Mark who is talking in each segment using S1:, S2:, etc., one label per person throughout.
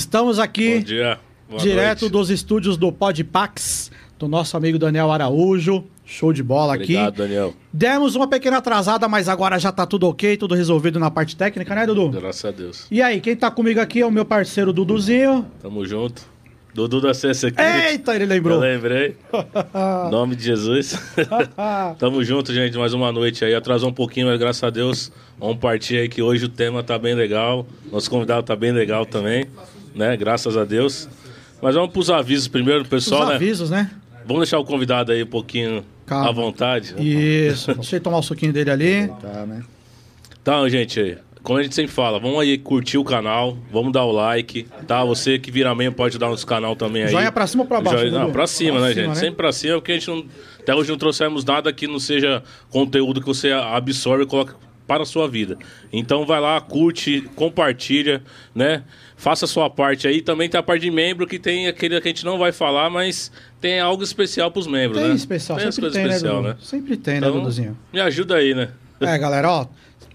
S1: Estamos aqui
S2: Bom dia. Boa
S1: direto
S2: noite.
S1: dos estúdios do Podpax, do nosso amigo Daniel Araújo. Show de bola
S2: Obrigado,
S1: aqui.
S2: Daniel.
S1: Demos uma pequena atrasada, mas agora já tá tudo ok, tudo resolvido na parte técnica, né, Dudu?
S2: Graças a Deus.
S1: E aí, quem tá comigo aqui é o meu parceiro Duduzinho.
S2: Tamo junto. Dudu da CS aqui.
S1: Eita, ele
S2: Eu
S1: lembrou.
S2: lembrei. Nome de Jesus. Tamo junto, gente. Mais uma noite aí. Atrasou um pouquinho, mas graças a Deus. Vamos partir aí que hoje o tema tá bem legal. Nosso convidado tá bem legal também. Né? Graças a Deus. Mas vamos pros avisos primeiro,
S1: Os
S2: pessoal, né?
S1: avisos, né?
S2: Vamos deixar o convidado aí um pouquinho
S1: Calma.
S2: à vontade.
S1: Isso. Deixa eu tomar o suquinho dele ali.
S3: Tá, né?
S2: Então, gente, como a gente sempre fala, vamos aí curtir o canal, vamos dar o like, tá? Você que vira membro pode dar no nosso canal também aí.
S1: Joinha pra cima ou pra baixo,
S2: Joinha- não, pra cima,
S1: Pra
S2: né,
S1: cima,
S2: gente?
S1: né?
S2: Sempre pra cima, porque a gente não, até hoje não trouxemos nada que não seja conteúdo que você absorve e coloca para a sua vida. Então vai lá, curte, compartilha, né? Faça a sua parte aí. Também tem a parte de membro que tem aquele que a gente não vai falar, mas tem algo especial pros membros,
S1: Tem
S2: né?
S1: especial,
S2: tem as
S1: sempre
S2: coisas
S1: tem, né,
S2: especial,
S1: Dudu?
S2: né?
S1: Sempre tem, né,
S2: Então,
S1: Duduzinho?
S2: me ajuda aí, né?
S1: É, galera, ó.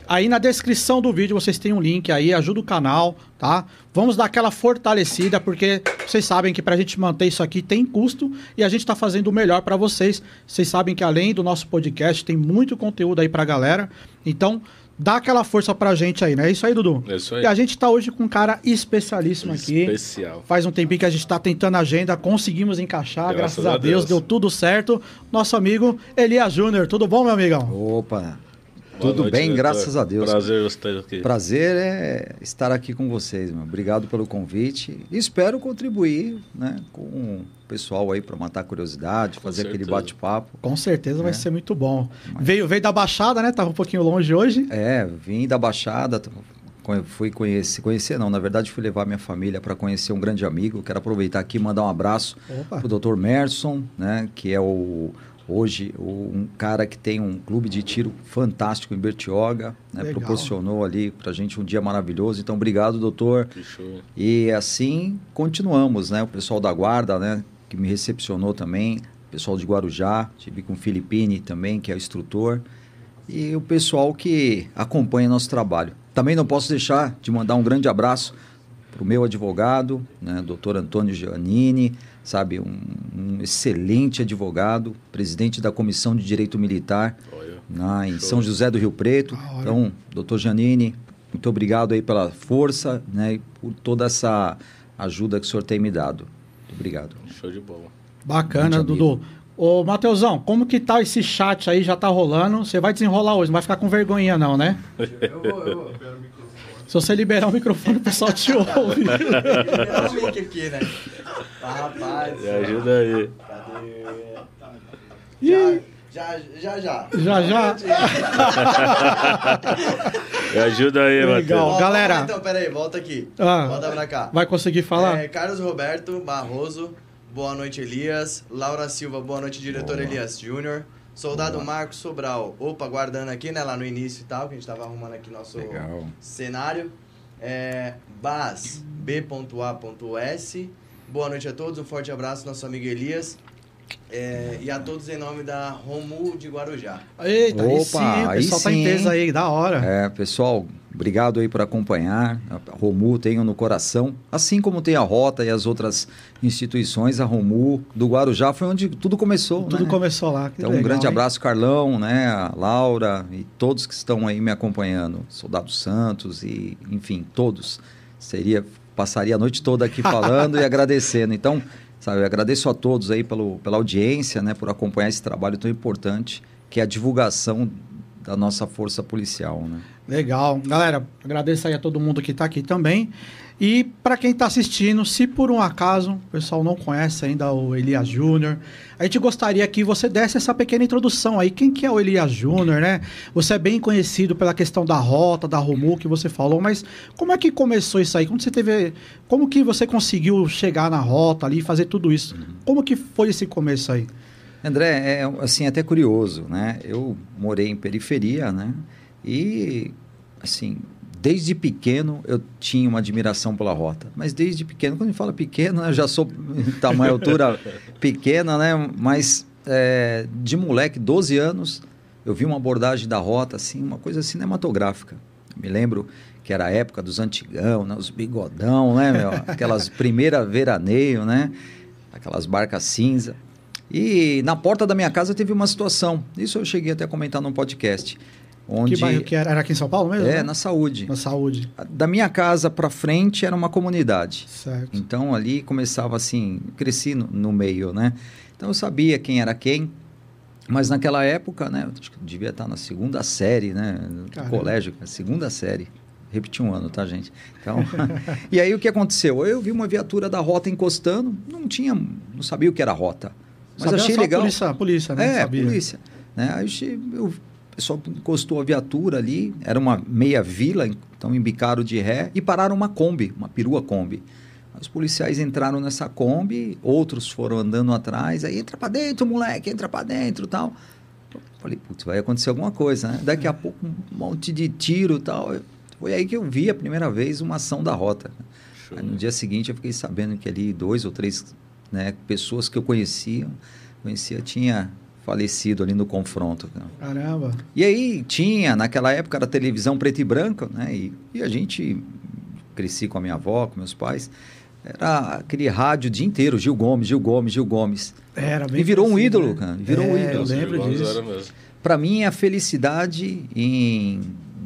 S1: Aí na descrição do vídeo vocês têm um link aí, ajuda o canal, tá? Vamos dar aquela fortalecida, porque vocês sabem que pra gente manter isso aqui tem custo e a gente tá fazendo o melhor pra vocês. Vocês sabem que além do nosso podcast, tem muito conteúdo aí pra galera. Então, dá aquela força pra gente aí, né? É isso aí, Dudu?
S2: É isso aí.
S1: E a gente tá hoje com um cara especialíssimo aqui.
S2: Especial.
S1: Faz um tempinho que a gente tá tentando a agenda, conseguimos encaixar, graças,
S2: Graças
S1: a,
S2: a
S1: Deus,
S2: Deus.
S1: deu tudo certo. Nosso amigo Elias Júnior, tudo bom, meu amigão?
S3: Opa,
S2: Boa
S3: tudo
S2: noite,
S3: bem,
S2: diretor.
S3: graças a Deus.
S2: Prazer estar aqui.
S3: Prazer é estar aqui com vocês, meu. Obrigado pelo convite. E espero contribuir, né, com o pessoal aí para matar a curiosidade, fazer aquele
S2: certeza.
S3: bate-papo.
S1: Com certeza vai
S3: É.
S1: ser muito bom. Veio, veio da Baixada, né? Tava um pouquinho longe hoje.
S3: É, vim da Baixada, fui conhecer, conhecer não, na verdade fui levar minha família para conhecer um grande amigo. Quero aproveitar aqui e mandar um abraço
S1: Opa.
S3: pro Dr. Merson, né, que é o hoje o- um cara que tem um clube de tiro fantástico em Bertioga, né, proporcionou ali pra gente um dia maravilhoso. Então, obrigado, doutor.
S2: Que show. hein?
S3: E assim continuamos, né? O pessoal da guarda, né, que me recepcionou também, o pessoal de Guarujá, tive com o Filipine também, que é o instrutor, e o pessoal que acompanha nosso trabalho. Também não posso deixar de mandar um grande abraço para o meu advogado, né, doutor Antônio Giannini, sabe, um, um excelente advogado, presidente da Comissão de Direito Militar
S2: Olha.
S3: lá em
S2: Show.
S3: São José do Rio Preto.
S1: Hora.
S3: Então, doutor Giannini, muito obrigado aí pela força, né, e por toda essa ajuda que o senhor tem me dado. Muito obrigado.
S2: Show de bola.
S1: Bacana,
S3: Muito
S1: Dudu. Ô, Mateusão, como que tá esse chat aí? Já tá rolando? Você vai desenrolar hoje, não vai ficar com vergonha não, né? Se você liberar o microfone, o pessoal te ouve.
S4: Um link aqui, né? Ah, rapaz.
S2: Me ajuda aí.
S1: Ih,
S4: Já, já, já.
S1: Já, já.
S2: Me ajuda aí,
S1: Legal.
S2: Matheus.
S1: galera.
S4: Então, peraí, volta aqui.
S1: Ah.
S4: Volta pra cá.
S1: vai conseguir falar?
S4: É, Carlos Roberto Barroso, boa noite, Elias. Laura Silva, boa noite, diretor Elias Júnior. Soldado Marcos Sobral, opa, guardando aqui, né, lá no início e tal, que a gente tava arrumando aqui nosso
S3: Legal.
S4: cenário. É, Bas, B.A.S. Boa noite a todos, um forte abraço, nosso amigo Elias. É, e a todos em nome da Romu de Guarujá.
S1: Eita, aí
S3: Opa,
S1: sim, o
S3: aí
S1: pessoal tá em
S3: sim,
S1: peso aí, da hora.
S3: É, pessoal, obrigado aí por acompanhar. A Romu tenho no coração, assim como tem a Rota e as outras instituições, a Romu do Guarujá foi onde tudo começou.
S1: Tudo
S3: né?
S1: começou lá. que
S3: Então, um
S1: legal,
S3: grande
S1: hein?
S3: abraço, Carlão, né, a Laura e todos que estão aí me acompanhando, Soldado Santos e, enfim, todos. Seria passaria a noite toda aqui falando e agradecendo. Então, sabe, eu agradeço a todos aí pelo, pela audiência, né, por acompanhar esse trabalho tão importante que é a divulgação da nossa força policial, né?
S1: Legal. Galera, agradeço aí a todo mundo que tá aqui também. E para quem tá assistindo, se por um acaso o pessoal não conhece ainda o Elias Júnior, a gente gostaria que você desse essa pequena introdução aí. Quem que é o Elias Júnior, né? Você é bem conhecido pela questão da rota, da Romu que você falou, mas como é que começou isso aí? Como você teve, como que você conseguiu chegar na rota ali e fazer tudo isso? Como que foi esse começo aí?
S3: André, é assim até curioso, né? Eu morei em periferia, né? E assim, desde pequeno eu tinha uma admiração pela rota. Mas desde pequeno, quando a gente fala pequeno, né, eu já sou tamanho altura pequena, né? Mas é, de moleque, 12 anos, eu vi uma abordagem da rota, assim, uma coisa cinematográfica. Me lembro que era a época dos antigão, né? os bigodão, né, meu? Aquelas primeira veraneio, né? Aquelas barcas cinza. E na porta da minha casa teve uma situação. Isso eu cheguei até a comentar num podcast. Onde...
S1: Que bairro que era? Era aqui em São Paulo mesmo?
S3: É,
S1: né?
S3: na saúde.
S1: Na saúde.
S3: Da minha casa para frente era uma comunidade.
S1: Certo.
S3: Então ali começava assim, cresci no, no, meio, né? Então eu sabia quem era quem. Mas naquela época, né? Acho que eu devia estar na segunda série, né? No
S1: Caramba.
S3: colégio, segunda série. Repeti um ano, tá, gente? Então, e aí o que aconteceu? Eu vi uma viatura da rota encostando, não tinha, não sabia o que era rota. Mas
S1: Sabia
S3: achei
S1: só a
S3: legal.
S1: Polícia, a polícia, né?
S3: É,
S1: Sabia.
S3: polícia. Né? Aí eu o pessoal encostou a viatura ali, era uma meia vila, então embicaram de ré e pararam uma Kombi, uma perua Kombi. Os policiais entraram nessa Kombi, outros foram andando atrás, aí entra pra dentro, moleque, entra pra dentro tal. Falei, putz, vai acontecer alguma coisa, né? Daqui a pouco um monte de tiro e tal. Foi aí que eu vi a primeira vez uma ação da rota. Aí no dia seguinte eu fiquei sabendo que ali dois ou três né, pessoas que eu conhecia, conhecia tinha falecido ali no confronto. cara.
S1: Caramba.
S3: E aí tinha, naquela época era televisão preto e branco, né? E, e a gente cresci com a minha avó, com meus pais. Era aquele rádio o dia inteiro, Gil Gomes, Gil Gomes, Gil Gomes.
S1: Era bem
S3: E virou um ídolo,
S1: né?
S3: cara, virou um
S1: É,
S3: ídolo.
S1: Eu lembro disso.
S3: Para mim, a felicidade em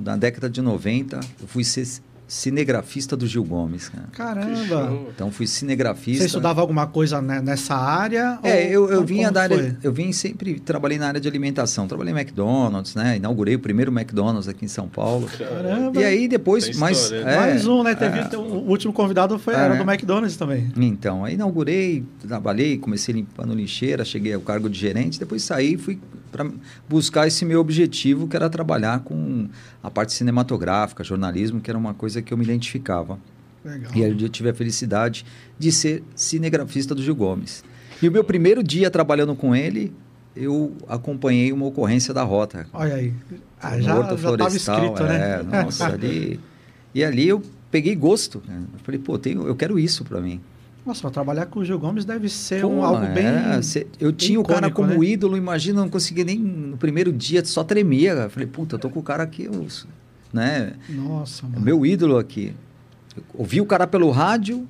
S3: na década de 90, eu fui ser cinegrafista do Gil Gomes. Cara.
S1: Caramba.
S3: Então fui cinegrafista.
S1: Você estudava alguma coisa ne- nessa área?
S3: É,
S1: ou-
S3: eu, eu vinha da área,
S1: foi?
S3: eu vim sempre trabalhei na área de alimentação. Trabalhei em McDonald's, né? Inaugurei o primeiro McDonald's aqui em São Paulo.
S1: Caramba.
S3: E aí depois, mais
S2: história,
S3: é,
S1: Mais um, né? Teve,
S3: é,
S1: o último convidado foi,
S3: É,
S1: era
S3: né?
S1: do McDonald's também.
S3: Então, aí inaugurei, trabalhei, comecei limpando lixeira, cheguei ao cargo de gerente, depois saí e fui para buscar esse meu objetivo, que era trabalhar com a parte cinematográfica, jornalismo, que era uma coisa que eu me identificava.
S1: Legal.
S3: E aí eu tive a felicidade de ser cinegrafista do Gil Gomes. E o meu primeiro dia trabalhando com ele, eu acompanhei uma ocorrência da rota.
S1: Olha aí. Ah, já estava
S3: Florestal,
S1: escrito,
S3: é,
S1: né?
S3: Nossa, ali. E ali eu peguei gosto. né? Eu falei, pô, tenho, eu quero isso para mim.
S1: Nossa, mas trabalhar com o Gil Gomes deve ser
S3: Pô,
S1: um, algo bem.
S3: era, cê- eu tinha o cara como
S1: né?
S3: ídolo, imagina, não conseguia nem no primeiro dia, só tremia. Eu falei, puta, eu tô com o cara aqui, eu, né?
S1: Nossa,
S3: É
S1: mano.
S3: meu ídolo aqui. Eu ouvi o cara pelo rádio,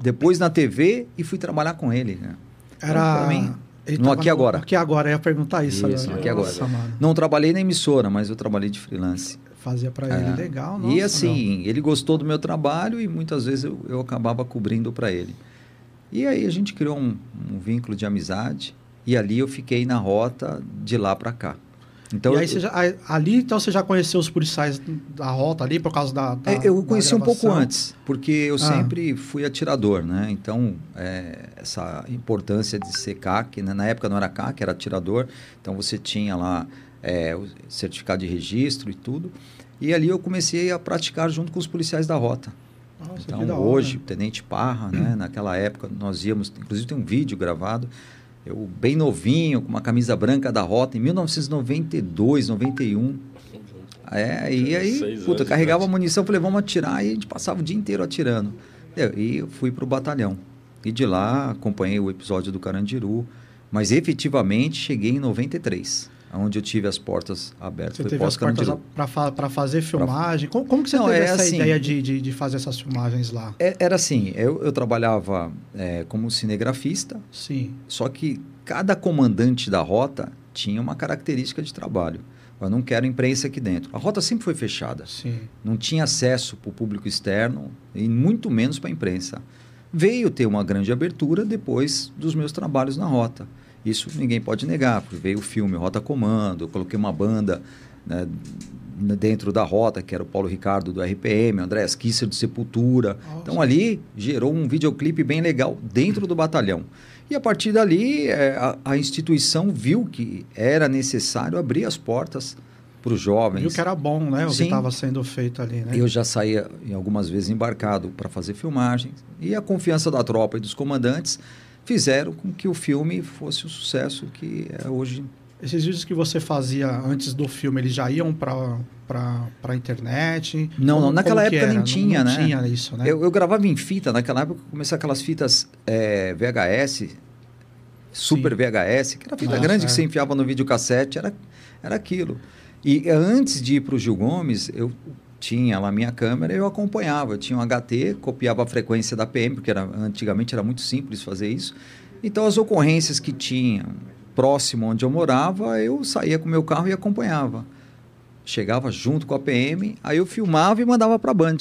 S3: depois na TV e fui trabalhar com ele. né?
S1: Era.
S3: pra mim,
S1: ele
S3: no Aqui Agora.
S1: Aqui agora, eu ia perguntar isso,
S3: Isso,
S1: agora.
S3: Aqui Agora.
S1: Nossa, mano.
S3: Não trabalhei na emissora, mas eu trabalhei de freelance.
S1: Fazia pra
S3: É.
S1: ele legal, nossa.
S3: e assim, ele gostou do meu trabalho e muitas vezes eu, eu acabava cobrindo para ele. E aí a gente criou um, um vínculo de amizade e ali eu fiquei na rota de lá para cá. Então
S1: e aí já, ali, então, você já conheceu os policiais da rota ali por causa da. da
S3: É, eu
S1: da
S3: conheci um pouco antes, porque eu
S1: Ah.
S3: sempre fui atirador, né? Então, é, essa importância de ser CAC, né? na época não era CAC, era atirador, então você tinha lá é, o certificado de registro e tudo. E ali eu comecei a praticar junto com os policiais da rota.
S1: Nossa, que
S3: Então,
S1: da hora.
S3: hoje, o Tenente Parra, né? Naquela época, nós íamos, inclusive tem um vídeo gravado, eu bem novinho, com uma camisa branca da rota, em 1992, 91. É, e aí, puta,
S2: anos,
S3: carregava
S2: né?
S3: munição, falei, vamos atirar, e a gente passava o dia inteiro atirando. E eu fui pro batalhão. E de lá, acompanhei o episódio do Carandiru, mas efetivamente cheguei em 93, onde eu tive as portas abertas.
S1: Você
S3: Foi
S1: teve as portas para fa pra fazer filmagem. Como, como que você
S3: Não,
S1: teve
S3: é
S1: essa
S3: assim-
S1: ideia de, de, de fazer essas filmagens lá?
S3: É, Era assim, eu, eu trabalhava é, como cinegrafista,
S1: Sim.
S3: Só que cada comandante da rota tinha uma característica de trabalho. Eu não quero imprensa aqui dentro. A rota sempre foi fechada.
S1: Sim.
S3: Não tinha acesso para o público externo e muito menos para a imprensa. Veio ter uma grande abertura depois dos meus trabalhos na rota. Isso ninguém pode negar, porque veio o filme Rota Comando, eu coloquei uma banda né, dentro da rota, que era o Paulo Ricardo do RPM, o André Kisser do Sepultura.
S1: Nossa.
S3: Então ali gerou um videoclipe bem legal dentro do batalhão. E a partir dali, é, a, a instituição viu que era necessário abrir as portas para os jovens.
S1: Viu que era bom, né? O que
S3: Sim.
S1: estava sendo feito ali, né?
S3: Eu já saía em algumas vezes embarcado para fazer filmagens. E a confiança da tropa e dos comandantes fizeram com que o filme fosse o sucesso que é hoje.
S1: Esses vídeos que você fazia antes do filme, eles já iam para para internet?
S3: Não,
S1: Como-
S3: não, naquela época nem tinha,
S1: não,
S3: né?
S1: Não tinha isso, né?
S3: Eu, eu gravava em fita, naquela época começou aquelas fitas é, VHS, Super
S1: Sim.
S3: VHS, que era fita
S1: Nossa,
S3: grande
S1: é.
S3: que você enfiava no videocassete, era, era aquilo. E antes de ir para o Gil Gomes, eu tinha lá minha câmera, eu acompanhava. Eu tinha um HT, copiava a frequência da PM, porque era, antigamente era muito simples fazer isso. Então, as ocorrências que tinham próximo onde eu morava, eu saía com meu carro e acompanhava. Chegava junto com a PM, aí eu filmava e mandava para a Band.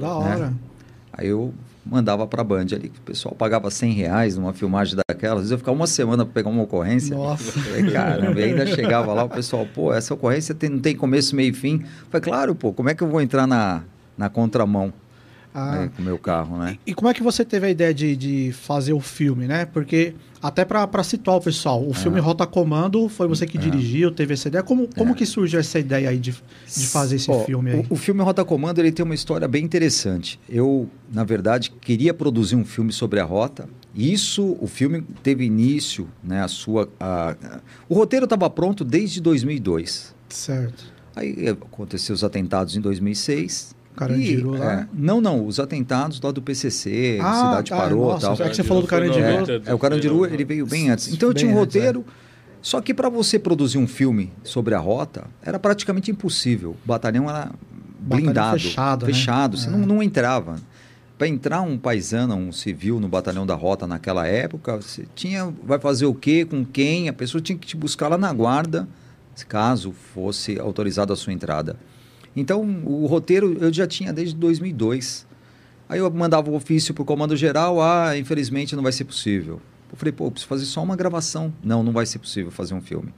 S1: Da hora.
S3: Aí eu mandava para a Band ali, o pessoal pagava 100 reais numa filmagem daquela. Às vezes eu ficava uma semana para pegar uma ocorrência.
S1: Nossa.
S3: Falei, caramba, e ainda chegava lá, o pessoal, pô, essa ocorrência tem, não tem começo, meio e fim. Falei, claro, pô, como é que eu vou entrar na, na contramão
S1: Ah,
S3: né, com o meu carro, né?
S1: E como é que você teve a ideia de, de fazer o filme, né? Porque, até para situar o pessoal, o filme Rota Comando foi você que dirigiu, teve essa ideia. Como, como que surgiu essa ideia aí de, de fazer esse filme aí?
S3: O, o filme Rota Comando ele tem uma história bem interessante. Eu, na verdade, queria produzir um filme sobre a rota. Isso, o filme teve início, né? A sua, a- a- o roteiro estava pronto desde 2002.
S1: Certo.
S3: Aí aconteceu os atentados em 2006.
S1: Carandiru
S3: e,
S1: lá?
S3: é, não, não, os atentados lá do PCC,
S1: Ah,
S3: cidade
S1: tá,
S3: parou
S1: nossa,
S3: tal.
S1: é que você falou do Carandiru.
S3: É, é, o Carandiru ele veio bem antes. Então eu
S1: Bem
S3: tinha um
S1: antes, é.
S3: roteiro. Só que para você produzir um filme sobre a rota era praticamente impossível. O batalhão era
S1: Batalhão
S3: blindado,
S1: fechado, né?
S3: fechado. Você
S1: É.
S3: não, não entrava. Para entrar um paisano, um civil no batalhão da rota naquela época, você tinha, vai fazer o quê, com quem? A pessoa tinha que te buscar lá na guarda, caso fosse autorizada a sua entrada. Então, o roteiro eu já tinha desde 2002. Aí eu mandava o ofício para o comando geral, ah, infelizmente não vai ser possível. Eu falei, pô, preciso fazer só uma gravação. Não, não vai ser possível fazer um filme.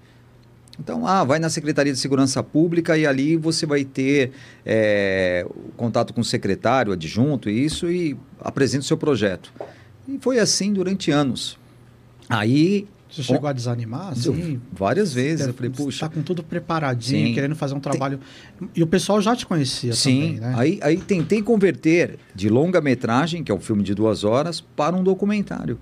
S3: Então, ah, vai na Secretaria de Segurança Pública e ali você vai ter é, contato com o secretário, adjunto, e isso, e apresenta o seu projeto. E foi assim durante anos. Aí,
S1: Você chegou a desanimar, assim?
S3: várias vezes, eu falei, puxa,
S1: tá com tudo preparadinho,
S3: Sim.
S1: querendo fazer um trabalho. E o pessoal já te conhecia
S3: Sim,
S1: também, né?
S3: aí, aí tentei converter de longa-metragem, que é um filme de duas horas, para um documentário.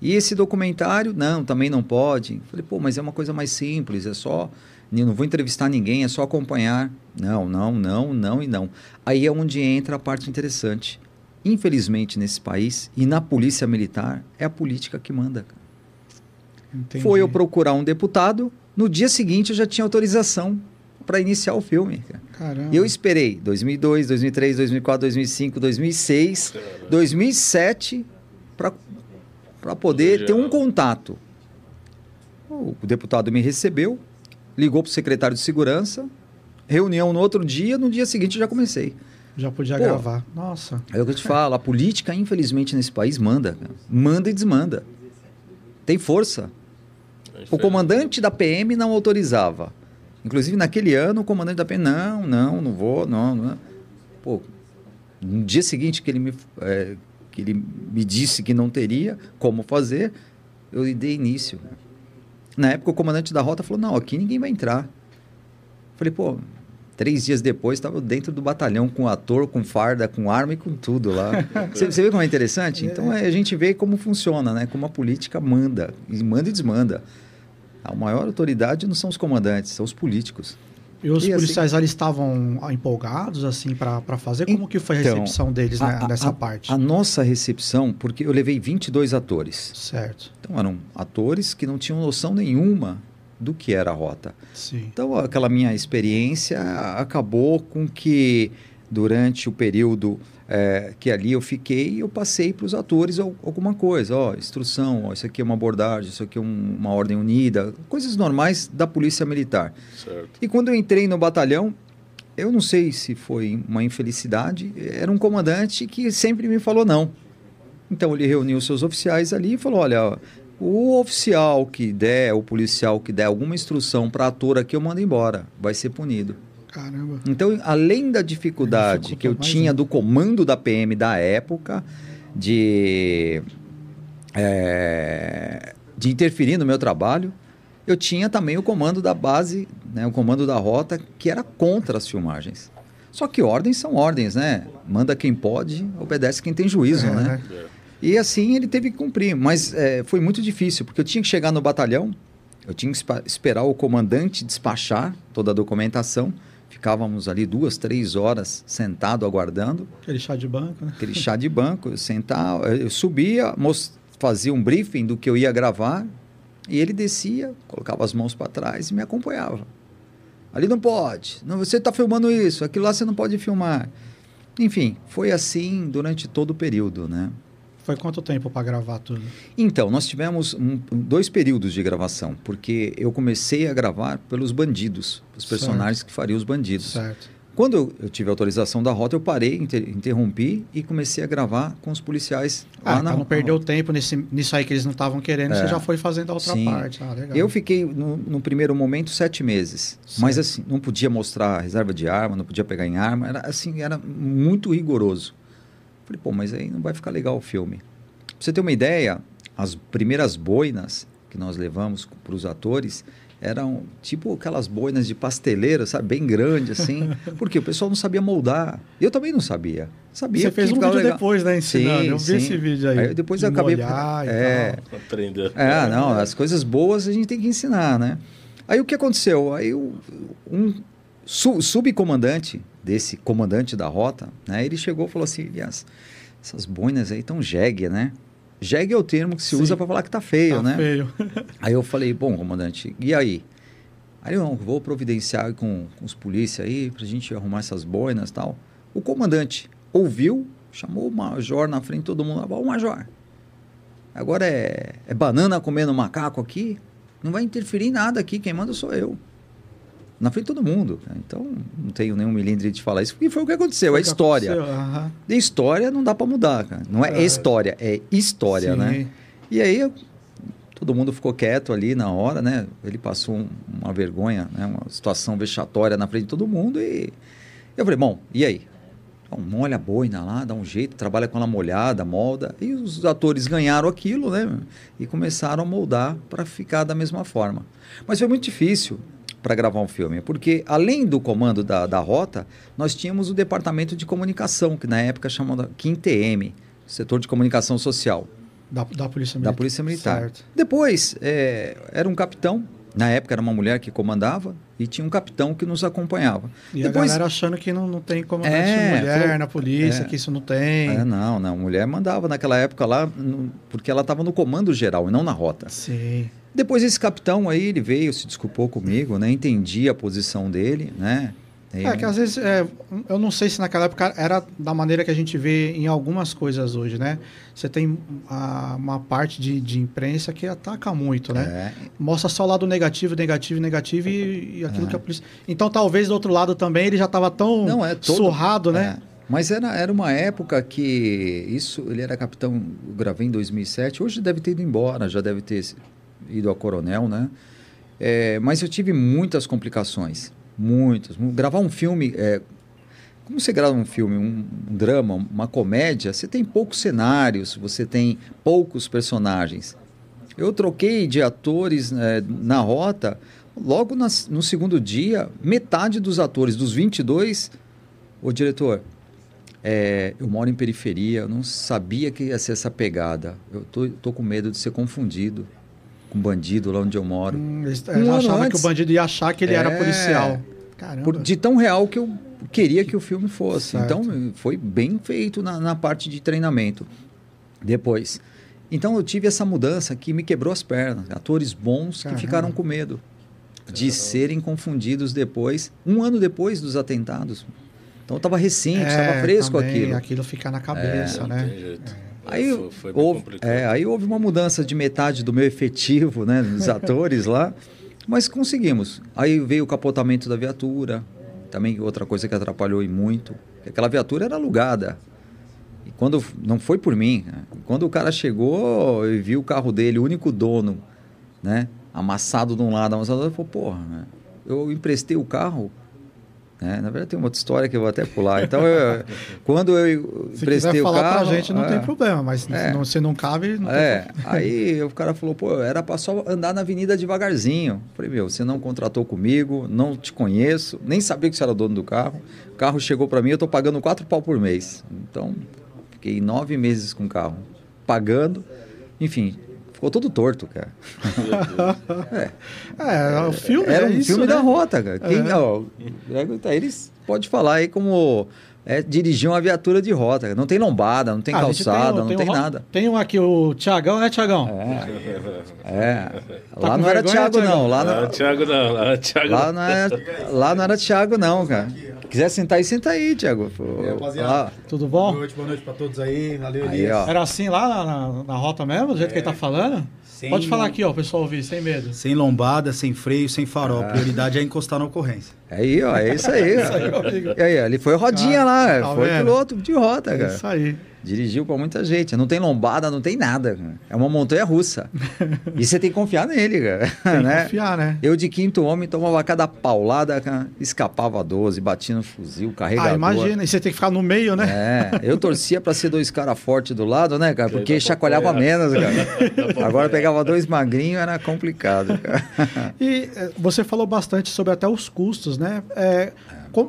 S3: E esse documentário, não, também não pode. Falei, pô, mas é uma coisa mais simples, é só. Não vou entrevistar ninguém, é só acompanhar. Não, não, não, não e não. Aí é onde entra a parte interessante. Infelizmente, nesse país, e na polícia militar, é a política que manda. cara.
S1: Entendi.
S3: Foi eu procurar um deputado, no dia seguinte eu já tinha autorização para iniciar o filme. cara.
S1: Caramba.
S3: E eu esperei 2002, 2003, 2004, 2005, 2006, 2007 para poder ter um contato. O deputado me recebeu, ligou para o secretário de segurança, reunião no outro dia, no dia seguinte eu já comecei.
S1: Já podia
S3: Pô.
S1: gravar. Nossa.
S3: É o que eu te falo, a política, infelizmente, nesse país manda. Manda e desmanda. Tem força. O comandante da PM não autorizava. Inclusive, naquele ano, o comandante da PM, não, não, não vou, não, não. Pô, no dia seguinte que ele me, é, que ele me disse que não teria como fazer, eu dei início. Na época, o comandante da rota falou, não, aqui ninguém vai entrar. Falei, pô, três dias depois, estava dentro do batalhão com ator, com farda, com arma e com tudo lá. Você, você vê como é interessante? Então, é, a gente vê como funciona, né? Como a política manda, e manda e desmanda. A maior autoridade não são os comandantes, são os políticos.
S1: E os
S3: E assim-
S1: policiais ali estavam empolgados, assim, para fazer? Como que foi a
S3: Então,
S1: recepção deles né,
S3: A- a-
S1: nessa
S3: a-
S1: parte?
S3: A nossa recepção, porque eu levei 22 atores.
S1: Certo.
S3: Então, eram atores que não tinham noção nenhuma do que era a rota.
S1: Sim.
S3: Então, aquela minha experiência acabou com que, durante o período eh, que ali eu fiquei, eu passei para os atores al- alguma coisa. Ó, instrução, ó, isso aqui é uma abordagem, isso aqui é um- uma ordem unida, coisas normais da polícia militar.
S2: Certo.
S3: E quando eu entrei no batalhão, eu não sei se foi uma infelicidade, era um comandante que sempre me falou não. Então ele reuniu seus oficiais ali e falou: olha, o oficial que der, o policial que der alguma instrução para ator aqui, eu mando embora, vai ser punido.
S1: Caramba.
S3: Então, além da dificuldade que eu tinha
S1: ainda.
S3: do comando da PM da época, de, é, de interferir no meu trabalho, eu tinha também o comando da base, né, o comando da rota, que era contra as filmagens. Só que ordens são ordens, né? Manda quem pode, obedece quem tem juízo,
S1: É,
S3: né?
S2: É.
S3: E assim ele teve que cumprir, mas é, foi muito difícil, porque eu tinha que chegar no batalhão, eu tinha que esperar o comandante despachar toda a documentação, ficávamos ali duas, três horas sentado aguardando,
S1: Aquele chá de banco, né?
S3: aquele chá de banco, eu sentava, eu subia, fazia um briefing do que eu ia gravar, e ele descia, colocava as mãos para trás e me acompanhava. Ali não pode. Não, você está filmando isso, aquilo lá você não pode filmar. Enfim, foi assim durante todo o período, né?
S1: Foi quanto tempo para gravar tudo?
S3: Então, nós tivemos um, dois períodos de gravação, porque eu comecei a gravar pelos bandidos, os personagens certo. que fariam os bandidos.
S1: Certo.
S3: Quando eu, eu, tive autorização da rota, eu parei, inter, interrompi e comecei a gravar com os policiais
S1: ah, lá na não perdeu tempo nesse, nisso aí que eles não estavam querendo, é, você já foi fazendo a outra sim. parte. Ah,
S3: eu fiquei, no, no, primeiro momento, sete meses. Sim. Mas assim, não podia mostrar reserva de arma, não podia pegar em arma, era assim, era muito rigoroso. Falei, pô, mas aí não vai ficar legal o filme. Pra você ter uma ideia, as primeiras boinas que nós levamos para os atores eram tipo aquelas boinas de pasteleira, sabe? Bem grande, assim. porque o pessoal não sabia moldar. Eu também não sabia. Sabia
S1: Você fez um vídeo legal. depois, né? Ensinando. Sim, eu vi sim. esse vídeo aí. aí
S3: depois eu acabei...
S2: é, Aprender.
S3: É, não. As coisas boas a gente tem que ensinar, né? Aí o que aconteceu? Aí um subcomandante desse comandante da rota, né? Ele chegou e falou assim, Elias, essas boinas aí estão jegue, né? Jegue é o termo que se Sim. usa para falar que tá feio, tá né?
S1: feio.
S3: aí eu falei, bom, comandante, e aí? Aí eu vou providenciar com, com os polícias aí pra gente arrumar essas boinas e tal. O comandante ouviu, chamou o major na frente de todo mundo. Ó, major, agora é, é banana comendo macaco aqui? Não vai interferir em nada aqui, quem manda sou eu na frente de todo mundo. Então, não tenho nenhum milímetro de falar isso, porque foi o que aconteceu, foi é história. Uhum. De história não dá para mudar, cara. Não é, é, história, é história, Sim. né? E aí, todo mundo ficou quieto ali na hora, né? Ele passou um, uma vergonha, né? uma situação vexatória na frente de todo mundo e eu falei, bom, e aí? Bom, molha a boina lá, dá um jeito, trabalha com ela molhada, molda. E os atores ganharam aquilo, né? E começaram a moldar para ficar da mesma forma. Mas foi muito difícil para gravar um filme, porque além do comando da, da rota, nós tínhamos o departamento de comunicação, que na época chamava QINTM, setor de comunicação social.
S1: Da, da Polícia Militar.
S3: Da Polícia Militar. Certo. Depois, é, era um capitão, na época era uma mulher que comandava, e tinha um capitão que nos acompanhava.
S1: E
S3: Depois,
S1: a galera achando que não, não tem comandante é, mulher falou, na polícia, é, que isso não tem.
S3: É, não, não. Mulher mandava naquela época lá, no, porque ela estava no comando geral e não na rota.
S1: Sim.
S3: Depois esse capitão aí, ele veio, se desculpou comigo, né? Entendi a posição dele, né?
S1: É, que às vezes, é, eu não sei se naquela época era da maneira que a gente vê em algumas coisas hoje, né? Você tem a, uma parte de, de imprensa que ataca muito, né? É. Mostra só o lado negativo, negativo, negativo e, e aquilo é. que a polícia... Então, talvez do outro lado também ele já estava tão não, é todo... surrado, né?
S3: É. Mas era, era uma época que isso, ele era capitão, eu gravei em 2007, hoje deve ter ido embora, já deve ter ido a coronel, né? É, mas eu tive muitas complicações, muitas. Gravar um filme, é, como você grava um filme, um, um, drama, uma comédia, você tem poucos cenários, você tem poucos personagens. Eu troquei de atores é, na rota, logo nas, no segundo dia, metade dos atores, dos 22, o diretor, é, eu moro em periferia, eu não sabia que ia ser essa pegada. Eu tô, tô com medo de ser confundido com bandido lá onde eu moro. Hum,
S1: eles um achavam antes. que o bandido ia achar que ele é, era policial.
S3: Caramba. Por, de tão real que eu queria que o filme fosse. Certo. Então, foi bem feito na, na parte de treinamento. Depois. Então, eu tive essa mudança que me quebrou as pernas. Atores bons Caramba. que ficaram com medo de Caramba. serem confundidos depois, um ano depois dos atentados. Então, estava recente, estava é, fresco também, aquilo.
S1: Aquilo fica na cabeça, é, né?
S3: Aí, foi, foi houve, é, aí houve uma mudança de metade do meu efetivo, né, dos atores lá, mas conseguimos. Aí veio o capotamento da viatura, também outra coisa que atrapalhou e muito, que aquela viatura era alugada. E quando não foi por mim, né, quando o cara chegou e viu o carro dele, o único dono, né, amassado de um lado, amassado do outro, falou, porra, né, eu emprestei o carro né? Na verdade, tem uma outra história que eu vou até pular. Então, eu, quando eu
S1: se
S3: prestei
S1: o
S3: carro...
S1: falar pra gente, não é, tem problema. Mas é, não, se não cabe, não
S3: é, Aí o cara falou, pô, era pra só andar na avenida devagarzinho. falei, meu, você não contratou comigo, não te conheço, nem sabia que você era dono do carro. O carro chegou para mim, eu tô pagando quatro pau por mês. Então, fiquei nove meses com o carro. Pagando, enfim, Ficou todo torto, cara.
S1: é. é, o filme
S3: Era
S1: é
S3: um
S1: isso,
S3: filme
S1: né?
S3: da rota, cara. Quem, é. ó, tá, eles pode falar aí como é dirigir uma viatura de rota. Não tem lombada, não tem
S1: Ah,
S3: calçada,
S1: um-
S3: não tem,
S1: um-
S3: nada.
S1: Tem um aqui, o Tiagão, né, Tiagão?
S3: É.
S1: Tá
S3: lá
S1: com
S3: não era
S1: vergonha,
S3: Thiago,
S1: Thiago?
S3: não. Lá,
S2: Não,
S3: não-
S2: Thiago não, lá, Thiago
S3: não era, lá não era Thiago, não, cara. Quiser sentar aí, senta aí,
S5: E aí, rapaziada?
S3: lá-
S1: Tudo
S5: Boa
S1: bom?
S5: noite, boa noite pra todos aí. Valeu,
S3: Aí,
S5: Elias.
S3: ó.
S1: Era assim lá na, na- na rota mesmo, do jeito que ele tá falando?
S5: Sem
S1: Pode falar aqui, ó, o pessoal ouvir, sem medo.
S5: Sem lombada, sem freio, sem farol. A prioridade é encostar na ocorrência.
S3: Aí, ó, é isso aí.
S1: Isso aí,
S3: ó. E aí, ó, ele foi rodinha
S1: Ah,
S3: lá,
S1: tá
S3: foi
S1: vendo?
S3: piloto de rota,
S1: É
S3: cara.
S1: isso aí.
S3: Dirigiu pra muita gente. Não tem lombada, não tem nada. cara. É uma montanha russa. e você tem que confiar nele, cara.
S1: Tem que
S3: né?
S1: confiar, né?
S3: Eu de quinto homem tomava cada paulada, cara, escapava 12, batia no fuzil, carregador.
S1: Ah, imagina, e você tem que ficar no meio, né?
S3: É, eu torcia pra ser dois caras fortes do lado, né, cara? Porque chacoalhava menos, cara. Agora pegava dois magrinhos, era complicado, cara.
S1: E eh, você falou bastante sobre até os custos, né? É,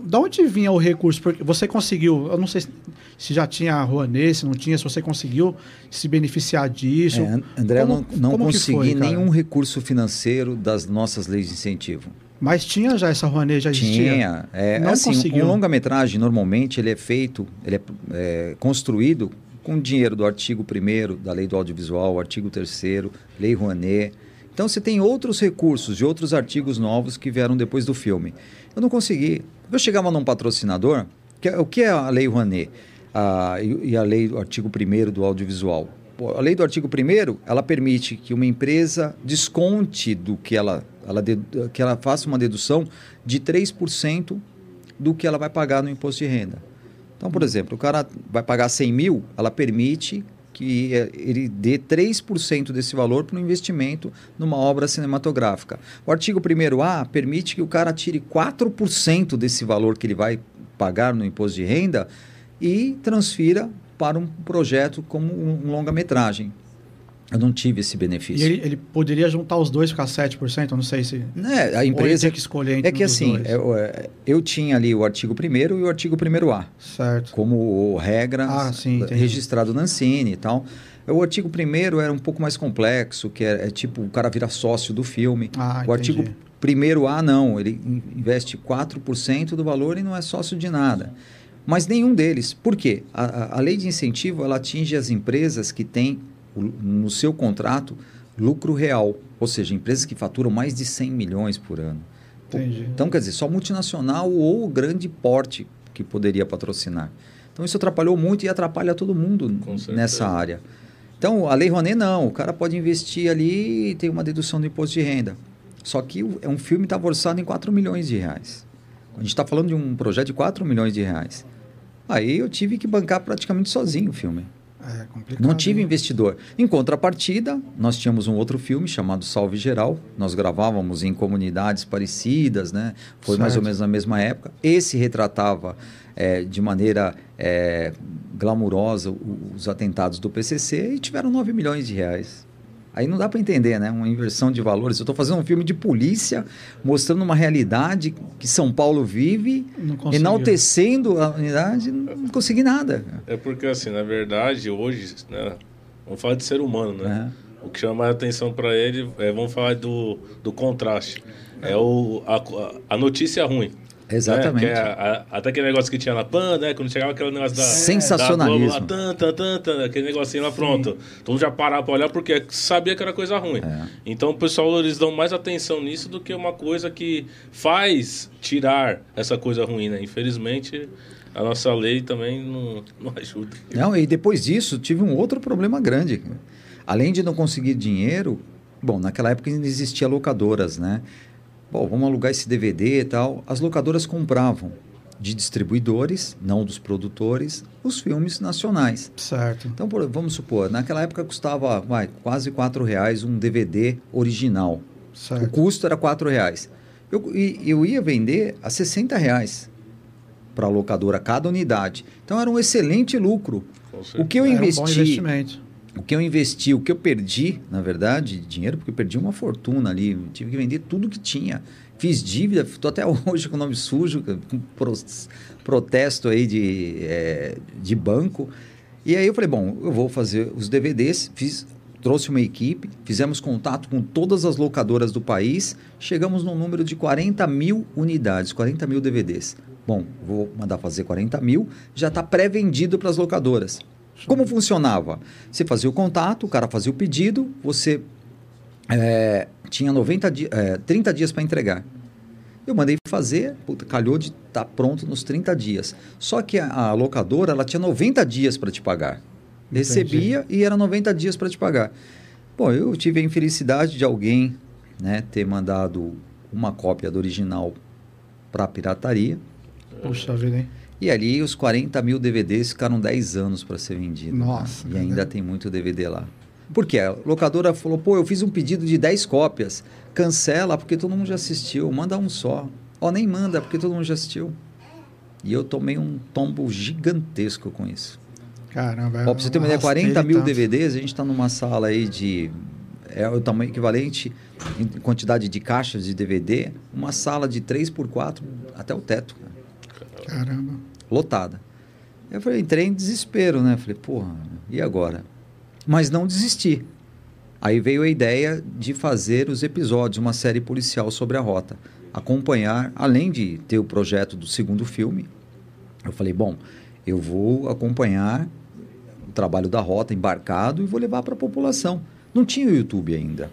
S1: da onde vinha o recurso? Porque você conseguiu, eu não sei se- se já tinha Rouanet, se não tinha, se você conseguiu se beneficiar disso.
S3: É, André, eu
S1: Como-
S3: não, não
S1: que
S3: consegui
S1: foi,
S3: nenhum recurso financeiro das nossas leis de incentivo.
S1: Mas tinha já essa Rouanet, já existia?
S3: Tinha. É,
S1: Não
S3: assim,
S1: conseguiu.
S3: um longa-metragem, normalmente, ele é feito, ele é, é, construído com dinheiro do artigo 1 da Lei do Audiovisual, artigo 3 Lei Rouanet. Então, você tem outros recursos de outros artigos novos que vieram depois do filme. Eu não consegui. Eu chegava num patrocinador, que é- o que é a Lei Rouanet Ah, e, e a Lei do artigo 1 do Audiovisual? A lei do artigo 1 ela permite que uma empresa desconte do que ela, ela que ela faça uma dedução de 3% do que ela vai pagar no imposto de renda. Então, por exemplo, o cara vai pagar 100 mil, ela permite que eh, ele dê 3% desse valor para um investimento numa obra cinematográfica. O artigo 1A permite que o cara tire 4% desse valor que ele vai pagar no imposto de renda e transfira para um projeto como um, longa-metragem. Eu não tive esse
S1: E
S3: benefício.
S1: ele, ele poderia juntar os dois e ficar 7%, eu não sei se.
S3: Né, a
S1: Ou ele
S3: empresa
S1: tem que escolher entre
S3: é que assim, eu, é, eu tinha ali o artigo 1 e o artigo 1A
S1: Certo.
S3: como regra
S1: Ah, sim,
S3: registrado na Ancine e tal. O artigo 1 era um pouco mais complexo, que é, é tipo o cara vira sócio do filme.
S1: Ah,
S3: o artigo
S1: entendi.
S3: 1A não, ele in- investe 4% do valor e não é sócio de nada. Mas nenhum deles. Por quê? A, a- a lei de incentivo ela atinge as empresas que têm o- no seu contrato lucro real, ou seja, empresas que faturam mais de 100 milhões por ano.
S1: Entendi.
S3: Então, quer dizer, só multinacional ou grande porte que poderia patrocinar. Então, isso atrapalhou muito e atrapalha todo mundo nessa área. Então, a Lei Rouanet não. O cara pode investir ali e tem uma dedução do imposto de renda. Só que o- é um filme que estava orçado em 4 milhões de reais. A gente está falando de um projeto de 4 milhões de reais. Aí eu tive que bancar praticamente sozinho o filme.
S1: É complicado.
S3: Não tive investidor. Em contrapartida, nós tínhamos um outro filme chamado Salve Geral. Nós gravávamos em comunidades parecidas, né? Foi mais ou
S1: Certo.
S3: menos na mesma época. Esse retratava eh, de maneira eh, glamurosa os atentados do PCC e tiveram 9 milhões de reais. Aí não dá para entender, né? Uma inversão de valores. Eu estou fazendo um filme de polícia, mostrando uma realidade que São Paulo vive, enaltecendo a unidade, não consegui nada.
S2: É porque, assim, na verdade, hoje, né, vamos falar de ser humano, né?
S3: É.
S2: O que chama a atenção para ele é, vamos falar do, do contraste. É o, a, a notícia ruim.
S3: Exatamente.
S2: Né? É a- a- até aquele negócio que tinha na PAN, né? Quando chegava aquele negócio da.
S3: Sensacionalismo.
S2: Da Globo, lá, tan, tan, tan, aquele negocinho lá, pronto. Todo mundo já parava pra olhar porque sabia que era coisa ruim.
S3: É.
S2: Então o pessoal eles dão mais atenção nisso do que uma coisa que faz tirar essa coisa ruim, né? Infelizmente, a nossa lei também não, não ajuda.
S3: Não, e depois disso, tive um outro problema grande. Além de não conseguir dinheiro, bom, naquela época ainda existia locadoras, né? Bom, vamos alugar esse DVD e tal. As locadoras compravam de distribuidores, não dos produtores, os filmes nacionais.
S1: Certo.
S3: Então, por- vamos supor, naquela época custava vai, quase R$ reais um DVD original. O
S1: Certo.
S3: custo era R$ reais. Eu, e- eu ia vender a 60 reais para a locadora cada unidade. Então era um excelente lucro. O que eu
S1: Era um bom
S3: investi,
S1: investimento.
S3: O que eu investi, o que eu perdi, na verdade, de dinheiro, porque eu perdi uma fortuna ali, tive que vender tudo que tinha. Fiz dívida, estou até hoje com o nome sujo, com pro- protesto aí de, eh, de banco. E aí eu falei, bom, eu vou fazer os DVDs, fiz trouxe uma equipe, fizemos contato com todas as locadoras do país, chegamos num número de 40 mil unidades, 40 mil DVDs. Bom, vou mandar fazer 40 mil, já está pré-vendido para as locadoras. Como funcionava? Você fazia o contato, o cara fazia o pedido, você é, tinha 90 di é, 30 dias para entregar. Eu mandei fazer, puta, calhou de estar tá pronto nos 30 dias. Só que a, a locadora ela tinha 90 dias para te pagar. Recebia Entendi. e era 90 dias para te pagar. Bom, eu tive a infelicidade de alguém né, ter mandado uma cópia do original para pirataria.
S1: Puxa vida, hein?
S3: E ali os 40 mil DVDs ficaram 10 anos para ser vendido.
S1: Nossa.
S3: Tá? E ainda tem muito DVD lá. Por quê? A locadora falou, pô, eu fiz um pedido de 10 cópias. Cancela porque todo mundo já assistiu. Manda um só. Ó, nem manda porque todo mundo já assistiu. E eu tomei um tombo gigantesco com isso.
S1: Caramba.
S3: Ó, pra você ter uma ideia, 40 mil tanto. DVDs, a gente está numa sala aí de... É o tamanho equivalente em quantidade de caixas de DVD, uma sala de 3 por 4 até o teto.
S1: Caramba.
S3: Lotada. Eu falei, entrei em desespero, né? Falei, porra, e agora? Mas não desisti. Aí veio a ideia de fazer os episódios, uma série policial sobre a rota. Acompanhar, além de ter o projeto do segundo filme, eu falei, bom, eu vou acompanhar o trabalho da rota embarcado e vou levar para a população. Não tinha o YouTube ainda.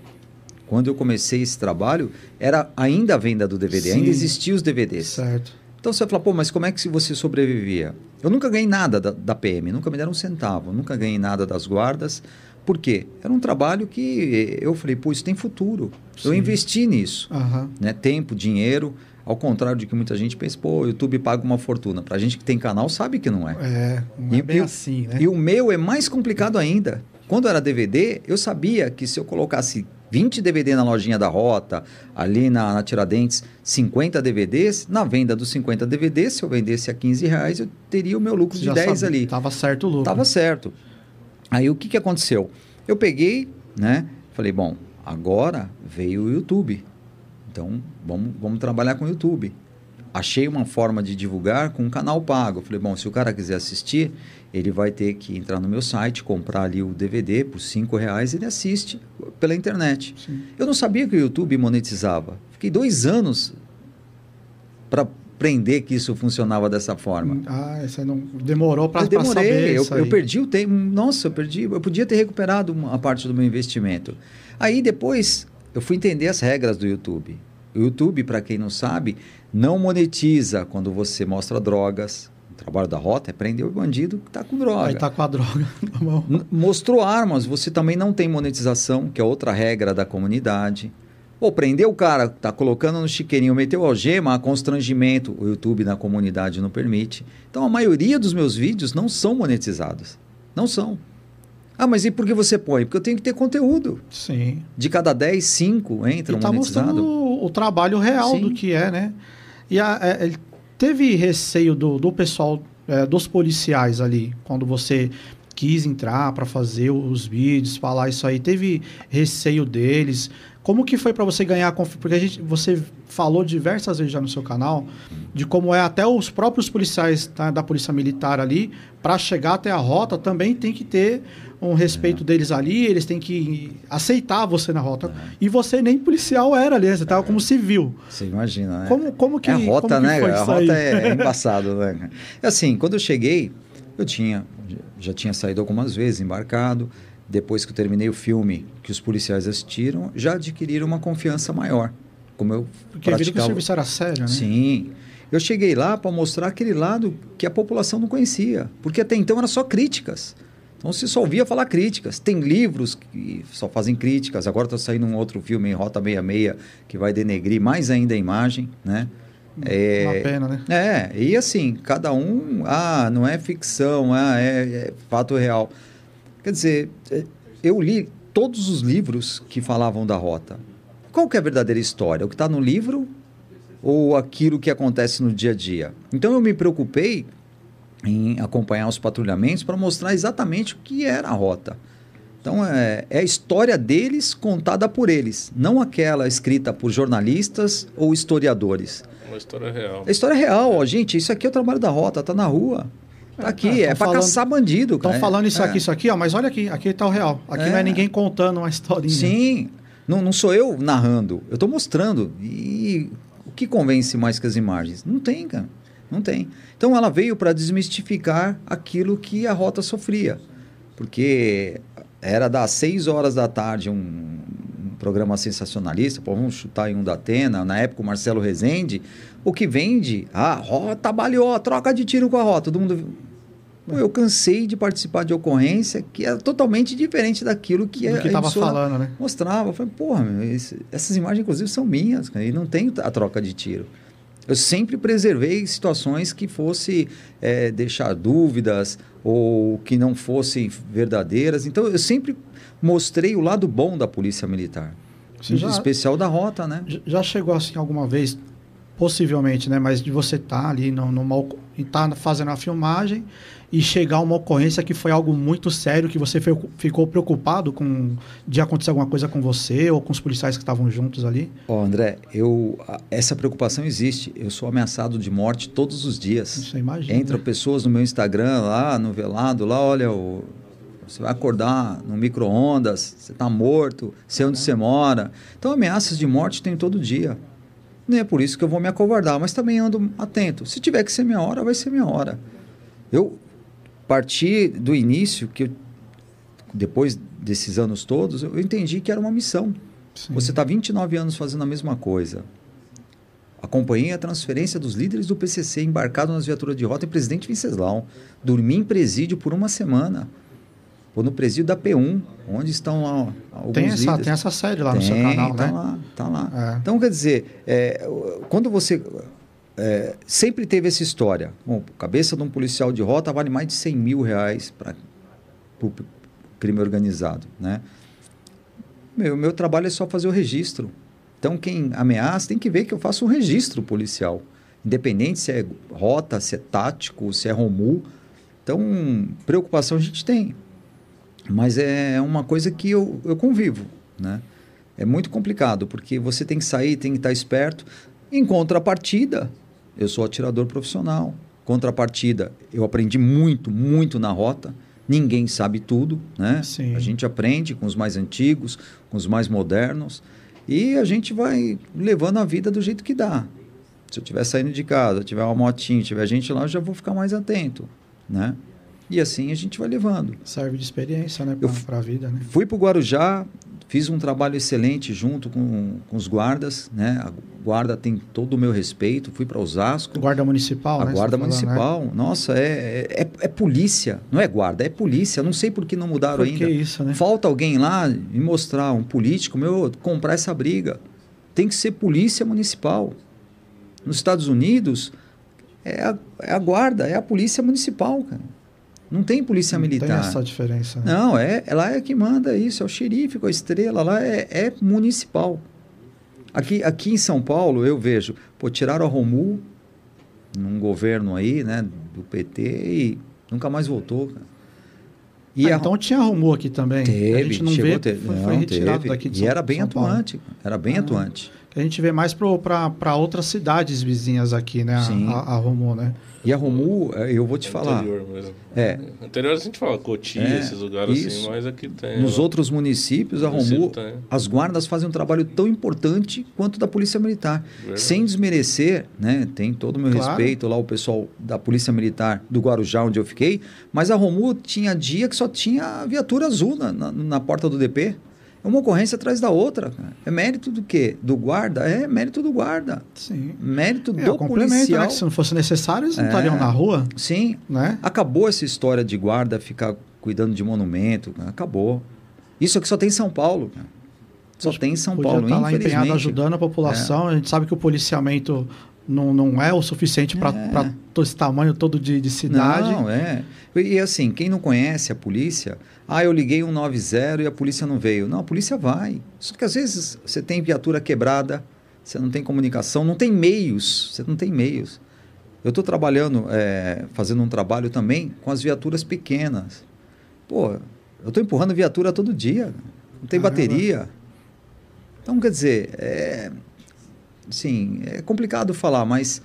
S3: Quando eu comecei esse trabalho, era ainda a venda do DVD, Sim. ainda existiam os DVDs.
S1: Certo.
S3: Então você fala, pô, mas como é que você sobrevivia? Eu nunca ganhei nada da, da PM, nunca me deram um centavo, nunca ganhei nada das guardas. Por quê? Era um trabalho que eu falei, pô, isso tem futuro. Sim. Eu investi nisso.
S1: Uhum.
S3: Né? Tempo, dinheiro. Ao contrário de que muita gente pensa, pô, o YouTube paga uma fortuna. Pra gente que tem canal, sabe que não é.
S1: É, não é e, bem
S3: e,
S1: assim, né?
S3: E o meu é mais complicado ainda. Quando era DVD, eu sabia que se eu colocasse 20 DVD na lojinha da Rota, ali na, na Tiradentes, 50 DVDs, na venda dos 50 DVDs, se eu vendesse a 15 reais, eu teria o meu lucro de 10 sabia, ali.
S1: Tava certo o lucro.
S3: Tava certo. Aí o que, que aconteceu? Eu peguei, né? Falei, bom, agora veio o YouTube. Então, vamos, vamos trabalhar com o YouTube. Achei uma forma de divulgar com um canal pago. Falei, bom, se o cara quiser assistir, ele vai ter que entrar no meu site, comprar ali o DVD por cinco reais e ele assiste pela internet. Sim. Eu não sabia que o YouTube monetizava. Fiquei dois anos para aprender que isso funcionava dessa forma.
S1: Ah, você não demorou para
S3: saber
S1: eu,
S3: eu perdi o tempo. Nossa, eu perdi. Eu podia ter recuperado uma parte do meu investimento. Aí depois eu fui entender as regras do YouTube. O YouTube, para quem não sabe, não monetiza quando você mostra drogas, trabalho da rota é prender o bandido que está com droga.
S1: Aí está com a droga.
S3: Mostrou armas, você também não tem monetização, que é outra regra da comunidade. Pô, prendeu o cara, tá colocando no chiqueirinho, meteu algema, constrangimento, o YouTube na comunidade não permite. Então a maioria dos meus vídeos não são monetizados. Não são. Ah, mas e por que você põe? Porque eu tenho que ter conteúdo.
S1: Sim.
S3: De cada 10, 5 entram
S1: e tá
S3: monetizados.
S1: mostrando o, o trabalho real Sim. do que é, né? E a, é, Teve receio do, do pessoal, é, dos policiais ali, quando você quis entrar para fazer os vídeos, falar isso aí? Teve receio deles? Como que foi para você ganhar confiança? Porque a gente, você falou diversas vezes já no seu canal de como é até os próprios policiais tá, da polícia militar ali para chegar até a rota também tem que ter um respeito é. deles ali, eles têm que aceitar você na rota. É. E você nem policial era ali, você estava como civil.
S3: Você imagina, né?
S1: Como, como que
S3: é a rota,
S1: né?
S3: a rota é, é embaçado, né? Assim, quando eu cheguei, eu tinha já tinha saído algumas vezes embarcado depois que eu terminei o filme, que os policiais assistiram, já adquiriram uma confiança maior. Como eu
S1: Porque praticava... viram que o serviço era sério, né?
S3: Sim. Eu cheguei lá para mostrar aquele lado que a população não conhecia. Porque até então era só críticas. Então se só ouvia falar críticas. Tem livros que só fazem críticas. Agora está saindo um outro filme em Rota 66 que vai denegrir mais ainda a imagem, né?
S1: É, uma pena, né?
S3: É, e assim, cada um, ah, não é ficção, ah, é, é fato real. Quer dizer, é, eu li todos os livros que falavam da rota. Qual que é a verdadeira história? O que está no livro ou aquilo que acontece no dia a dia? Então eu me preocupei em acompanhar os patrulhamentos para mostrar exatamente o que era a rota. Então é, é, a história deles contada por eles, não aquela escrita por jornalistas ou historiadores.
S2: Uma história real.
S3: A história real, ó, gente, isso aqui é o trabalho da rota, tá na rua. Tá aqui,
S1: É,
S3: é,
S1: falando-
S3: caçar bandido.
S1: Estão falando isso
S3: É.
S1: aqui, isso aqui, ó, mas olha aqui, aqui tá o real. Aqui não é
S3: É.
S1: ninguém contando uma historinha.
S3: Sim, não, não sou eu narrando, eu estou mostrando. E o que convence mais que as imagens? Não tem, cara. Não tem. Então ela veio para desmistificar aquilo que a rota sofria. Porque era das 6 horas da tarde um, um programa sensacionalista, pô, vamos chutar em um da Atena, na época o Marcelo Rezende, o que vende, ah, rota baleou, troca de tiro com a rota, todo mundo... Pô, eu cansei de participar de ocorrência que é totalmente diferente daquilo que,
S1: Do
S3: a
S1: que tava
S3: emissora
S1: falando, né?
S3: mostrava. Eu falei, porra, meu, esse- essas imagens, inclusive, são minhas, e não tem a troca de tiro. Eu sempre preservei situações que fosse eh, deixar dúvidas ou que não fossem verdadeiras. Então, eu sempre mostrei o lado bom da polícia militar.
S1: Você já-
S3: especial da rota, né?
S1: Já chegou assim alguma vez, possivelmente, né? Mas de você estar ali no, numa, e tá fazendo a filmagem e chegar uma ocorrência que foi algo muito sério, que você fe- ficou preocupado com de acontecer alguma coisa com você ou com os policiais que estavam juntos ali?
S3: Ó, André, eu, essa preocupação existe. Eu sou ameaçado de morte todos os dias.
S1: Você imagina.
S3: Entram
S1: né?
S3: pessoas no meu Instagram, lá no velado, lá, olha, o- você vai acordar no micro-ondas, você está morto, sei onde você mora. Então, ameaças de morte tem todo dia. Não é por isso que eu vou me acovardar, mas também ando atento. Se tiver que ser minha hora, vai ser minha hora. Eu parti do início, que eu- depois desses anos todos, eu entendi que era uma missão.
S1: Sim.
S3: Você está 29 anos fazendo a mesma coisa. Acompanhei a transferência dos líderes do PCC embarcado nas viaturas de rota em Presidente Venceslau. Dormi em presídio por uma semana. Ou no presídio da P1, onde estão lá alguns
S1: tem, essa,
S3: líderes.
S1: tem essa sede lá no seu
S3: Tem,
S1: canal,
S3: tá
S1: né?
S3: lá, tá lá.
S1: É.
S3: Então, quer dizer, é, quando você... é, sempre teve essa história. Bom, cabeça de um policial de rota vale mais de 100 mil reais para o crime organizado, né? Meu, meu trabalho é só fazer o registro. Então, quem ameaça tem que ver que eu faço um registro policial. Independente se é rota, se é tático, se é ROMU. Então, preocupação a gente tem. Mas é uma coisa que eu, eu convivo, né? É muito complicado, porque você tem que sair, tem que estar esperto. Em contrapartida, eu sou atirador profissional. Contrapartida, eu aprendi muito, muito na rota. Ninguém sabe tudo, né?
S1: Sim.
S3: A gente aprende com os mais antigos, com os mais modernos. E a gente vai levando a vida do jeito que dá. Se eu estiver saindo de casa, tiver uma motinha, tiver gente lá, eu já vou ficar mais atento, né? E assim a gente vai levando.
S1: Serve de experiência, né?
S3: F-
S1: pra vida, né?
S3: Fui para o Guarujá, fiz um trabalho excelente junto com, com os guardas, né? A guarda tem todo o meu respeito. Fui para Osasco.
S1: Guarda municipal,
S3: A
S1: né?
S3: guarda
S1: Você tá falando, né?
S3: municipal, nossa, é, é, é polícia, não é guarda, é polícia. Não sei por que não mudaram
S1: Por que
S3: ainda.
S1: isso, né?
S3: Falta alguém lá me mostrar, um político meu, comprar essa briga. Tem que ser polícia municipal. Nos Estados Unidos, é a, é a guarda, é a polícia municipal, cara. Não tem polícia
S1: Não
S3: militar.
S1: Tem essa diferença. Né?
S3: Não, é, ela é que manda isso, é o xerife com a estrela, lá é, é municipal. Aqui, aqui em São Paulo, eu vejo, pô, tiraram a Romu num governo aí, né, do PT e nunca mais voltou, cara. E
S1: Ah,
S3: a-
S1: então tinha rumor aqui também.
S3: teve,
S1: a gente não
S3: chegou
S1: vê,
S3: a ter,
S1: foi,
S3: não,
S1: foi retirado
S3: teve.
S1: daqui de
S3: E
S1: São,
S3: era bem
S1: São Paulo.
S3: atuante, era bem
S1: Ah.
S3: atuante.
S1: Que a gente vê mais para outras cidades vizinhas aqui, né? a-
S3: Sim.
S1: A, a rumor, né?
S3: E a Romu, eh, eu vou te falar,
S2: Interior mesmo.
S3: É.
S2: Interior a gente fala Cotia,
S3: É,
S2: esses lugares
S3: isso.
S2: assim, mas aqui tem.
S3: nos
S2: ó.
S3: outros municípios, a Romu,
S2: tem.
S3: as guardas fazem um trabalho tão importante quanto da Polícia Militar.
S2: Verdade.
S3: Sem desmerecer, né? Tem todo o meu
S1: Claro.
S3: respeito lá, o pessoal da Polícia Militar do Guarujá, onde eu fiquei. Mas a Romu tinha dia que só tinha viatura azul na, na, na porta do DP. É uma ocorrência atrás da outra. É mérito do quê? Do guarda? É mérito do guarda.
S1: Sim.
S3: Mérito
S1: É,
S3: do
S1: complemento,
S3: policial.
S1: né? Se não fosse necessário, eles não
S3: É.
S1: estariam na rua,
S3: Sim.
S1: né?
S3: Acabou essa história de guarda ficar cuidando de monumento. Acabou. Isso aqui só tem em São Paulo. Só tem em São Paulo,
S1: estar lá empenhado.
S3: É.
S1: ajudando a população. A gente sabe que o policiamento não, não é o suficiente para
S3: É.
S1: esse tamanho todo de, de cidade.
S3: Não, é. E assim, quem não conhece a polícia, ah, eu liguei 190 e a polícia não veio. Não, a polícia vai. Só que às vezes você tem viatura quebrada, você não tem comunicação, não tem meios, você não tem meios. Eu estou trabalhando, é, fazendo um trabalho também com as viaturas pequenas. Pô, eu estou empurrando viatura todo dia, não tem
S1: Caramba.
S3: bateria. Então, quer dizer, é, sim, é complicado falar, mas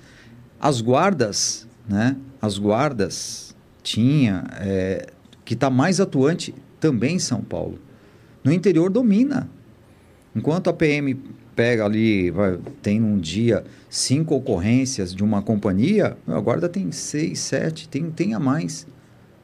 S3: as guardas, né? As guardas tinha, é, que está mais atuante também em São Paulo. No interior domina. Enquanto a PM pega ali, vai, tem um dia cinco ocorrências de uma companhia, a guarda tem seis, sete, tem, tem a mais.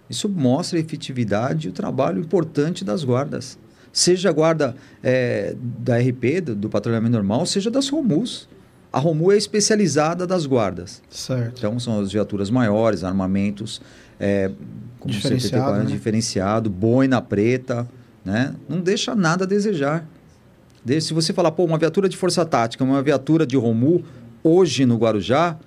S3: Isso mostra a efetividade e o trabalho importante das guardas. Seja a guarda é, da RP, do, do, patrulhamento normal, seja das ROMUS. A ROMU é especializada das guardas.
S1: Certo.
S3: Então são as viaturas maiores, armamentos, é, como
S1: diferenciado,
S3: CPT-40
S1: né?
S3: diferenciado, boina preta, né? Não deixa nada a desejar. Se você falar, pô, uma viatura de força tática, uma viatura de Romu, hoje no Guarujá,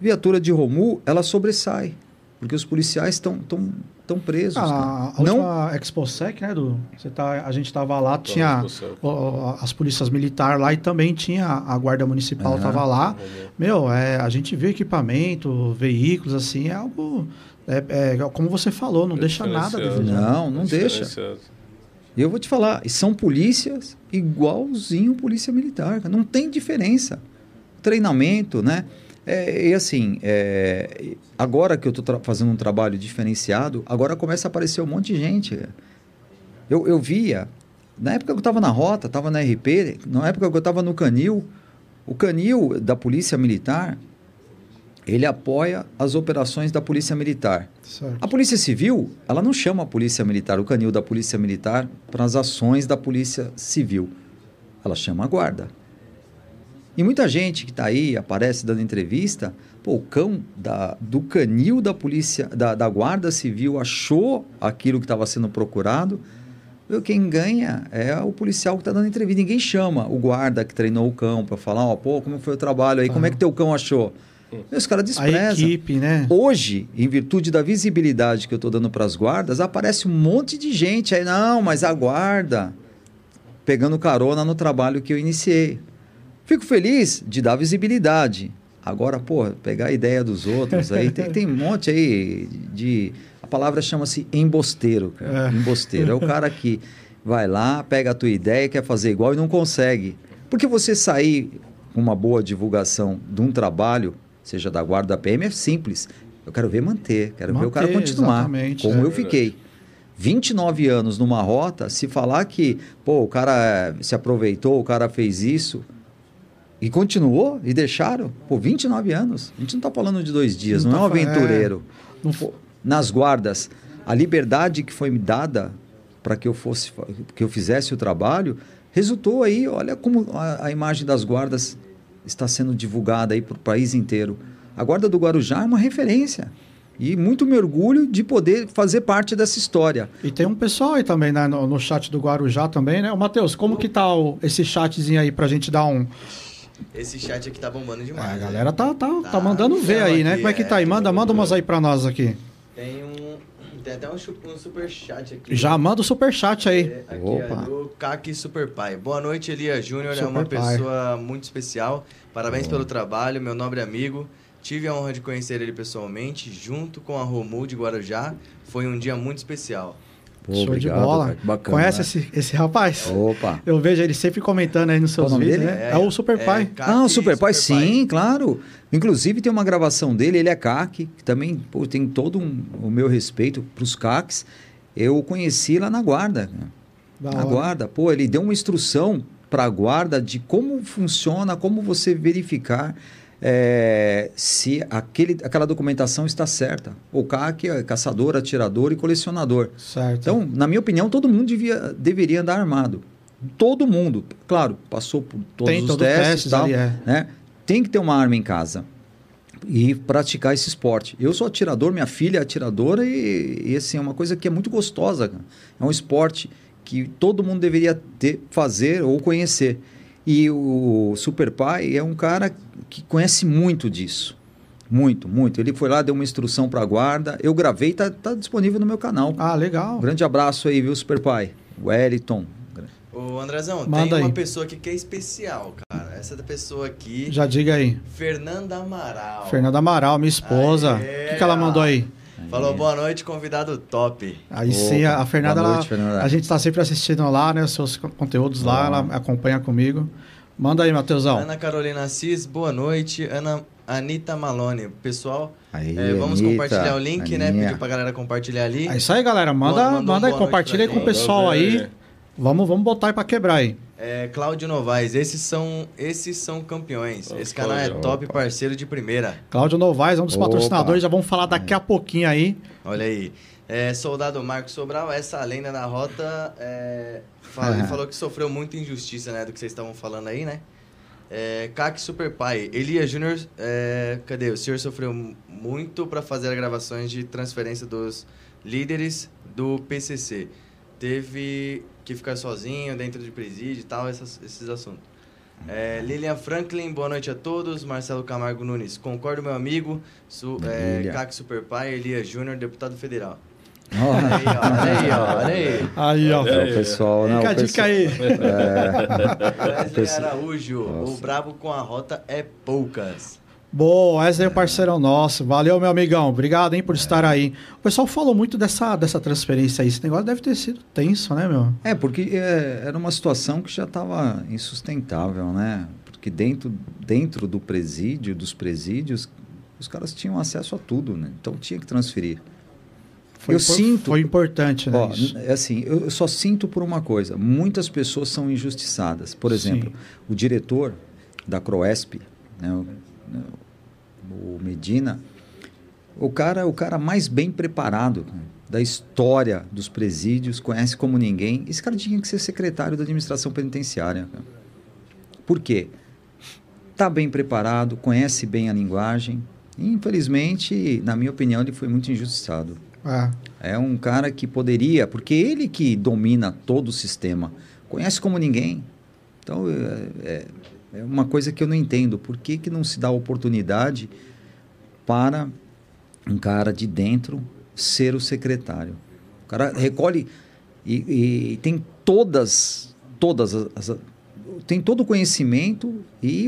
S3: viatura de Romu, ela sobressai. Porque os policiais estão tão, tão presos.
S1: Ah, a
S3: não,
S1: última ExpoSec, né, Du? Você tá, a gente estava lá, tinha ó, as polícias militares lá e também tinha a guarda municipal estava lá. Meu, é, a gente vê equipamento, veículos, assim, é algo... É, é, como você falou, não deixa nada
S2: Diferenciado.
S1: desejar.
S3: Não, não deixa.
S2: Diferenciado.
S3: E eu vou te falar, e são polícias igualzinho polícia militar. Não tem diferença. Treinamento, né? É, e assim, é, agora que eu estou fazendo um trabalho diferenciado, agora começa a aparecer um monte de gente. Eu, eu via, na época que eu estava na rota, estava na RP, na época que eu estava no Canil, o Canil da Polícia Militar, ele apoia as operações da Polícia Militar.
S1: Certo.
S3: A Polícia Civil, ela não chama a Polícia Militar, o canil da Polícia Militar, para as ações da Polícia Civil. Ela chama a Guarda. E muita gente que está aí, aparece dando entrevista, pô, o cão da, do canil da Polícia, da, da Guarda Civil achou aquilo que estava sendo procurado. Quem ganha é o policial que está dando entrevista. Ninguém chama o guarda que treinou o cão para falar, ó, pô, como foi o trabalho aí, como é que teu cão achou? Os caras
S1: A
S3: desprezam.
S1: equipe, né?
S3: Hoje, em virtude da visibilidade que eu estou dando para as guardas, aparece um monte de gente aí, não, mas a guarda, pegando carona no trabalho que eu iniciei. Fico feliz de dar visibilidade. Agora, pô, pegar a ideia dos outros aí, tem, tem um monte aí de. A palavra chama-se embosteiro, cara.
S1: É.
S3: Embosteiro. É o cara que vai lá, pega a tua ideia, quer fazer igual e não consegue. Porque você sair com uma boa divulgação de um trabalho, seja da guarda da PM, é simples. Eu quero ver manter, quero ver o cara
S1: Manter,
S3: continuar. Como
S1: é
S3: eu fiquei. 29 anos numa rota, se falar que, pô, o cara eh, se aproveitou, o cara fez isso e continuou e deixaram, pô, 29 anos. A gente não está falando de dois dias, não,
S1: Não
S3: é um
S1: tá é.
S3: aventureiro.
S1: Não
S3: Pô, nas guardas, a liberdade que foi me dada para que eu fosse que eu fizesse o trabalho, resultou aí, olha como a, a imagem das guardas está sendo divulgada aí para o país inteiro. A guarda do Guarujá é uma referência. E muito me orgulho de poder fazer parte dessa história.
S1: E tem um pessoal aí também, né, no, no chat do Guarujá também, né? Ô, Matheus, como que tá o- esse chatzinho aí pra gente dar um...
S4: Esse chat aqui tá bombando
S1: Ah,
S4: demais.
S1: a
S4: né?
S1: galera tá, tá, tá,
S4: Tá
S1: mandando ver aí, né?
S4: aqui,
S1: Como é que tá aí?
S4: é,
S1: Manda, manda umas aí pra nós aqui.
S4: Tem um. Tem até um, um super chat aqui.
S1: Já manda o superchat aí.
S4: É, aqui
S3: Opa.
S4: é do Kaki Super Pai. Boa noite, Elia Júnior. É uma pessoa muito especial. Parabéns pelo trabalho, meu nobre amigo. Tive a honra de conhecer ele pessoalmente, junto com a Romu de Guarujá. Foi um dia muito especial.
S3: Pô,
S1: Show
S3: obrigado,
S1: de bola.
S3: cara, que bacana,
S1: Conhece
S3: né?
S1: esse, esse rapaz?
S3: Opa.
S1: Eu vejo ele sempre comentando aí nos seus vídeos,
S3: dele?
S1: né? É, o Super Pai.
S4: Kaki
S3: Ah, o Super Pai, sim, claro. Inclusive tem uma gravação dele, ele é CAC, que também pô, tem todo um- o meu respeito para os CACs. Eu o conheci lá na guarda. né?
S1: Da
S3: Na
S1: hora.
S3: guarda, pô, ele deu uma instrução para a guarda de como funciona, como você verificar é, se aquele, aquela documentação está certa. O CAC é caçador, atirador e colecionador.
S1: Certo.
S3: Então, na minha opinião, todo mundo devia, deveria andar armado. Todo mundo. Claro, passou por todos
S1: Tem
S3: os
S1: todos os
S3: testes,
S1: testes
S3: e tal,
S1: ali, é.
S3: né? Tem que ter uma arma em casa e praticar esse esporte. Eu sou atirador, minha filha é atiradora e, e assim, é uma coisa que é muito gostosa. cara. É um esporte que todo mundo deveria ter, fazer ou conhecer. E o Super Pai é um cara que conhece muito disso. Muito, muito. Ele foi lá, deu uma instrução para a guarda. Eu gravei, tá, tá disponível no meu canal.
S1: Ah, legal.
S3: Grande abraço aí, viu, Super Pai? Wellington.
S4: Ô, Andrezão,
S1: Manda
S4: tem uma
S1: aí.
S4: pessoa aqui que é especial, cara. Essa da pessoa aqui,
S1: Já diga aí.
S4: Fernanda Amaral.
S1: Fernanda Amaral, minha esposa. O que, que ela mandou aí?
S4: Falou boa noite, convidado top.
S1: Aí
S3: Opa,
S1: sim, a Fernanda,
S3: boa noite,
S1: ela-
S3: Fernanda.
S1: a gente está sempre assistindo lá, né? Os seus co- conteúdos lá,
S3: Ah.
S1: ela acompanha comigo. Manda aí, Matheusão.
S4: Ana Carolina Assis, boa noite. Ana Anitta Malone. Pessoal,
S3: Aí,
S4: é, vamos
S3: Anitta,
S4: compartilhar o link, né?
S3: Aninha.
S4: Pedir pra galera compartilhar ali.
S1: É isso aí, galera. Manda,
S4: um
S1: manda aí,
S4: boa noite
S1: compartilha aí com o pessoal aí. Vamos, vamos botar aí pra quebrar aí.
S4: É, Cláudio Novaes, esses são, esses são campeões. Esse canal é
S2: opa.
S4: top parceiro de primeira.
S1: Cláudio Novaes, um dos
S3: Opa.
S1: patrocinadores, já vamos falar daqui a pouquinho aí.
S4: Olha aí. É, soldado Marcos Sobral, essa lenda da rota, é, fala- ele
S3: Ah.
S4: falou que sofreu muita injustiça, né? Do que vocês estavam falando aí, né? É, CAC Super Pai, Elias Júnior, é, cadê? O senhor sofreu mu- muito para fazer as gravações de transferência dos líderes do PCC. Teve que ficar sozinho dentro de presídio e tal, essas- esses assuntos. É, Lilian Franklin, boa noite a todos. Marcelo Camargo Nunes, concordo, meu amigo. Su, é. CAC Super Pai, Elias Júnior, deputado federal. Olha aí, ó, olha aí, ó, olha aí.
S1: Aí, ó.
S3: é, o pessoal, não,
S1: Fica a
S3: o
S1: dica aí.
S4: Wesley
S3: Pessoal-
S4: Araújo, o
S3: Nossa.
S4: brabo com a rota é poucas.
S1: Boa, Wesley é parceirão nosso. Valeu, meu amigão. Obrigado, hein, por estar aí. O pessoal falou muito dessa, dessa transferência aí. Esse negócio deve ter sido tenso, né, meu?
S3: É, porque é, era uma situação que já estava insustentável, né? Porque dentro, dentro do presídio, dos presídios, os caras tinham acesso a tudo, né? Então tinha que transferir.
S1: Foi,
S3: Eu
S1: por-
S3: sinto-
S1: Foi importante, né?
S3: Ó, é assim, eu eu só sinto por uma coisa: muitas pessoas são injustiçadas. Por exemplo,
S1: Sim.
S3: o diretor da Croesp, né, o, né, o Medina, o cara é o cara mais bem preparado né, da história dos presídios, conhece como ninguém. Esse cara tinha que ser secretário da administração penitenciária. cara. Por quê? Está bem preparado, conhece bem a linguagem. E, infelizmente, na minha opinião, ele foi muito injustiçado.
S1: É.
S3: É um cara que poderia, porque ele que domina todo o sistema, conhece como ninguém. Então, é, é- é uma coisa que eu não entendo. Por que, que não se dá oportunidade para um cara de dentro ser o secretário? O cara recolhe e, e tem todas, todas as, as- tem todo o conhecimento e,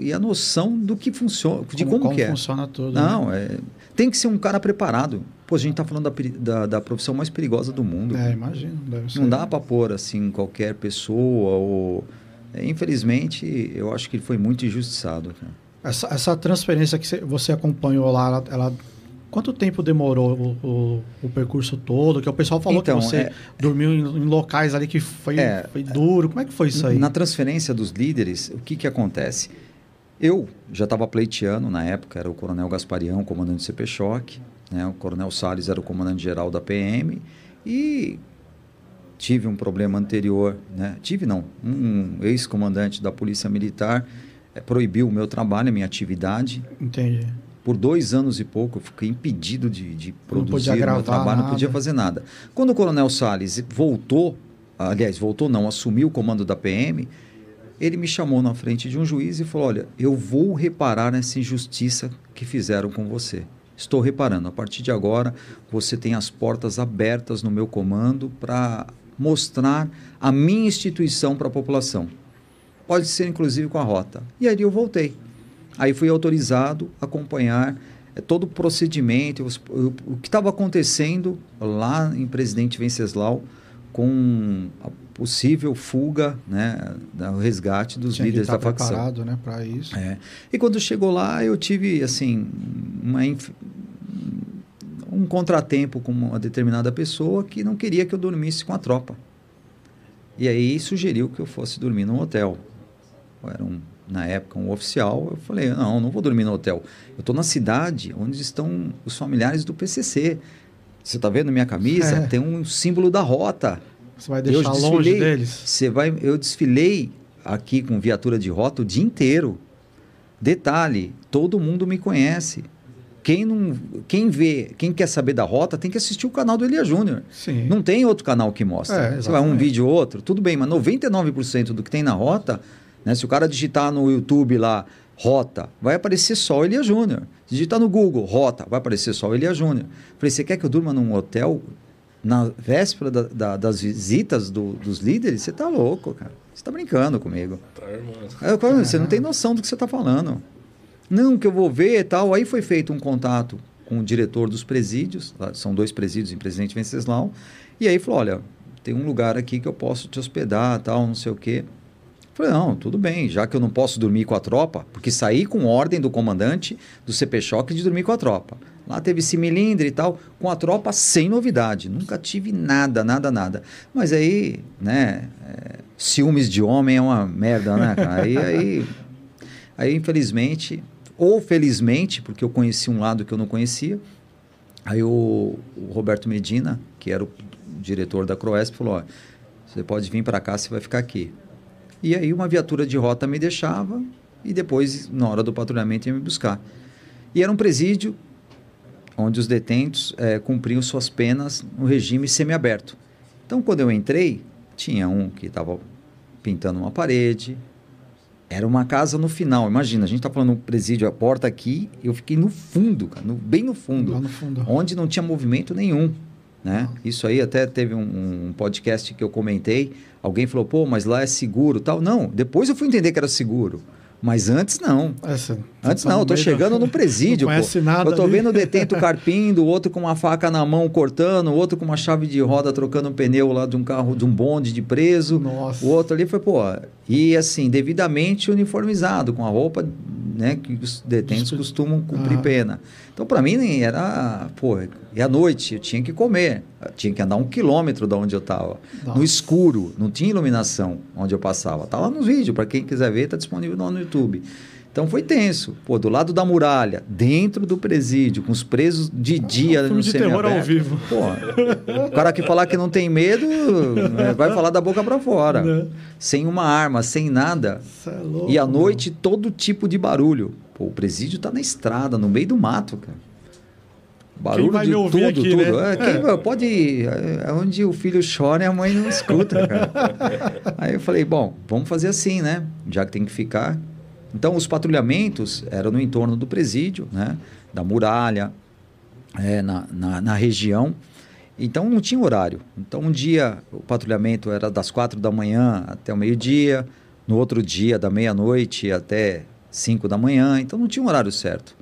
S3: e a noção do que funciona, de como, que é.
S1: funciona tudo. né?
S3: Não, é, tem que ser um cara preparado. Pô, a gente está falando da, da, da profissão mais perigosa do mundo.
S1: É, imagino.
S3: Não dá para pôr assim qualquer pessoa ou infelizmente eu acho que ele foi muito injustiçado.
S1: Essa, essa transferência que cê- você acompanhou lá, ela, ela- quanto tempo demorou o, o, o percurso todo? Que o pessoal falou
S3: Então,
S1: que você
S3: é-
S1: dormiu em, em locais ali que foi,
S3: É,
S1: foi duro. Como é que foi isso aí?
S3: Na transferência dos líderes, o que que acontece? Eu já estava pleiteando na época, era o Coronel Gasparião, comandante do CP Choque, né? o Coronel Salles era o comandante geral da PM e tive um problema anterior, né? tive não, um ex-comandante da Polícia Militar eh, proibiu o meu trabalho, a minha atividade,
S1: Entendi.
S3: por dois anos e pouco, eu fiquei impedido de, de produzir o meu trabalho, não podia
S1: nada.
S3: fazer nada. Quando o Coronel Salles voltou, aliás, voltou não, assumiu o comando da PM, ele me chamou na frente de um juiz e falou: Olha, eu vou reparar nessa injustiça que fizeram com você. Estou reparando. A partir de agora, você tem as portas abertas no meu comando para mostrar a minha instituição para a população. Pode ser inclusive com a rota. E aí eu voltei. Aí fui autorizado a acompanhar eh, todo o procedimento, os- o, o que estava acontecendo lá em Presidente Venceslau com a possível fuga, né, da- o resgate dos
S1: Tinha que
S3: líderes
S1: estar
S3: da facção.
S1: preparado, né, para isso.
S3: É. E quando chegou lá, eu tive assim uma inf- um contratempo com uma determinada pessoa que não queria que eu dormisse com a tropa. E aí sugeriu que eu fosse dormir num hotel. Eu era um, na época um oficial. Eu falei: não, não vou dormir no hotel. Eu estou na cidade onde estão os familiares do PCC. Você está vendo minha camisa?
S1: É.
S3: Tem um símbolo da rota.
S1: Você vai
S3: Eu
S1: deixar longe
S3: desfilei-
S1: deles?
S3: Você vai, eu desfilei aqui com viatura de rota o dia inteiro. Detalhe, todo mundo me conhece. Quem não, quem vê, quem quer saber da rota, tem que assistir o canal do Elia Júnior.
S1: Sim.
S3: Não tem outro canal que mostra.
S1: É,
S3: Você vai um vídeo ou outro, tudo bem, mas 99% do que tem na rota, né, se o cara digitar no YouTube lá rota, vai aparecer só o Elia Júnior. Se digitar no Google rota, vai aparecer só o Elia Júnior. Falei, você quer que eu durma num hotel na véspera da- da- das visitas do- dos líderes? Você tá louco, cara. Você tá brincando comigo.
S2: Tá, irmão.
S3: Eu você não tem noção do que você está falando. Não, que eu vou ver e tal. Aí foi feito um contato com o diretor dos presídios, são dois presídios em Presidente Venceslau, e aí falou, olha, tem um lugar aqui que eu posso te hospedar, tal, não sei o quê. Falei, não, tudo bem, já que eu não posso dormir com a tropa, porque saí com ordem do comandante do CP Choque de dormir com a tropa. Lá teve similindre e tal, com a tropa sem novidade. Nunca tive nada, nada, nada. Mas aí, né, é, ciúmes de homem é uma merda, né, cara? Aí, aí, aí, infelizmente, ou felizmente, porque eu conheci um lado que eu não conhecia, aí o, o Roberto Medina, que era o diretor da Croesp, falou, ó, você pode vir para cá, você vai ficar aqui. E aí uma viatura de rota me deixava e depois, na hora do patrulhamento, ia me buscar. E era um presídio onde os detentos é, cumpriam suas penas no regime semiaberto. Então, quando eu entrei, tinha um que estava pintando uma parede. Era uma casa no final. Imagina, a gente está falando um presídio, a porta aqui, eu fiquei no fundo, cara, no, bem no fundo,
S1: Lá no fundo.
S3: onde não tinha movimento nenhum. Né? Isso aí até teve um, um podcast que eu comentei. Alguém falou, pô, mas lá é seguro tal. Não, depois eu fui entender que era seguro. Mas antes não.
S1: Essa,
S3: Antes
S1: tá
S3: não, eu tô chegando
S1: da-
S3: no presídio,
S1: Não conhece
S3: pô.
S1: nada
S3: eu tô
S1: ali.
S3: vendo o detento carpindo, o outro com uma faca na mão cortando, o outro com uma chave de roda trocando um pneu lá de um carro, de um bonde de preso.
S1: Nossa.
S3: O outro ali foi, pô, e assim, devidamente uniformizado, com a roupa, né, que os detentos
S1: Isso.
S3: costumam cumprir
S1: Ah.
S3: pena. Então, para mim, nem era, pô, e à noite eu tinha que comer, tinha que andar um quilômetro da onde eu tava,
S1: Nossa.
S3: no escuro, não tinha iluminação onde eu passava. Tá lá nos vídeos, para quem quiser ver, tá disponível lá no YouTube. Então foi tenso. Pô, do lado da muralha, dentro do presídio, com os presos de dia
S1: filme
S3: no
S1: de terror ao vivo.
S3: Pô, o cara que falar que não tem medo, né, vai falar da boca para fora.
S1: Né?
S3: Sem uma arma, sem nada.
S1: É louco,
S3: E à
S1: mano.
S3: noite, todo tipo de barulho. Pô, o presídio tá na estrada, no meio do mato, cara. Barulho de tudo,
S1: aqui,
S3: tudo.
S1: né?
S3: É, quem
S1: É.
S3: pode ir? É é onde o filho chora e a mãe não escuta, cara. Aí eu falei, bom, vamos fazer assim, né? Já que tem que ficar. Então, os patrulhamentos eram no entorno do presídio, né? Da muralha, é, na, na, na região. Então, não tinha horário. Então, um dia o patrulhamento era das quatro da manhã até o meio-dia. No outro dia, da meia-noite até cinco da manhã. Então, não tinha um horário certo.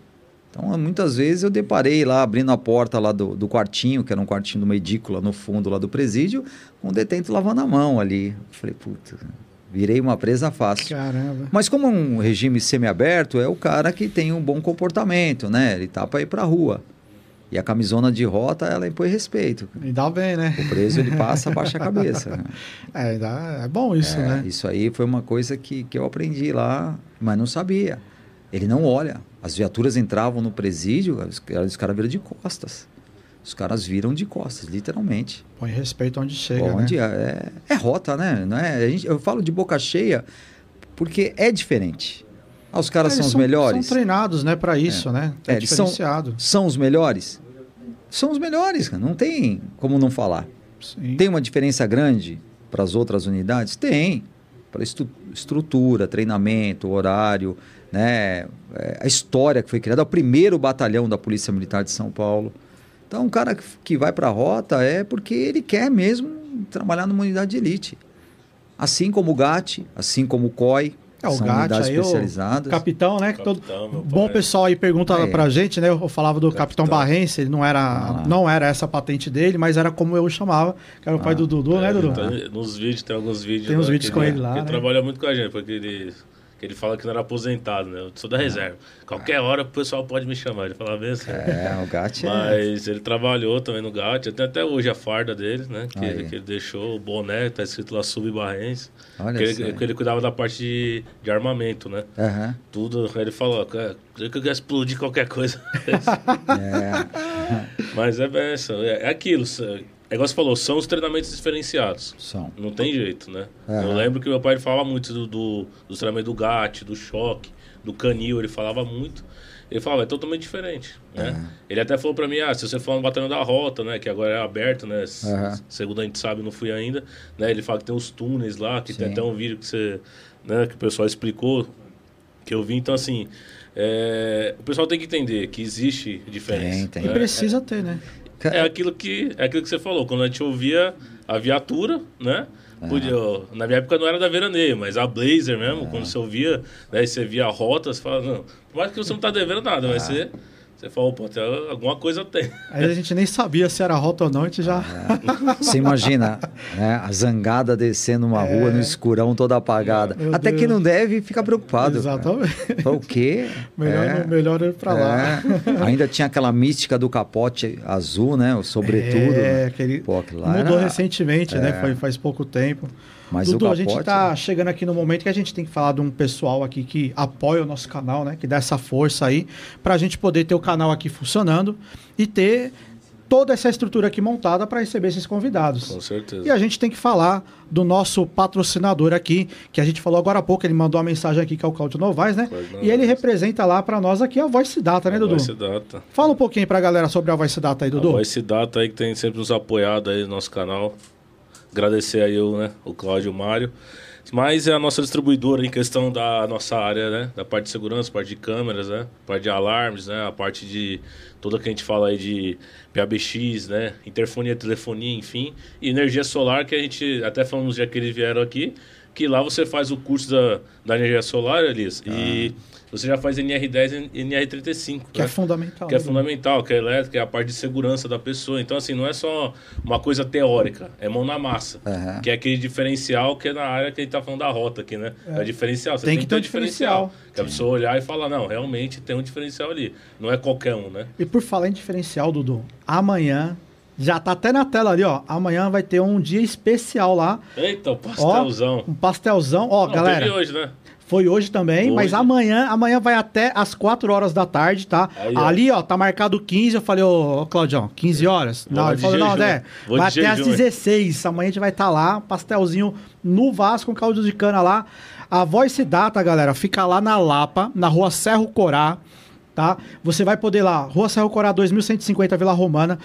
S3: Então, muitas vezes eu deparei lá, abrindo a porta lá do, do quartinho, que era um quartinho de uma edícula no fundo lá do presídio, com um detento lavando a mão ali. Eu falei, puta, virei uma presa fácil.
S1: Caramba.
S3: Mas como é um regime semiaberto, é o cara que tem um bom comportamento, né? Ele tá para ir para rua. E a camisona de rota, ela impõe respeito.
S1: E dá bem, né?
S3: O preso, ele passa, baixa a cabeça.
S1: É, dá- é bom isso,
S3: É,
S1: né?
S3: Isso aí foi uma coisa que, que eu aprendi lá, mas não sabia. Ele não olha. As viaturas entravam no presídio, os, os caras viram de costas. Os caras viram de costas, literalmente.
S1: Põe respeito onde chega, né?
S3: é, é rota, né? Não é, gente, eu falo de boca cheia porque é diferente. Ah, os caras
S1: Eles
S3: são os melhores?
S1: São treinados, né, pra isso, né? É,
S3: É, eles são-
S1: diferenciado.
S3: São os melhores? São os melhores, cara. Não tem como não falar.
S1: Sim.
S3: Tem uma diferença grande para as outras unidades? Tem. Para estrutura, treinamento, horário, né? É, a história que foi criada, é o primeiro batalhão da Polícia Militar de São Paulo. Então, um cara que- vai para a rota é porque ele quer mesmo trabalhar numa unidade de elite. Assim como o GAT, assim como o COI,
S1: É, o
S3: são
S1: GAT aí, o
S3: especializadas.
S1: Capitão, né? que todo- Bom
S2: pai.
S1: pessoal aí pergunta
S3: É.
S1: pra gente, né? Eu falava do Capitão,
S2: Capitão.
S1: Barrense, ele não era,
S3: Ah.
S1: não era essa patente dele, mas era como eu o chamava, que era o pai
S3: Ah.
S1: do Dudu, né,
S2: É,
S1: Dudu?
S2: então, nos vídeos, tem alguns vídeos.
S1: Tem uns
S2: lá
S1: vídeos
S2: que
S1: com
S2: ele,
S1: ele lá,
S2: que
S1: né?
S2: trabalha muito com a gente, porque ele, que ele fala que não era aposentado, né? Eu sou da reserva. Qualquer hora o pessoal pode me chamar. Ele falava bem assim.
S3: É, o GAT é...
S2: Mas ele trabalhou também no GAT, tem até hoje a farda dele, né? Que, ele, que ele deixou, o boné, tá escrito lá Sub-Barrense.
S3: Olha
S2: Que ele, que ele cuidava da parte de, de armamento, né?
S3: Aham.
S2: Tudo, ele falou, "Cara, eu que eu quero explodir qualquer coisa.
S3: É,
S2: Mas é bem isso, é, é aquilo. É igual você falou, são os treinamentos diferenciados.
S3: são.
S2: Não tem jeito, né?
S3: Aham.
S2: Eu lembro que meu pai falava muito do, do, do treinamento do GAT, do choque, do canil, ele falava muito. Ele falava, é totalmente diferente, né?
S3: Aham.
S2: Ele até falou pra mim, ah, se você for no batalhão da rota, né? Que agora é aberto, né?
S3: Aham.
S2: Segundo a gente sabe, não fui ainda. Né? Ele fala que tem os túneis lá, que tem
S3: Sim.
S2: até um vídeo que você... Né, que o pessoal explicou, que eu vi. Então, assim, é, o pessoal tem que entender que existe diferença.
S3: Tem, tem.
S1: E
S2: né?
S1: precisa ter, né?
S2: É aquilo que é aquilo que você falou. Quando a gente ouvia a viatura, né? Podia, na minha época não era da veraneio, mas a Blazer mesmo, quando você ouvia, né, e você via a rota, você fala, não, por mais que você não tá devendo nada, mas você, Você falou, pô, alguma coisa tem.
S1: Aí a gente nem sabia se era rota ou não, a gente já.
S3: Você imagina, né, a zangada descendo uma rua no escurão toda apagada.
S1: Meu
S3: Até
S1: Deus.
S3: que não deve fica preocupado.
S1: Exatamente.
S3: Fala, O quê?
S1: Melhor,
S3: É.
S1: melhor ir pra lá.
S3: É. Ainda tinha aquela mística do capote azul, né? O sobretudo.
S1: É,
S3: né?
S1: aquele
S3: Pô, lá
S1: mudou
S3: era-
S1: recentemente, né? Foi, faz pouco tempo.
S3: Mas
S1: Dudu,
S3: o
S1: a
S3: capote... né?
S1: gente tá chegando aqui no momento que a gente tem que falar de um pessoal aqui que apoia o nosso canal, né? Que dá essa força aí pra gente poder ter o canal aqui funcionando e ter toda essa estrutura aqui montada para receber esses convidados.
S2: Com certeza.
S1: E a gente tem que falar do nosso patrocinador aqui, que a gente falou agora há pouco, ele mandou uma mensagem aqui que é o Cláudio Novaes, né? E ele representa lá pra nós aqui a Voice Data, né, Dudu?
S2: Voice Data.
S1: Fala um pouquinho pra galera sobre a Voice Data aí,
S2: A
S1: Dudu.
S2: Voice Data aí que tem sempre nos apoiado aí no nosso canal. Agradecer aí o, né, o Cláudio e o Mário. Mas é a nossa distribuidora em questão da nossa área, né? Da parte de segurança, parte de câmeras, né? Parte de alarmes, né? A parte de toda que a gente fala aí de PABX, né? Interfonia, telefonia, enfim. E energia solar, que a gente até falamos já que eles vieram aqui, que lá você faz o curso da, da energia solar, Elis, e você já faz NR10 e NR35.
S1: Que é
S2: né?
S1: fundamental.
S2: que é
S1: né,
S2: fundamental, que é elétrica, é a parte de segurança da pessoa. Então, assim, não é só uma coisa teórica, é mão na massa.
S3: Aham.
S2: Que é aquele diferencial que é na área que a gente tá falando da rota aqui, né? É, diferencial. Você
S1: Tem que ter um diferencial.
S2: Que a pessoa olhar e falar, não, realmente tem um diferencial ali. Não é qualquer um, né?
S1: E por falar em diferencial, Dudu, amanhã, já tá até na tela ali, ó. Amanhã vai ter um dia especial lá.
S2: Eita, o
S1: Ó,
S2: pastelzão.
S1: um pastelzão. Ó,
S2: Não,
S1: galera,
S2: teve hoje, né?
S1: Foi hoje também,
S2: Hoje.
S1: mas amanhã, amanhã vai até as 4 horas da tarde, tá?
S2: Aí, ó.
S1: ali, ó, tá marcado 15. Eu falei, ô, ô Claudião, 15 horas?
S2: Vou
S1: não, ele falou, não,
S2: Vou
S1: vai até às
S2: jejum, hein?
S1: 16. Amanhã a gente vai estar lá, pastelzinho no Vasco com caldo de cana lá. A Voice Data, galera, fica lá na Lapa, na rua Serro Corá, tá? Você vai poder lá, Rua Serro Corá 2150 Vila Romana.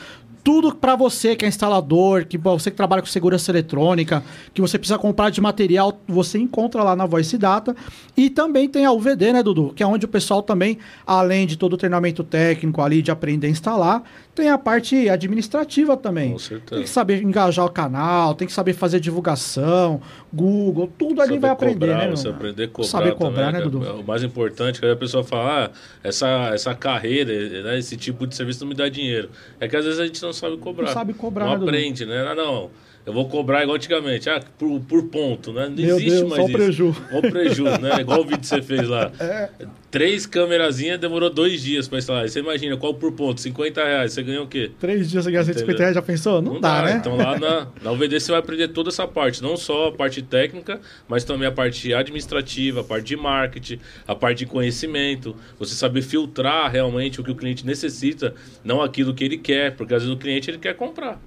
S1: Tudo pra você que é instalador, que você que trabalha com segurança eletrônica, que você precisa comprar de material, você encontra lá na Voice Data. E também tem a UVD, né, Dudu? Que é onde o pessoal também, além de todo o treinamento técnico ali de aprender a instalar, tem a parte administrativa também.
S2: Com certeza.
S1: Tem que saber engajar o canal, tem que saber fazer divulgação, Google, tudo ali
S2: Saber
S1: vai aprender,
S2: cobrar,
S1: né?
S2: Você aprender a cobrar
S1: Saber cobrar,
S2: também,
S1: né,
S2: é-
S1: Dudu?
S2: é O mais importante, que aí a pessoa fala, ah, essa, essa carreira, né, esse tipo de serviço não me dá dinheiro. É que às vezes a gente não sabe cobrar.
S1: Não sabe cobrar,
S2: Não
S1: né, Dudu?
S2: aprende, né? Ah, não, eu vou cobrar igual antigamente, ah, por, por ponto, né? Não
S1: Meu
S2: existe
S1: Deus,
S2: mais
S1: só o
S2: isso.
S1: preju.
S2: Só o preju, né? Igual o vídeo que você fez lá.
S1: É.
S2: Três câmerazinhas demorou dois dias pra instalar. Você imagina, qual por ponto? 50 reais, você ganhou o quê?
S1: Três dias você ganha 150
S2: Entendeu?
S1: reais, já pensou? Não, dá, né?
S2: Então lá na, na UVD você vai aprender toda essa parte, não só a parte técnica, mas também a parte administrativa, a parte de marketing, a parte de conhecimento, você saber filtrar realmente o que o cliente necessita, não aquilo que ele quer, porque às vezes o cliente ele quer comprar.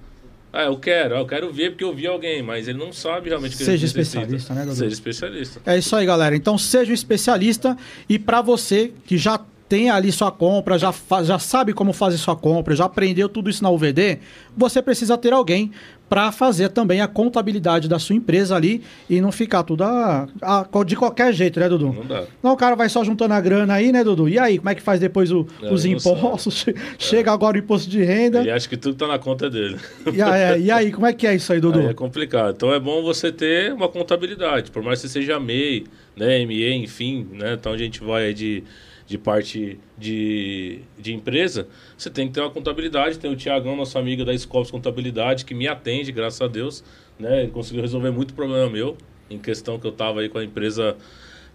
S2: Ah, eu quero, eu quero ver porque eu vi alguém, mas ele não sabe realmente o que
S1: Seja especialista, né, Dudu?
S2: Seja especialista.
S1: É isso aí, galera. Então seja um especialista e para você que já tem ali sua compra, já, já sabe como fazer sua compra, já aprendeu tudo isso na UVD, você precisa ter alguém para fazer também a contabilidade da sua empresa ali e não ficar tudo a- a- de qualquer jeito, né, Dudu?
S2: Não dá.
S1: Não, o cara vai só juntando a grana aí, né, Dudu? E aí, como é que faz depois o-
S2: É,
S1: os impostos? Che- Chega agora o imposto de renda.
S2: Ele acha que tudo tá na conta dele.
S1: E aí, e aí, como é que é isso aí, Dudu?
S2: Aí é complicado. Então é bom você ter uma contabilidade, por mais que você seja MEI, né, ME, enfim, né, então a gente vai de, de parte de, de empresa, você tem que ter uma contabilidade. Tem o Tiagão, nosso amigo da Scopus Contabilidade, que me atende, graças a Deus, né, ele conseguiu resolver muito problema meu, em questão que eu tava aí com a empresa,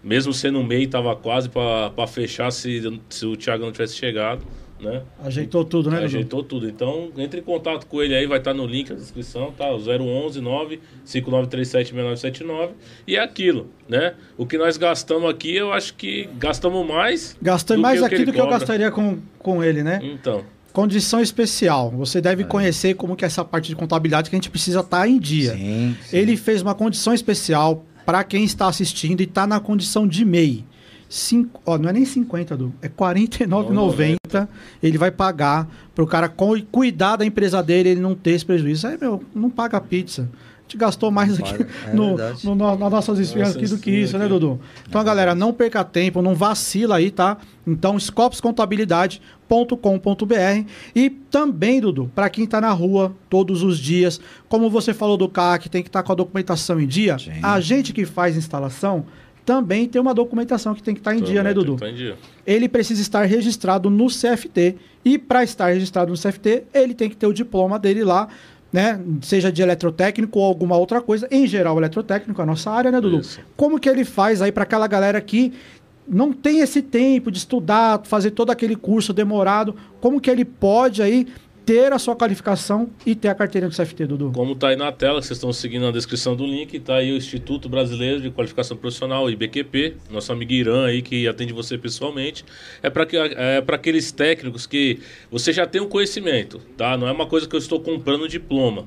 S2: mesmo sendo MEI, tava quase para fechar se, se o Tiagão tivesse chegado, né.
S1: Ajeitou tudo, né, Dudu?
S2: Ajeitou tudo. Então, entre em contato com ele aí, vai estar no link na descrição, tá? O 011 9 5937 6979. E é aquilo, né? O que nós gastamos aqui, eu acho que gastamos mais.
S1: Gastei
S2: do
S1: mais
S2: que
S1: aqui do que eu gastaria com, com ele, né?
S2: Então,
S1: Condição especial. Você deve
S3: É.
S1: conhecer como que é essa parte de contabilidade que a gente precisa estar em dia.
S3: Sim, sim.
S1: Ele fez uma condição especial para quem está assistindo e está na condição de MEI. Cinco, ó, não é nem 50, Du, é R$ 49,90. Ele vai pagar para o cara co- cuidar da empresa dele, ele não ter esse prejuízo. Aí, meu, não paga pizza. A gente gastou mais
S3: Não
S1: aqui
S3: é
S1: no,
S3: verdade.
S1: no- nas nossas
S2: Nossa,
S1: aqui do que isso, né,
S2: aqui.
S1: Dudu? Então, galera, não perca tempo, não vacila aí, tá? Então, scopescontabilidade.com.br e também, Dudu, para quem tá na rua todos os dias, como você falou do CAC, tem que estar com a documentação em dia,
S3: Sim.
S1: a gente que faz instalação também tem uma documentação que tem que estar em dia, né,
S2: Também
S1: Dudu?
S2: Tá em dia.
S1: Ele precisa estar registrado no CFT. E para estar registrado no CFT, ele tem que ter o diploma dele lá, né? Seja de eletrotécnico ou alguma outra coisa. Em geral, eletrotécnico é a nossa área, né, Dudu?
S2: Isso.
S1: Como que ele faz aí para aquela galera que não tem esse tempo de estudar, fazer todo aquele curso demorado? Como que ele pode aí ter a sua qualificação e ter a carteirinha do CFT, Dudu?
S2: Como está aí na tela, vocês estão seguindo na descrição do link, está aí o Instituto Brasileiro de Qualificação Profissional, IBQP, nosso amigo Irã aí que atende você pessoalmente. É para é aqueles técnicos que você já tem um conhecimento, tá? Não é uma coisa que eu estou comprando diploma.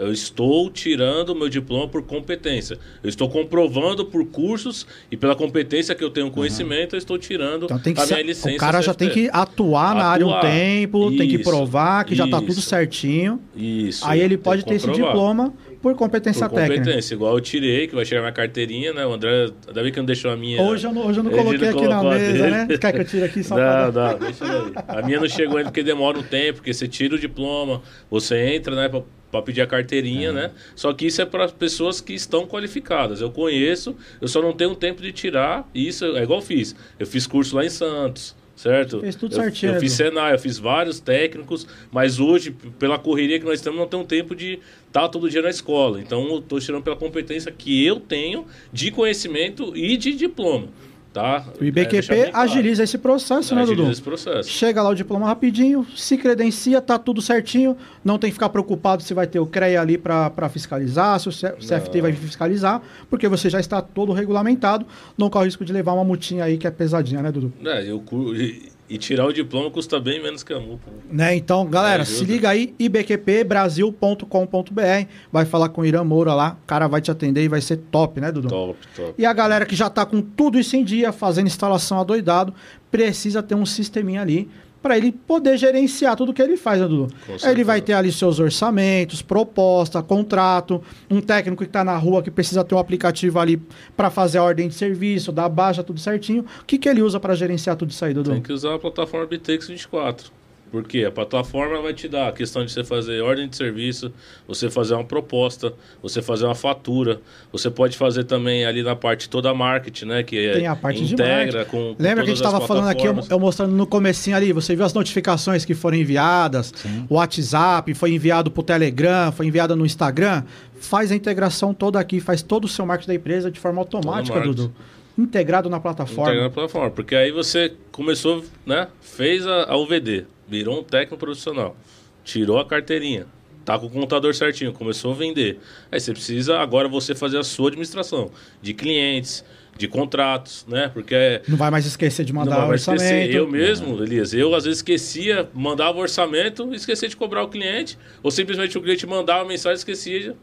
S2: Eu estou tirando o meu diploma por competência. Eu estou comprovando por cursos e pela competência que eu tenho conhecimento, eu estou tirando
S1: Então tem que
S2: a
S1: ser,
S2: minha licença.
S1: o cara já
S2: CFT.
S1: tem que atuar, na área um tempo, tem que
S2: Isso,
S1: provar que já está tudo
S2: isso.
S1: certinho.
S2: Isso.
S1: Aí ele pode ter esse diploma por competência
S2: Por
S1: técnica.
S2: competência, igual eu tirei, que vai chegar minha carteirinha, né? O André, ainda bem que não deixou a minha.
S1: Hoje eu não, hoje eu não coloquei aqui na mesa, né? Quer que eu tire aqui só
S2: Não,
S1: pra...
S2: não, deixa aí. A minha não chegou ainda porque demora um tempo, porque você tira o diploma, você entra, né, pra pedir a carteirinha, né? Só que isso é para pessoas que estão qualificadas. Eu conheço, eu só não tenho tempo de tirar. E isso é igual eu fiz. Eu fiz curso lá em Santos. Certo?
S1: Fez tudo
S2: eu,
S1: certinho,
S2: Eu fiz? Senai, eu fiz vários técnicos, mas hoje, pela correria que nós temos, não tenho tempo de estar todo dia na escola. Então, eu estou tirando pela competência que eu tenho de conhecimento e de diploma. Tá?
S1: O
S2: É,
S1: IBQP
S2: claro.
S1: agiliza esse processo, né,
S2: Agiliza
S1: Dudu?
S2: esse processo.
S1: Chega lá o diploma rapidinho, se credencia, tá tudo certinho, não tem que ficar preocupado se vai ter o CREA ali para fiscalizar, se o CFT vai fiscalizar, porque você já está todo regulamentado, não corre o risco de levar uma multinha aí que é pesadinha, né, Dudu?
S2: É, eu, e, tirar o diploma custa bem menos que a multa. né?
S1: Né? Então, galera,
S2: Ajuda.
S1: se liga aí, ibqpbrasil.com.br, vai falar com o Irã Moura lá, o cara vai te atender e vai ser top, né, Dudu?
S2: Top, top.
S1: E a galera que já está com tudo isso em dia, fazendo instalação adoidado, precisa ter um sisteminha ali para ele poder gerenciar tudo que ele faz, né, Dudu? Ele vai ter ali seus orçamentos, proposta, contrato, um técnico que está na rua que precisa ter um aplicativo ali para fazer a ordem de serviço, dar baixa, tudo certinho. O que, que ele usa para gerenciar tudo isso aí, Dudu?
S2: Tem que usar a plataforma Bitex 24. Por quê? A plataforma vai te dar a questão de você fazer ordem de serviço, você fazer uma proposta, você fazer uma fatura. Você pode fazer também ali na parte toda a marketing, né? Que é-
S1: Tem a parte de
S2: integra
S1: marketing.
S2: com, com
S1: Lembra que a gente estava falando aqui, eu, eu mostrando no comecinho ali, você viu as notificações que foram enviadas, o WhatsApp, foi enviado pro Telegram, foi enviado no Instagram, faz a integração toda aqui, faz todo o seu marketing da empresa de forma automática. Dudu. Integrado na plataforma.
S2: Integrando a plataforma. Porque aí você começou, né? Fez a, a UVD, virou um técnico profissional, tirou a carteirinha, tá com o contador certinho, começou a vender. Aí você precisa agora você fazer a sua administração de clientes, de contratos, né? Porque é,
S1: Não vai mais esquecer de
S2: não
S1: mandar
S2: vai
S1: o
S2: mais esquecer.
S1: orçamento.
S2: Eu mesmo, Elias, eu às vezes esquecia, mandava o orçamento, esquecia de cobrar o cliente, ou simplesmente o cliente mandava a mensagem esquecia.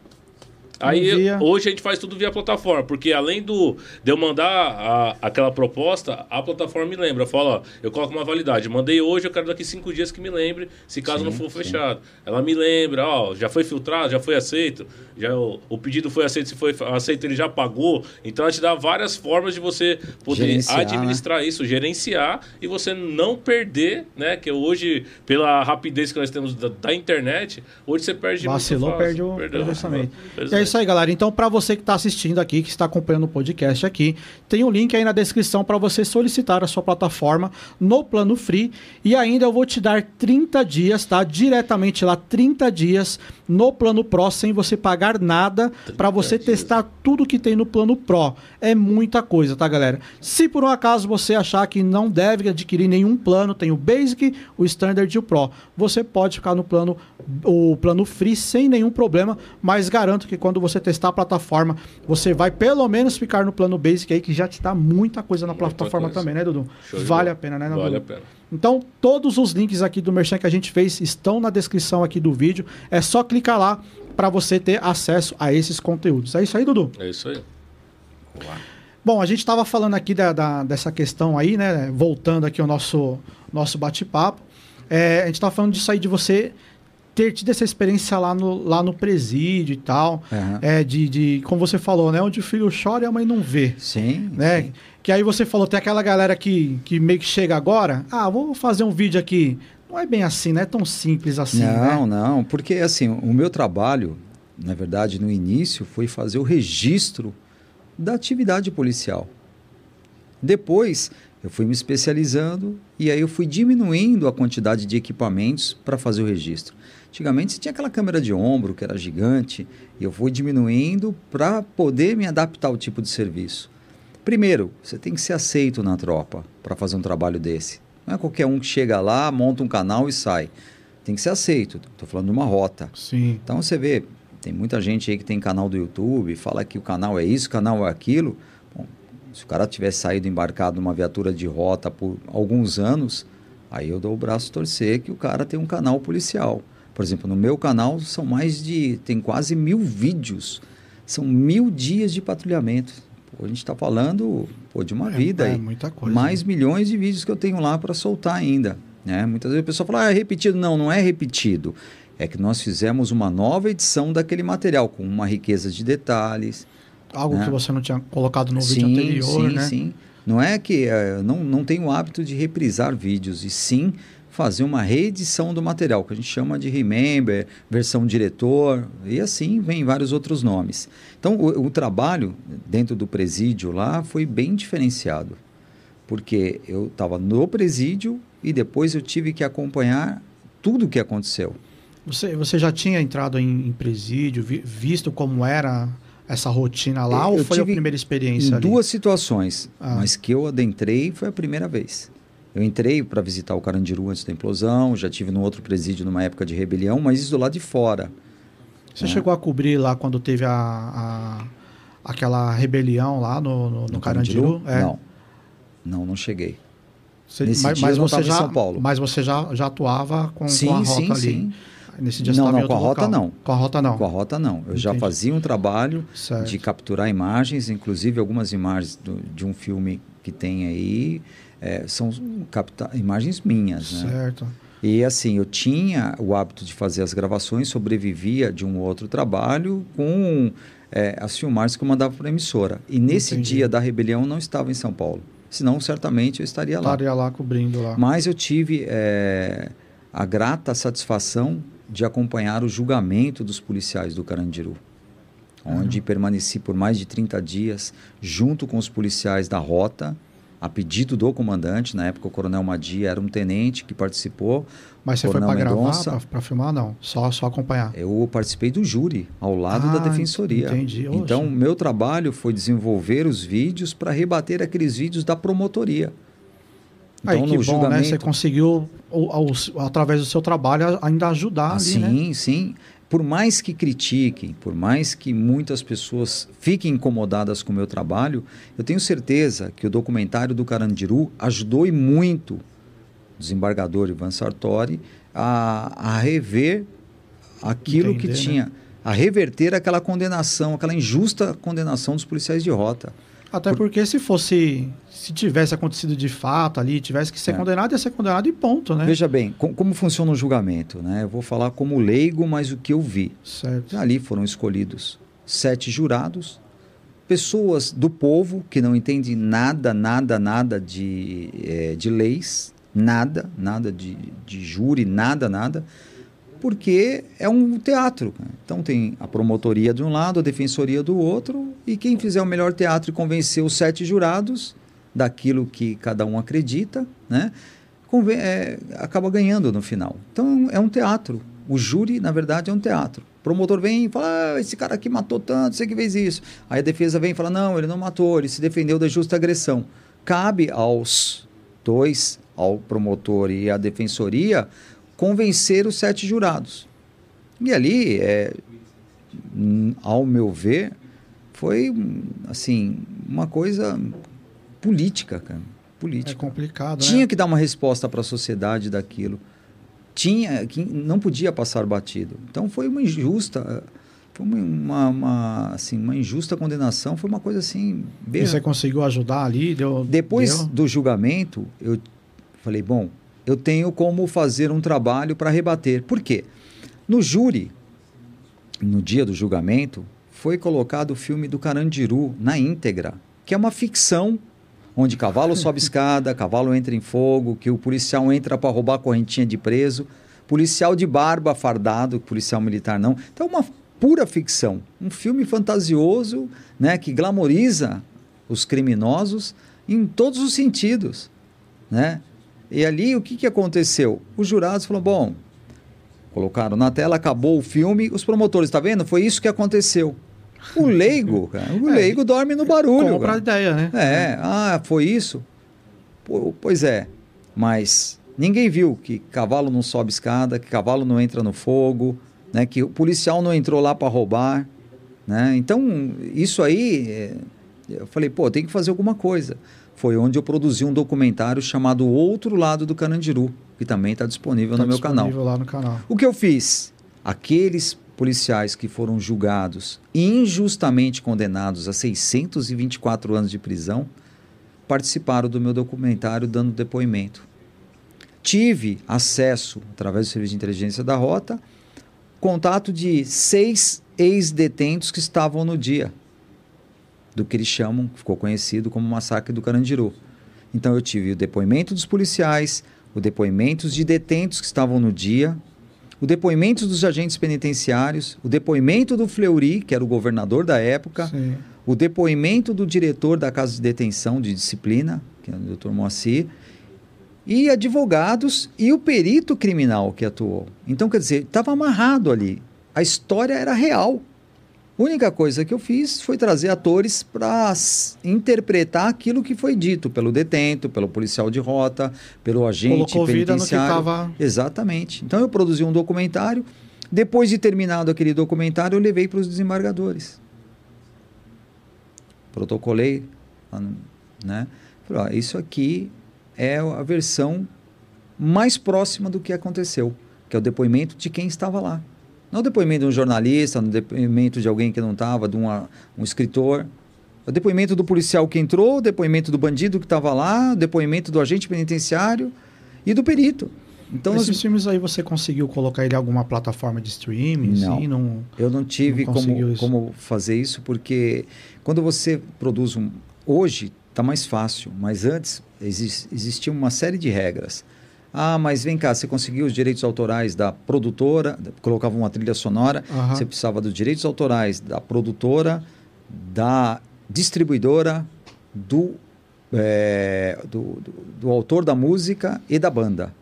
S2: Aí
S1: Envia.
S2: hoje a gente faz tudo via plataforma, porque além do de eu mandar a- aquela proposta, a plataforma me lembra, fala, ó, eu coloco uma validade, mandei hoje, eu quero daqui cinco dias que me lembre, se caso não for fechado. Ela me lembra, ó, já foi filtrado, já foi aceito, já o, o pedido foi aceito, se foi aceito ele já pagou. Então ela te dá várias formas de você poder
S3: Gerenciar, né?
S2: administrar isso, gerenciar e você não perder, né? Que hoje, pela rapidez que nós temos da, da internet, hoje você perde
S1: Vacilou, perde o,
S2: Perdeu,
S1: orçamento. É isso aí, galera. Então, para você que está assistindo aqui, que está acompanhando o podcast aqui, tem um link aí na descrição para você solicitar a sua plataforma no plano free. E ainda eu vou te dar 30 dias, tá? Diretamente lá, 30 dias no plano Pro, sem você pagar nada, para você
S2: dias.
S1: testar tudo que tem no plano Pro. É muita coisa, tá, galera? Se por um acaso você achar que não deve adquirir nenhum plano, tem o Basic, o Standard e o Pro. Você pode ficar no plano o plano free sem nenhum problema, mas garanto que quando você testar a plataforma, você vai pelo menos ficar no plano Basic aí que já te dá muita coisa na
S2: Muita
S1: plataforma
S2: coisa.
S1: também, né, Dudu?
S2: Show
S1: Vale a pena, né,
S2: Vale
S1: Dudu?
S2: a pena.
S1: Então, todos os links aqui do Merchan que a gente fez estão na descrição aqui do vídeo. É só clicar lá para você ter acesso a esses conteúdos. É isso aí, Dudu?
S2: É isso aí.
S1: Bom, a gente estava falando aqui da, da- dessa questão aí, né? Voltando aqui ao nosso, nosso bate-papo. É, a gente estava falando disso aí de você ter tido essa experiência lá no, lá no presídio e tal.
S3: Aham.
S1: É, de, de, como você falou, né? Onde o filho chora e a mãe não vê.
S3: Sim.
S1: Né?
S3: sim.
S1: Que aí você falou, tem aquela galera que, que meio que chega agora. Ah, vou fazer um vídeo aqui. Não é bem assim, não é tão simples assim,
S3: não,
S1: né?
S3: não, porque assim, o meu trabalho, na verdade, no início, foi fazer o registro da atividade policial. Depois, eu fui me especializando e aí eu fui diminuindo a quantidade de equipamentos para fazer o registro. Antigamente você tinha aquela câmera de ombro que era gigante e eu fui diminuindo para poder me adaptar ao tipo de serviço. Primeiro, você tem que ser aceito na tropa para fazer um trabalho desse. Não é qualquer um que chega lá, monta um canal e sai. Tem que ser aceito. Estou falando de uma rota.
S1: Sim.
S3: Então você vê, tem muita gente aí que tem canal do YouTube, fala que o canal é isso, o canal é aquilo. Bom, se o cara tivesse saído embarcado numa viatura de rota por alguns anos, aí eu dou o braço a torcer que o cara tem um canal policial. Por exemplo, no meu canal são mais de. tem quase mil vídeos. São mil dias de patrulhamento. Pô, a gente está falando pô, de uma
S1: É,
S3: vida
S1: é
S3: aí.
S1: muita coisa,
S3: Mais
S1: né?
S3: milhões de vídeos que eu tenho lá para soltar ainda. Né? Muitas vezes a pessoa fala, ah, é repetido. Não, não é repetido. É que nós fizemos uma nova edição daquele material, com uma riqueza de detalhes.
S1: Algo
S3: né?
S1: que você não tinha colocado no vídeo
S3: sim,
S1: anterior,
S3: sim,
S1: né?
S3: sim. Não é que eh, não, não tenho o hábito de reprisar vídeos, e sim fazer uma reedição do material, que a gente chama de remember, versão diretor, e assim vem vários outros nomes. Então, o, o trabalho dentro do presídio lá foi bem diferenciado, porque eu estava no presídio e depois eu tive que acompanhar tudo o que aconteceu.
S1: Você, você já tinha entrado em, em presídio, vi- visto como era essa rotina lá,
S3: Eu-
S1: ou foi a primeira experiência
S3: Em
S1: ali?
S3: duas situações,
S1: Ah.
S3: mas que eu adentrei foi a primeira vez. Eu entrei para visitar o Carandiru antes da implosão, já tive no outro presídio numa época de rebelião, mas isso do lado de fora.
S1: Você
S3: É.
S1: chegou a cobrir lá quando teve a, a- aquela rebelião lá no, no, no Carandiru? É.
S3: Não. Não, não cheguei.
S1: Você-
S3: Nesse
S1: mas,
S3: dia
S1: mas você
S3: tava em
S1: já,
S3: São Paulo.
S1: Mas você já, já atuava com,
S3: sim,
S1: com a rota
S3: sim,
S1: ali?
S3: sim.
S1: Nesse dia
S3: Não, não, com a rota
S1: local.
S3: não.
S1: Com a rota não.
S3: Com a rota não. Eu já
S1: Entendi.
S3: fazia um trabalho
S1: Certo.
S3: de capturar imagens, inclusive algumas imagens do- de um filme que tem aí é, são capta imagens minhas, né?
S1: Certo.
S3: E assim, eu tinha o hábito de fazer as gravações, sobrevivia de um outro trabalho com é, as filmagens que eu mandava para a emissora. E nesse
S1: Entendi.
S3: dia da rebelião eu não estava em São Paulo. Senão, certamente eu estaria lá.
S1: Estaria lá cobrindo lá.
S3: Mas eu tive é, a grata satisfação de acompanhar o julgamento dos policiais do Carandiru, onde permaneci por mais de 30 dias junto com os policiais da rota, a pedido do comandante, na época o Coronel Madia era um tenente que participou.
S1: Mas você foi para gravar, para filmar? Não. Só, só acompanhar.
S3: Eu participei do júri, ao lado
S1: Ah,
S3: da defensoria.
S1: entendi. Oxe.
S3: Então, meu trabalho foi desenvolver os vídeos para rebater aqueles vídeos da promotoria.
S1: Aí
S3: Então,
S1: que
S3: no
S1: bom, né? Você
S3: julgamento-
S1: conseguiu, ao- ao- através do seu trabalho, ainda ajudar
S3: Ah,
S1: ali,
S3: sim,
S1: né?
S3: sim. Por mais que critiquem, por mais que muitas pessoas fiquem incomodadas com o meu trabalho, eu tenho certeza que o documentário do Carandiru ajudou e muito o desembargador Ivan Sartori a, a rever aquilo
S1: Entender,
S3: que
S1: né?
S3: tinha, a reverter aquela condenação, aquela injusta condenação dos policiais de rota.
S1: Até porque se fosse, se tivesse acontecido de fato ali, tivesse que ser
S3: É.
S1: condenado, ia ser condenado e ponto, né?
S3: Veja bem, com- como funciona o julgamento, né? Eu vou falar como leigo, mas o que eu vi.
S1: Certo.
S3: Ali foram escolhidos sete jurados, pessoas do povo que não entendem nada, nada, nada de, eh, de leis, nada, nada de, de júri, nada, nada, porque é um teatro. Então tem a promotoria de um lado, a defensoria do outro, e quem fizer o melhor teatro e convencer os sete jurados daquilo que cada um acredita, né? é, acaba ganhando no final. Então é um teatro. O júri, na verdade, é um teatro. O promotor vem e fala: ah, esse cara aqui matou tanto, você que fez isso. Aí a defesa vem e fala: não, ele não matou, ele se defendeu da justa agressão. Cabe aos dois, ao promotor e à defensoria, convencer os sete jurados. E ali, é, ao meu ver, foi assim uma coisa política, cara.
S1: É
S3: Política.
S1: complicado,
S3: Tinha
S1: né?
S3: que dar uma resposta para a sociedade daquilo. Tinha que não podia passar batido. Então foi uma injusta, foi uma, uma, uma, assim, uma injusta condenação. Foi uma coisa assim. bem-
S1: E você conseguiu ajudar ali? Deu,
S3: Depois
S1: deu?
S3: do julgamento, eu falei, bom, eu tenho como fazer um trabalho para rebater. Por quê? No júri, no dia do julgamento, foi colocado o filme do Carandiru na íntegra, que é uma ficção onde cavalo sobe escada, cavalo entra em fogo, que o policial entra para roubar a correntinha de preso, policial de barba fardado, policial militar não. Então, uma pura ficção, um filme fantasioso, né, que glamoriza os criminosos em todos os sentidos, né? E ali o que, que aconteceu? Os jurados falaram, bom, colocaram na tela, acabou o filme, os promotores, tá vendo? Foi isso que aconteceu. O leigo, cara, o
S1: É,
S3: leigo dorme no barulho.
S1: Compra a ideia, né?
S3: É, ah, foi isso? Pô, pois é, mas ninguém viu que cavalo não sobe escada, que cavalo não entra no fogo, né? Que o policial não entrou lá para roubar, né? Então, isso aí, é, eu falei, pô, tem que fazer alguma coisa. Foi onde eu produzi um documentário chamado Outro Lado do Carandiru, que também está disponível
S1: Tá
S3: no meu canal.
S1: disponível lá no canal.
S3: O que eu fiz? Aqueles policiais que foram julgados e injustamente condenados a 624 anos de prisão participaram do meu documentário dando depoimento. Tive acesso, através do Serviço de Inteligência da Rota, contato de seis ex-detentos que estavam no dia do que eles chamam, ficou conhecido como Massacre do Carandiru. Então eu tive o depoimento dos policiais, o depoimento de detentos que estavam no dia, o depoimento dos agentes penitenciários, o depoimento do Fleury, que era o governador da época,
S1: Sim.
S3: o depoimento do diretor da casa de detenção de disciplina, que é o Dr. Moacir, e advogados e o perito criminal que atuou. Então, quer dizer, estava amarrado ali. A história era real. A única coisa que eu fiz foi trazer atores para interpretar aquilo que foi dito pelo detento, pelo policial de rota, pelo agente
S1: Colocou vida no que
S3: penitenciário.
S1: estava.
S3: Exatamente. Então eu produzi um documentário. Depois de terminado aquele documentário, eu levei para os desembargadores. Protocolei, né? Falei, ó, isso aqui é a versão mais próxima do que aconteceu, que é o depoimento de quem estava lá. Não o depoimento de um jornalista, não o depoimento de alguém que não estava, de uma, um escritor. O depoimento do policial que entrou, o depoimento do bandido que estava lá, o depoimento do agente penitenciário e do perito. Então, nós-
S1: Esses filmes aí você conseguiu colocar ele em alguma plataforma de streaming?
S3: Não.
S1: Assim, não...
S3: Eu não tive
S1: Não
S3: como,
S1: isso.
S3: como fazer isso, porque quando você produz um. Hoje está mais fácil, mas antes exis, existia uma série de regras. Ah, mas vem cá, você conseguiu os direitos autorais da produtora, colocava uma trilha sonora,
S1: Aham.
S3: você precisava dos direitos autorais da produtora, da distribuidora, do, é, do, do, do autor da música e da banda.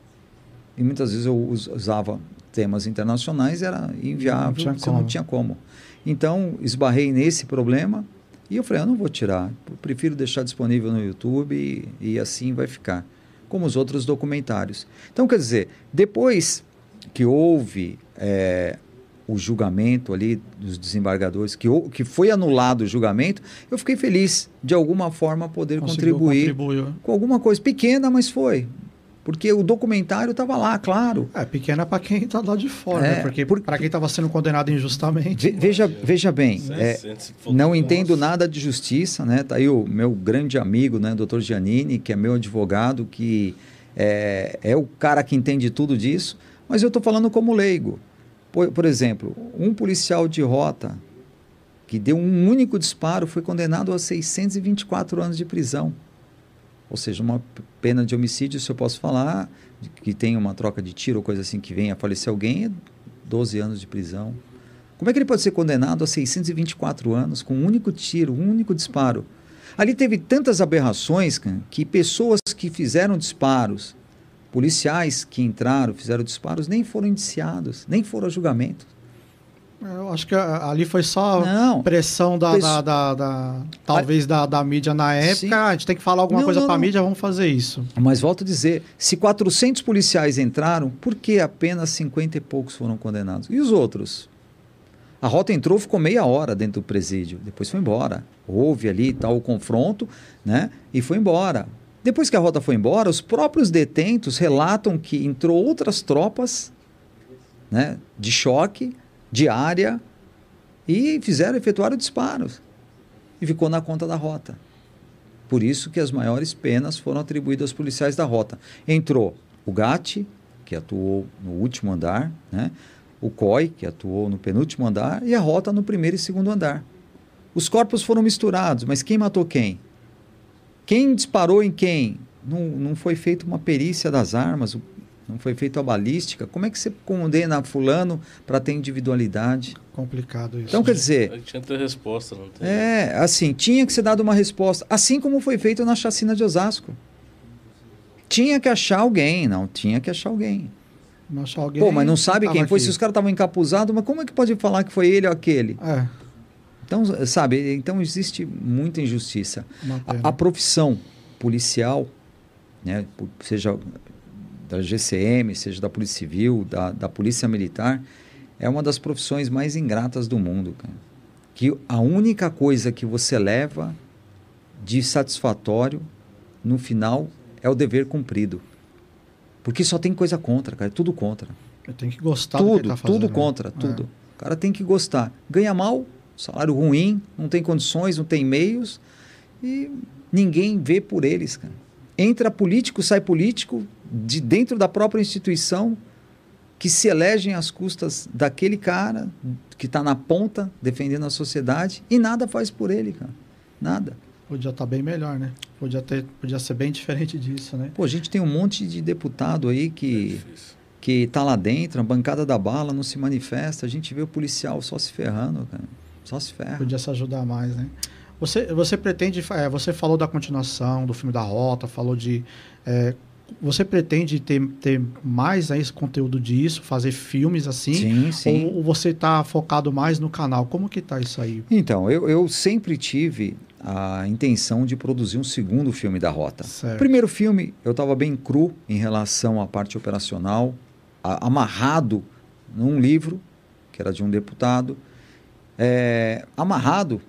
S3: E muitas vezes eu us- usava temas internacionais, era inviável,
S1: Não tinha
S3: você não
S1: como.
S3: tinha como. Então, esbarrei nesse problema e eu falei, eu não vou tirar, eu prefiro deixar disponível no YouTube e, e assim vai ficar, como os outros documentários. Então, quer dizer, depois que houve é, o julgamento ali dos desembargadores, que, que foi anulado o julgamento, eu fiquei feliz de alguma forma poder
S1: Conseguiu
S3: contribuir
S1: contribuir.
S3: com alguma coisa pequena, mas foi. Porque o documentário estava lá, claro.
S1: É, pequena para quem tá lá de fora,
S3: É,
S1: né? Porque
S3: por-
S1: para quem estava sendo condenado injustamente.
S3: Ve- veja, veja bem, é,
S2: 600
S3: não
S2: Nossa.
S3: entendo nada de justiça, né? Tá aí o meu grande amigo, né, Dr. Giannini, que é meu advogado, que é, é o cara que entende tudo disso, mas eu estou falando como leigo. Por, por exemplo, um policial de rota que deu um único disparo foi condenado a 624 anos de prisão. Ou seja, uma pena de homicídio, se eu posso falar, que tem uma troca de tiro ou coisa assim que venha a falecer alguém, é 12 anos de prisão. Como é que ele pode ser condenado a 624 anos com um único tiro, um único disparo? Ali teve tantas aberrações que pessoas que fizeram disparos, policiais que entraram, fizeram disparos, nem foram indiciados, nem foram a julgamento.
S1: Eu acho que a- ali foi só
S3: Não.
S1: pressão da, da, da- da- talvez da, da mídia na época.
S3: Sim.
S1: "Ah, A gente tem que falar alguma
S3: Não,
S1: coisa para a mídia, vamos fazer isso.
S3: Mas volto a dizer, se 400 policiais entraram, por que apenas 50 e poucos foram condenados? E os outros? A rota entrou, ficou meia hora dentro do presídio, depois foi embora. Houve ali tal o confronto, né? E foi embora. Depois que a rota foi embora, os próprios detentos relatam que entrou outras tropas, né, de choque, de área, e fizeram, efetuaram disparos. E ficou na conta da rota. Por isso que as maiores penas foram atribuídas aos policiais da rota. Entrou o Gatti, que atuou no último andar, né? o COI, que atuou no penúltimo andar, e a rota no primeiro e segundo andar. Os corpos foram misturados, mas quem matou quem? Quem disparou em quem? Não, não foi feita uma perícia das armas. O- não foi feita a balística, como é que você condena fulano para ter individualidade?
S1: Complicado isso.
S3: Então, quer
S2: A
S3: dizer,
S2: gente tinha que ter resposta, não tem.
S3: é, assim, tinha que ser dado uma resposta, assim como foi feito na chacina de Osasco. Tinha que achar alguém, não, tinha que achar alguém.
S1: Não achar alguém
S3: Pô, mas não sabe quem foi,
S1: aqui.
S3: se os caras estavam encapuzados, mas como é que pode falar que foi ele ou aquele?
S1: É,
S3: Então, sabe, então existe muita injustiça. A, a profissão policial, né, seja da GCM, seja da Polícia Civil, da, da Polícia Militar, é uma das profissões mais ingratas do mundo. Cara. Que a única coisa que você leva de satisfatório no final é o dever cumprido. Porque só tem coisa contra, cara, é tudo contra.
S1: Tenho que gostar do que
S3: Tudo,
S1: tá fazendo.
S3: tudo
S1: né?
S3: contra,
S1: É.
S3: tudo. O cara tem que gostar. Ganha mal, salário ruim, não tem condições, não tem meios e ninguém vê por eles, cara. Entra político, sai político de dentro da própria instituição que se elegem às custas daquele cara que está na ponta defendendo a sociedade e nada faz por ele, cara. Nada.
S1: Podia estar bem melhor, né? Podia, ter, podia ser bem diferente disso, né?
S3: Pô, a gente tem um monte de deputado aí que
S2: Difícil.
S3: que tá lá dentro, a bancada da bala não se manifesta, a gente vê o policial só se ferrando, cara. Só se ferra.
S1: Podia se ajudar mais, né? Você, você pretende. é, você falou da continuação do filme da Rota, falou de. é, você pretende ter, ter mais aí esse conteúdo disso, fazer filmes assim?
S3: Sim, sim.
S1: Ou, ou você está focado mais no canal? Como que tá isso aí?
S3: Então, eu, eu sempre tive a intenção de produzir um segundo filme da Rota.
S1: Certo.
S3: Primeiro filme, eu estava bem cru em relação à parte operacional, a- amarrado num livro, que era de um deputado, é, amarrado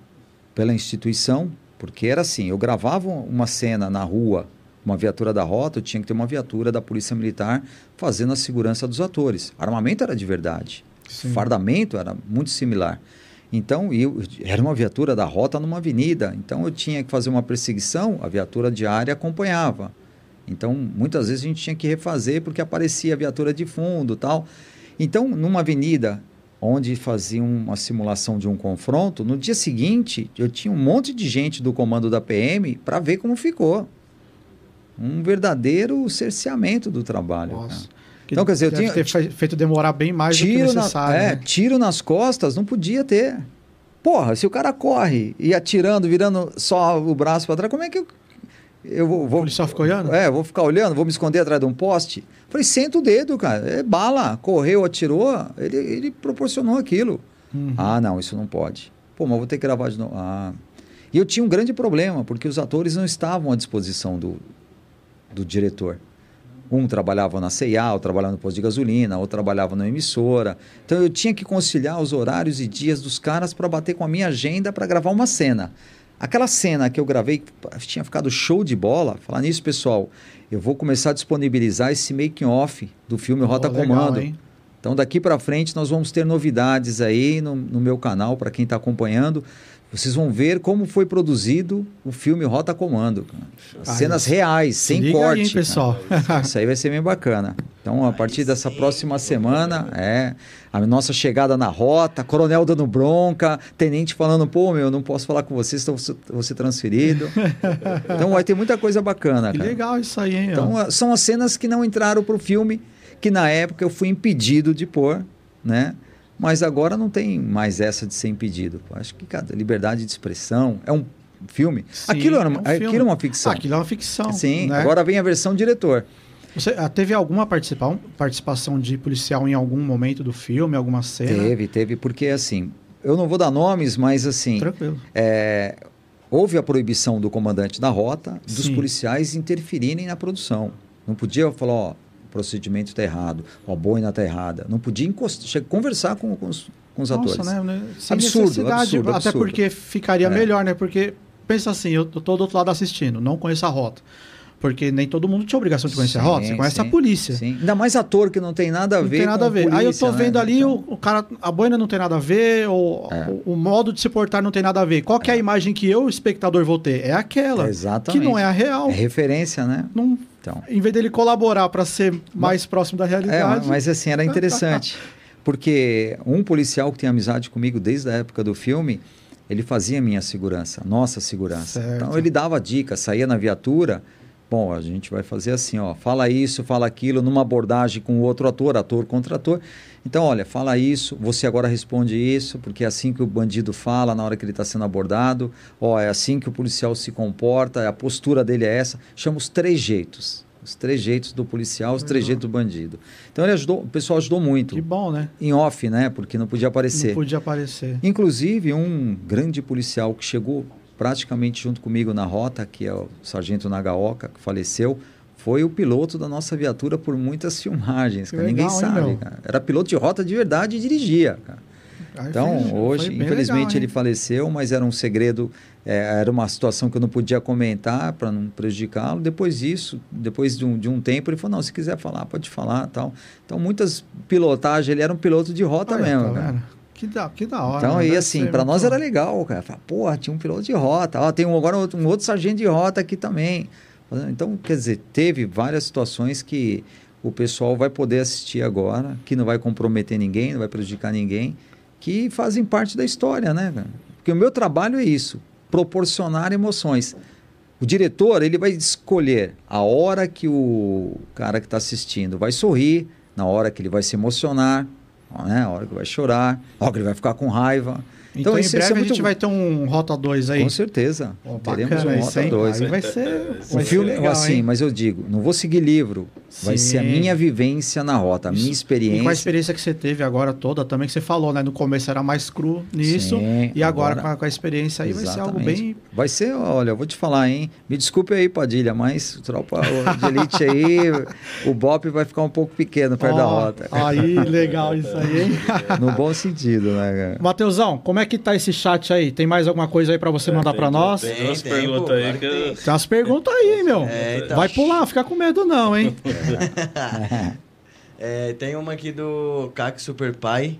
S3: pela instituição, porque era assim, eu gravava uma cena na rua, uma viatura da Rota, eu tinha que ter uma viatura da Polícia Militar fazendo a segurança dos atores. Armamento era de verdade.
S1: Sim.
S3: Fardamento era muito similar. Então, eu, era uma viatura da rota numa avenida. Então, eu tinha que fazer uma perseguição, a viatura diária acompanhava. Então, muitas vezes a gente tinha que refazer porque aparecia a viatura de fundo tal. Então, numa avenida onde faziam uma simulação de um confronto, no dia seguinte, eu tinha um monte de gente do comando da PM para ver como ficou. Um verdadeiro cerceamento do trabalho.
S1: Nossa.
S3: Então, quer dizer, eu
S1: deve
S3: tinha-
S1: ter fe- feito demorar bem mais do que
S3: tiro, na,
S1: necessário.
S3: é,
S1: né?
S3: tiro nas costas não podia ter. Porra, se o cara corre e atirando, virando só o braço para trás, como é que eu, eu vou,
S1: O
S3: vou
S1: policial ficou olhando?
S3: é, vou ficar olhando, vou me esconder atrás de um poste? Falei, senta o dedo, cara. É bala, correu, atirou, ele, ele proporcionou aquilo.
S1: Uhum.
S3: Ah, não, isso não pode. Pô, mas vou ter que gravar de novo. Ah. E eu tinha um grande problema, porque os atores não estavam à disposição do, do diretor. Um trabalhava na CIA, outro trabalhava no posto de gasolina, outro trabalhava na emissora. Então eu tinha que conciliar os horários e dias dos caras para bater com a minha agenda para gravar uma cena. Aquela cena que eu gravei, que tinha ficado show de bola. Falar nisso, pessoal, eu vou começar a disponibilizar esse making off do filme Rota Comando. Então daqui para frente nós vamos ter novidades aí no, no meu canal para quem está acompanhando. Vocês vão ver como foi produzido o filme Rota Comando. cara. Cenas reais,
S1: Se
S3: sem
S1: liga
S3: corte.
S1: aí,
S3: cara.
S1: pessoal.
S3: Isso aí vai ser bem bacana. Então, a partir dessa próxima semana, é a nossa chegada na rota, coronel dando bronca, tenente falando, pô, meu, não posso falar com você, senão você- vou ser transferido. Então, vai ter muita coisa bacana,
S1: que
S3: cara.
S1: legal isso aí, hein?
S3: Então, são as cenas que não entraram pro filme, que na época eu fui impedido de pôr, né? Mas agora não tem mais essa de ser impedido. Acho que cada liberdade de expressão é um filme.
S1: Sim,
S3: aquilo, era,
S1: é
S3: uma-
S1: um
S3: aquilo
S1: filme.
S3: é uma ficção.
S1: Ah, aquilo é uma ficção.
S3: Sim,
S1: né?
S3: agora vem a versão diretor.
S1: Você ah, teve alguma participação, participação de policial em algum momento do filme, alguma cena?
S3: Teve, teve, porque assim, eu não vou dar nomes, mas assim,
S1: Tranquilo.
S3: é, houve a proibição do comandante da rota dos
S1: Sim.
S3: policiais interferirem na produção. Não podia falar, ó, o procedimento está errado, a boina está errada. Não podia encostar, conversar com, com os, com os atores.
S1: Nossa, né? né? Sem
S3: Absurdo,
S1: necessidade,
S3: absurdo,
S1: Até
S3: absurdo.
S1: porque ficaria
S3: É.
S1: melhor, né? Porque, pensa assim, eu tô do outro lado assistindo, não conheço a rota. Porque nem todo mundo tinha obrigação de conhecer a
S3: Sim,
S1: rota, você conhece
S3: sim,
S1: a polícia.
S3: Sim. Ainda mais ator que não tem nada a
S1: Não
S3: ver
S1: tem nada a ver. Aí eu
S3: polícia,
S1: tô
S3: né?
S1: vendo ali,
S3: Então,
S1: o, o cara, a boina não tem nada a ver, ou,
S3: É.
S1: o, o modo de se portar não tem nada a ver. Qual que é a imagem que eu, espectador, vou ter? É aquela.
S3: Exatamente.
S1: Que não é a real.
S3: É referência, né?
S1: Não,
S3: Então.
S1: em vez dele colaborar para ser mais próximo da
S3: É,
S1: realidade.
S3: mas assim, era interessante. Porque um policial que tem amizade comigo desde a época do filme, ele fazia minha segurança, nossa segurança.
S1: Certo.
S3: Então ele dava dicas, saía na viatura Bom, a gente vai fazer assim, ó, fala isso, fala aquilo, numa abordagem com o outro ator, ator contra ator. Então, olha, fala isso, você agora responde isso, porque é assim que o bandido fala na hora que ele está sendo abordado. Ó, é assim que o policial se comporta, a postura dele é essa. Chama os três jeitos. Os três jeitos do policial, os três jeitos do bandido. Então ele ajudou, o pessoal ajudou muito.
S1: Que bom, né?
S3: Em off, né? Porque não podia aparecer.
S1: Não podia aparecer.
S3: Inclusive, um grande policial que chegou praticamente junto comigo na rota, que é o sargento Nagaoka, que faleceu, foi o piloto da nossa viatura por muitas filmagens. Cara.
S1: legal,
S3: Ninguém sabe.
S1: hein,
S3: cara. Era piloto de rota de verdade e dirigia. Cara.
S1: Aí
S3: Então,
S1: fez-
S3: hoje, infelizmente,
S1: legal,
S3: ele faleceu, mas era um segredo, é, era uma situação que eu não podia comentar para não prejudicá-lo. Depois disso, depois de um, de um tempo, ele falou: não, se quiser falar, pode falar tal. Então, muitas pilotagens, ele era um piloto de rota
S1: Aí,
S3: mesmo.
S1: tá? Que da, que da hora.
S3: Então,
S1: né?
S3: aí
S1: Deve
S3: assim, para nós era legal, cara. Fala, Porra, tinha um piloto de rota. Ó, tem um, agora um outro sargento de rota aqui também. Então, quer dizer, teve várias situações que o pessoal vai poder assistir agora, que não vai comprometer ninguém, não vai prejudicar ninguém, que fazem parte da história, né, cara? Porque o meu trabalho é isso, proporcionar emoções. O diretor, ele vai escolher a hora que o cara que está assistindo vai sorrir, na hora que ele vai se emocionar, né? a hora que vai chorar, a hora que ele vai ficar com raiva.
S1: Então, em
S3: isso- isso
S1: breve
S3: é
S1: a gente
S3: muito-
S1: vai ter um Rota 2 aí.
S3: Com certeza.
S1: Ó,
S3: Teremos
S1: bacana
S3: um Rota
S1: hein?
S3: 2.
S1: Aí vai ser,
S3: Um
S1: vai
S3: filme,
S1: ser legal,
S3: assim,
S1: hein?
S3: mas eu digo, não vou seguir livro. Vai ser a minha vivência na rota, a minha
S1: Isso. E
S3: experiência.
S1: com a experiência que você teve agora toda também, que você falou, né? No começo era mais cru nisso.
S3: Sim,
S1: e agora,
S3: agora-
S1: com, a, com a experiência aí vai ser algo
S3: Exatamente.
S1: bem.
S3: Vai ser, olha, eu vou te falar, hein? Me desculpe aí, Padilha, mas o tropa de elite aí, o Bop vai ficar um pouco pequeno perto da
S1: Ó,
S3: rota.
S1: Aí, legal isso aí, hein?
S3: No bom sentido, né, cara?
S1: Mateusão, como é que tá esse chat aí? Tem mais alguma coisa aí pra você mandar pra nós?
S2: tem.
S1: Tem,
S2: umas
S4: tem,
S2: perguntas aí que
S4: tem.
S1: umas perguntas aí, meu?
S4: É, então.
S1: Vai pular, fica com medo não, hein?
S4: É, tem uma aqui do Cac Super Pai.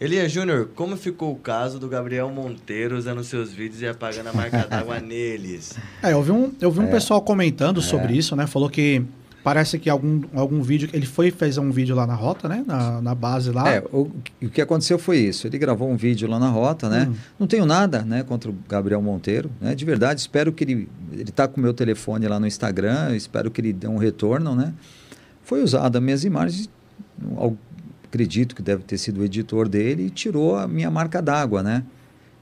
S4: Elia Júnior, como ficou o caso do Gabriel Monteiro usando seus vídeos e apagando a marca d'água neles?
S1: É, eu vi um, eu
S3: É.
S1: vi um pessoal comentando sobre isso, né? Falou que parece que algum, algum vídeo. Ele foi fez um vídeo lá na rota, né? Na, na base lá.
S3: É, o, o que aconteceu foi isso. Ele gravou um vídeo lá na rota, né?
S1: Hum.
S3: Não tenho nada, né, contra o Gabriel Monteiro, né? De verdade, espero que ele ele tá com o meu telefone lá no Instagram, espero que ele dê um retorno, né? Foi usado as minhas imagens, acredito que deve ter sido o editor dele e tirou a minha marca d'água, né?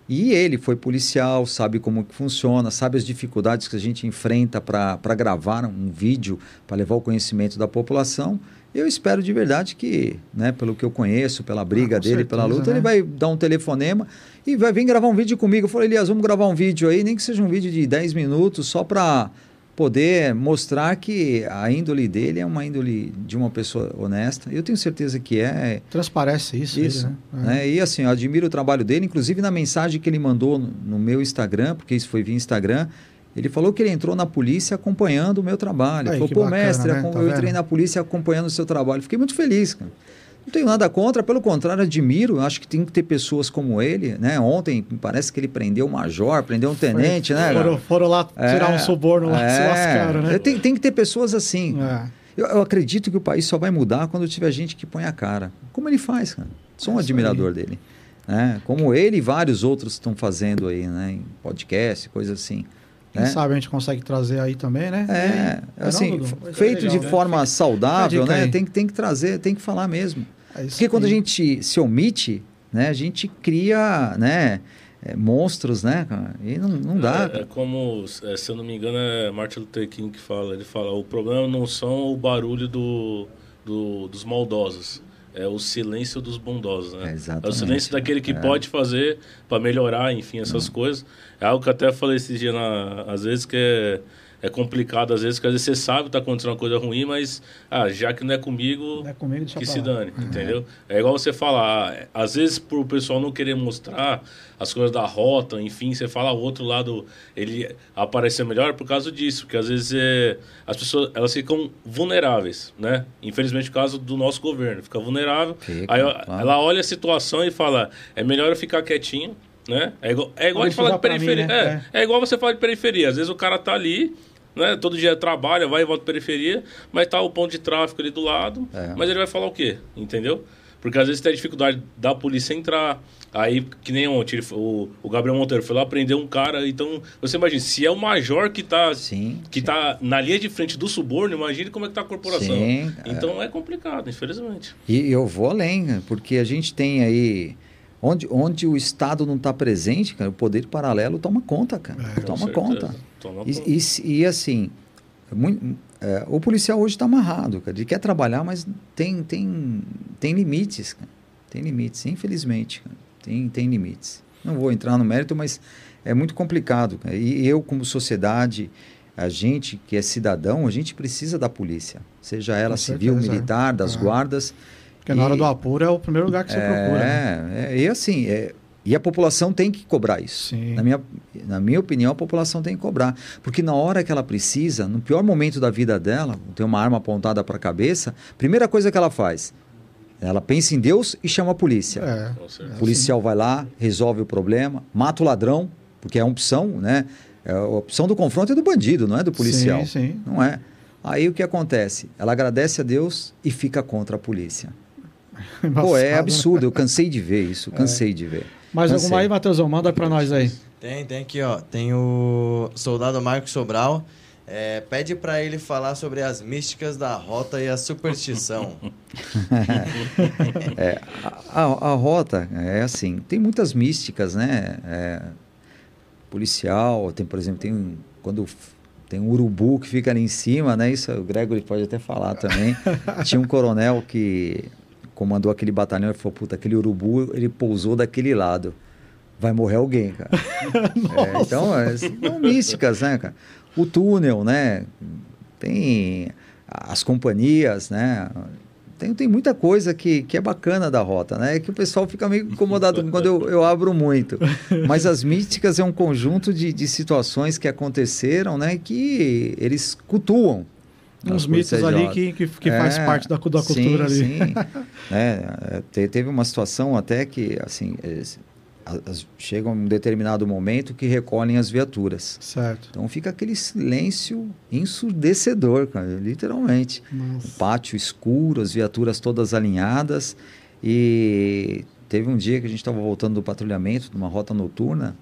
S3: E ele foi policial, sabe como que funciona, sabe as dificuldades que a gente enfrenta para gravar um vídeo, para levar o conhecimento da população. Eu espero de verdade que, né, pelo que eu conheço, pela briga
S1: Ah,
S3: dele, pela
S1: certeza,
S3: luta,
S1: né?
S3: ele vai dar um telefonema e vai vir gravar um vídeo comigo. Eu falei, Elias, vamos gravar um vídeo aí, nem que seja um vídeo de 10 minutos, só para poder mostrar que a índole dele é uma índole de uma pessoa honesta. Eu tenho certeza que é.
S1: Transparece isso.
S3: Isso,
S1: ele, né?
S3: né? E assim, eu admiro o trabalho dele, inclusive na mensagem que ele mandou no, meu Instagram, porque isso foi via Instagram, ele falou que ele entrou na polícia acompanhando o meu trabalho.
S1: Aí,
S3: falou, pô,
S1: bacana,
S3: mestre,
S1: né? Tá
S3: eu
S1: vendo?
S3: entrei na polícia acompanhando o seu trabalho. Fiquei muito feliz, cara. Não tenho nada contra, pelo contrário, admiro. Acho que tem que ter pessoas como ele, né? Ontem parece que ele prendeu um major, prendeu um tenente, né? cara?
S1: Foram, foram lá tirar
S3: É,
S1: um suborno lá, se
S3: é.
S1: lascaram, né?
S3: Tem, tem que ter pessoas assim.
S1: É.
S3: Eu, eu acredito que o país só vai mudar quando tiver gente que põe a cara. Como ele faz, cara. Sou um
S1: É
S3: admirador dele. Né? Como ele e vários outros estão fazendo aí, né? Em podcast, coisa assim.
S1: Quem
S3: né?
S1: sabe a gente consegue trazer aí também, né?
S3: É,
S1: Não,
S3: assim,
S1: ser
S3: feito
S1: legal,
S3: de
S1: né?
S3: forma saudável, né?
S1: aí.
S3: Tem, que- tem que trazer, tem que falar mesmo.
S1: É isso
S3: Porque quando a gente se omite, né? A gente cria, né? é, monstros, né? E não, não dá.
S2: É, é como, é, se eu não me engano, é Martin Luther King que fala. Ele fala: o problema não são o barulho do, do- dos maldosos, é o silêncio dos bondosos, né?
S3: É,
S2: É, o
S3: exatamente.
S2: silêncio daquele que
S3: É.
S2: pode fazer para melhorar, enfim, essas coisas. É algo que eu até falei esse dia, na, às vezes, que é, é complicado, às vezes, que às vezes você sabe que tá acontecendo uma coisa ruim, mas ah, já que não é comigo,
S1: Não é comigo,
S2: que se dane, entendeu? É igual você falar, ah, às vezes por o pessoal não querer mostrar as coisas da rota, enfim, você fala o outro lado, ele aparecer melhor por causa disso, porque às vezes é, as pessoas, elas ficam vulneráveis, né? Infelizmente, o caso do nosso governo, fica vulnerável,
S3: Fica,
S2: aí
S3: claro.
S2: ela olha a situação e fala, é melhor eu ficar quietinho, né? É igual, é igual a gente falar de
S1: pra mim,
S2: periferia,
S1: né?
S2: é, é igual você falar de periferia, às vezes o cara tá ali, né? Todo dia trabalha, vai e volta periferia, mas tá o ponto de tráfego ali do lado,
S3: É.
S2: mas ele vai falar o quê? Entendeu? Porque às vezes tem a dificuldade da polícia entrar. Aí, que nem ontem, ele, o, o Gabriel Monteiro foi lá prender um cara. Então, você imagina, se é o major que tá,
S3: Sim,
S2: que
S3: sim.
S2: tá na linha de frente do suborno, imagine como é que tá a corporação.
S3: Sim,
S2: então é complicado, infelizmente.
S3: E eu vou além, porque a gente tem aí. Onde, onde o Estado não está presente, cara, o poder paralelo toma conta, cara.
S2: Com
S3: toma conta.
S2: Toma
S3: E, e, e assim, mui- é, o policial hoje está amarrado, cara. Ele quer trabalhar, mas tem, tem, tem limites, cara. Tem limites, infelizmente, cara. Tem, tem limites. Não vou entrar no mérito, mas é muito complicado. Cara. E eu, como sociedade, a gente que é cidadão, a gente precisa da polícia. Seja ela
S1: Com
S3: civil,
S1: certeza,
S3: militar, das
S1: é.
S3: guardas.
S1: Porque na hora
S3: E-
S1: do apuro é o primeiro lugar que você procura. né?
S3: É, é, e assim, é, e a população tem que cobrar isso.
S1: Sim.
S3: Na minha, na minha opinião, a população tem que cobrar. Porque na hora que ela precisa, no pior momento da vida dela, tem uma arma apontada para a cabeça, primeira coisa que ela faz, ela pensa em Deus e chama a polícia.
S1: É.
S2: Com certeza.
S3: O policial vai lá, resolve o problema, mata o ladrão, porque é uma opção, né? É a opção do confronto é do bandido, não é do policial.
S1: Sim, sim.
S3: Não é. Aí o que acontece? Ela agradece a Deus e fica contra a polícia. Pô, é
S1: né?
S3: absurdo. Eu cansei de ver isso. Cansei de ver.
S1: Mais
S3: Cansei.
S1: alguma aí, Matheusão? Manda pra nós aí.
S4: Tem, tem aqui, ó. Tem o soldado Marcos Sobral. É, pede pra ele falar sobre as místicas da rota e a superstição.
S3: É, a, a- rota é assim. Tem muitas místicas, né? É, policial, tem, por exemplo, tem um, quando tem um urubu que fica ali em cima, né? Isso o Gregory pode até falar também. Tinha um coronel que comandou aquele batalhão e falou: puta, aquele urubu ele pousou daquele lado. Vai morrer alguém, cara. É, então, é, são místicas, né, cara? O túnel, né? Tem as companhias, né? Tem, tem muita coisa que, que é bacana da rota, né? Que o pessoal fica meio incomodado quando eu, eu abro muito. Mas as místicas é um conjunto de, de situações que aconteceram, né? Que eles cultuam.
S1: Uns mitos ali que, que, que faz
S3: É,
S1: parte da, da cultura
S3: sim,
S1: ali.
S3: Sim, É, é, te- teve uma situação até que, assim, eles- as- chega um determinado momento que recolhem as viaturas.
S1: Certo.
S3: Então fica aquele silêncio ensurdecedor, cara, literalmente. Um
S1: Nossa.
S3: pátio escuro, as viaturas todas alinhadas. E teve um dia que a gente estava voltando do patrulhamento, numa rota noturna,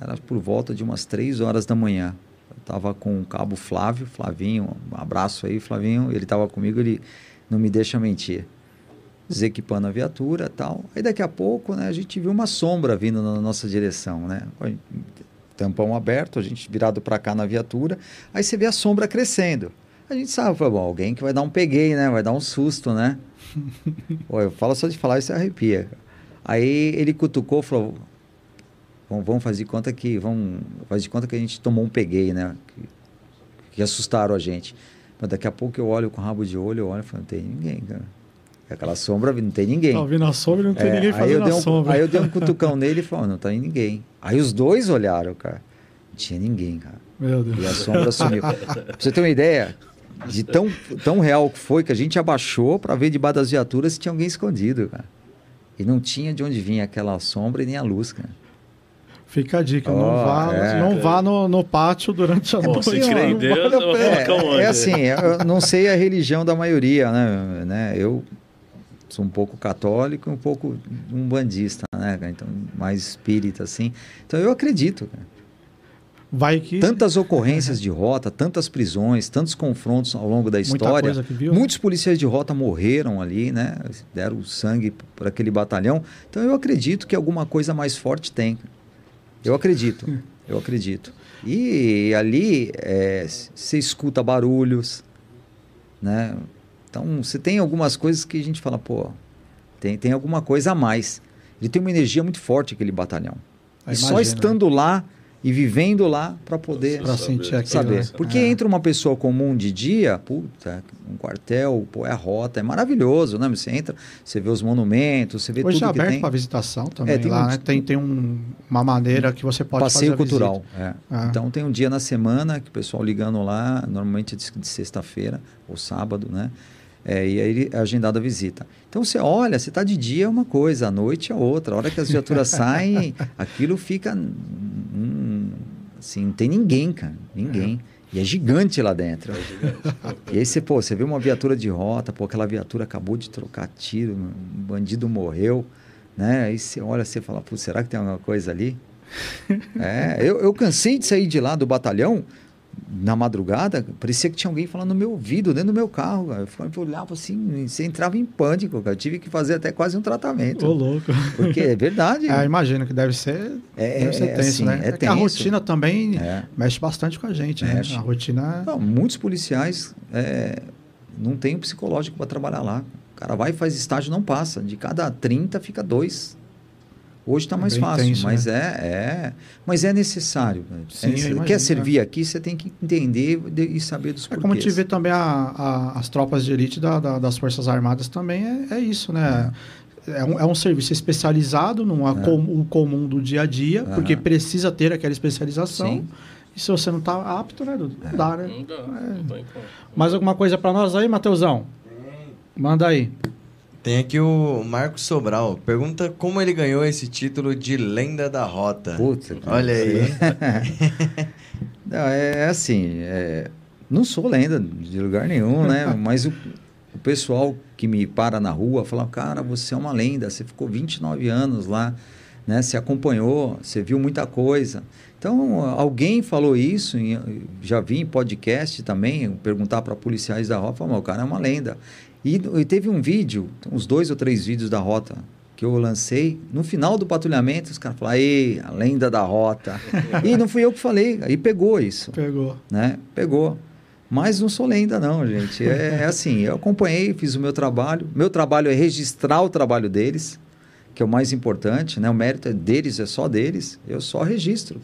S3: era por volta de umas três horas da manhã. Eu estava com o cabo Flávio, Flavinho, um abraço aí, Flavinho. Ele estava comigo, ele não me deixa mentir. Desequipando a viatura tal. Aí daqui a pouco, né, a gente viu uma sombra vindo na nossa direção, né? Tampão aberto, a gente virado para cá na viatura. Aí você vê a sombra crescendo. A gente sabe, fala, bom, alguém que vai dar um peguei, né? Vai dar um susto, né? Pô, eu falo só de falar isso arrepia. Aí ele cutucou, falou, vamos fazer conta que, vamos fazer conta que a gente tomou um peguei, né? Que, que assustaram a gente. Mas daqui a pouco eu olho com rabo de olho, eu olho e falo, não tem ninguém, cara. Aquela sombra, não tem ninguém.
S1: Tá ouvindo a sombra não tem
S3: É,
S1: ninguém
S3: aí eu
S1: fazendo
S3: dei
S1: a
S3: um,
S1: sombra.
S3: Aí eu dei um cutucão nele e falei, não tá em ninguém. Aí os dois olharam, cara. Não tinha ninguém, cara.
S1: Meu Deus.
S3: E a sombra sumiu. pra você ter uma ideia de tão, tão real que foi que a gente abaixou para ver debaixo das viaturas se tinha alguém escondido, cara. E não tinha de onde vinha aquela sombra e nem a luz, cara.
S1: Fica a dica, não
S3: Ó,
S1: vá,
S3: é.
S1: não vá no, no pátio durante a
S2: Pô,
S1: noite.
S2: se crê em
S1: não
S2: Deus,
S1: vale
S2: eu onde?
S3: É, é assim, eu não sei a religião da maioria, né? né? Eu sou um pouco católico e um pouco um bandista, né? cara? Então, mais espírita, assim. Então, eu acredito, cara.
S1: Vai que
S3: Tantas ocorrências de rota, tantas prisões, tantos confrontos ao longo da
S1: muita
S3: história.
S1: coisa que viu.
S3: Muitos policiais de rota morreram ali, né? Deram sangue para aquele batalhão. Então eu acredito que alguma coisa mais forte tem. Eu acredito, eu acredito. E ali é, você escuta barulhos, né? Então você tem algumas coisas que a gente fala, pô, tem, tem alguma coisa a mais. Ele tem uma energia muito forte aquele batalhão.
S1: Ah,
S3: e só
S1: imagina,
S3: estando lá e vivendo lá para poder
S1: Pra
S2: Saber.
S1: sentir aquilo.
S3: saber.
S1: né?
S3: Porque
S1: É.
S3: entra uma pessoa comum de dia, puta, um quartel, pô, é a rota, é maravilhoso, né? Você entra, você vê os monumentos, você vê
S1: Hoje é
S3: tudo que
S1: aberto
S3: tem.
S1: para visitação também
S3: É, tem
S1: lá,
S3: um-
S1: né? Tem, tem um- uma maneira que você pode
S3: Passeio
S1: fazer
S3: cultural. é.
S1: Ah.
S3: Então tem um dia na semana que o pessoal ligando lá, normalmente é de, de sexta-feira ou sábado, né? É, e aí é agendada a visita. Então você olha, você está de dia é uma coisa, à noite é outra. A hora que as viaturas saem, aquilo fica. hum, Assim, não tem ninguém, cara. Ninguém. E é gigante lá dentro. E aí você, pô, você vê uma viatura de rota, pô, aquela viatura acabou de trocar tiro, um bandido morreu, né? Aí você olha, você fala, pô, será que tem alguma coisa ali? É, eu, eu cansei de sair de lá do batalhão, na madrugada, parecia que tinha alguém falando no meu ouvido, dentro do meu carro. Cara. Eu olhava assim, você entrava em pânico, cara. Eu tive que fazer até quase um tratamento.
S1: Ô, louco.
S3: Porque é verdade.
S1: É, imagino que deve ser,
S3: É,
S1: deve ser
S3: é,
S1: tenso,
S3: assim,
S1: né?
S3: é
S1: É que a
S3: tenso.
S1: rotina também
S3: É.
S1: mexe bastante com a gente, né? A rotina...
S3: Não, muitos policiais é, não tem um psicológico para trabalhar lá. O cara vai e faz estágio não passa. De cada 30 fica dois. Hoje está
S1: É
S3: mais fácil,
S1: tenso,
S3: mas
S1: né?
S3: é, é, mas é necessário. né?
S1: Sim,
S3: É necessário.
S1: imagino,
S3: Quer servir aqui, você tem que entender de- e saber dos
S1: É
S3: porquês.
S1: como a gente vê também a- a- as tropas de elite da- da- das Forças Armadas também é, é isso, né? É. um, é um serviço especializado, não é,
S3: É.
S1: com- o comum do dia a dia,
S3: Aham.
S1: porque precisa ter aquela especialização.
S3: Sim.
S1: E se você não está apto, né, Dudu? Não dá, né?
S2: Não dá, não.
S1: Mais alguma coisa para nós aí, Matheusão? Manda aí.
S4: Tem aqui o Marcos Sobral. Pergunta como ele ganhou esse título de lenda da rota.
S3: Puta,
S4: Olha aí.
S3: Não, é assim, é, não sou lenda de lugar nenhum, né? Mas o, o pessoal que me para na rua fala, cara, você é uma lenda, você ficou 29 anos lá, né? Você acompanhou, você viu muita coisa. Então, alguém falou isso, já vi em podcast também, perguntar para policiais da rota, falar, o cara é uma lenda. E, e teve um vídeo, uns dois ou três vídeos da rota que eu lancei, no final do patrulhamento, os caras falaram, ei, a lenda da rota. e não fui eu que falei, aí pegou isso
S1: Pegou.
S3: né? Pegou. Mas não sou lenda, não, gente. É, é assim, eu acompanhei, fiz o meu trabalho. Meu trabalho é registrar o trabalho deles, que é o mais importante, né? O mérito é deles, é só deles. Eu só registro.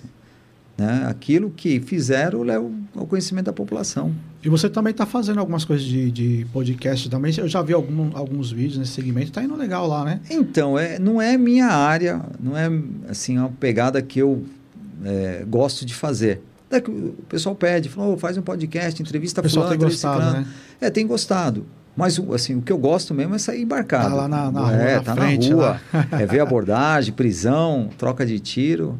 S3: Né? Aquilo que fizeram, levo ao conhecimento da população.
S1: E você também está fazendo algumas coisas de, de podcast também. Eu já vi algum- alguns vídeos nesse segmento. Tá indo legal lá, né?
S3: Então, é, não é minha área, não é assim uma pegada que eu é, gosto de fazer. É o pessoal pede, fala, "Ô, faz um podcast, entrevista
S1: O pessoal
S3: fulano,
S1: tem gostado,
S3: ciclano."
S1: né?
S3: É, tem gostado. Mas o- assim, o que eu gosto mesmo é sair embarcado.
S1: Tá lá na- na
S3: é,
S1: rua, na
S3: tá
S1: frente,
S3: na rua. é ver abordagem, prisão, troca de tiro.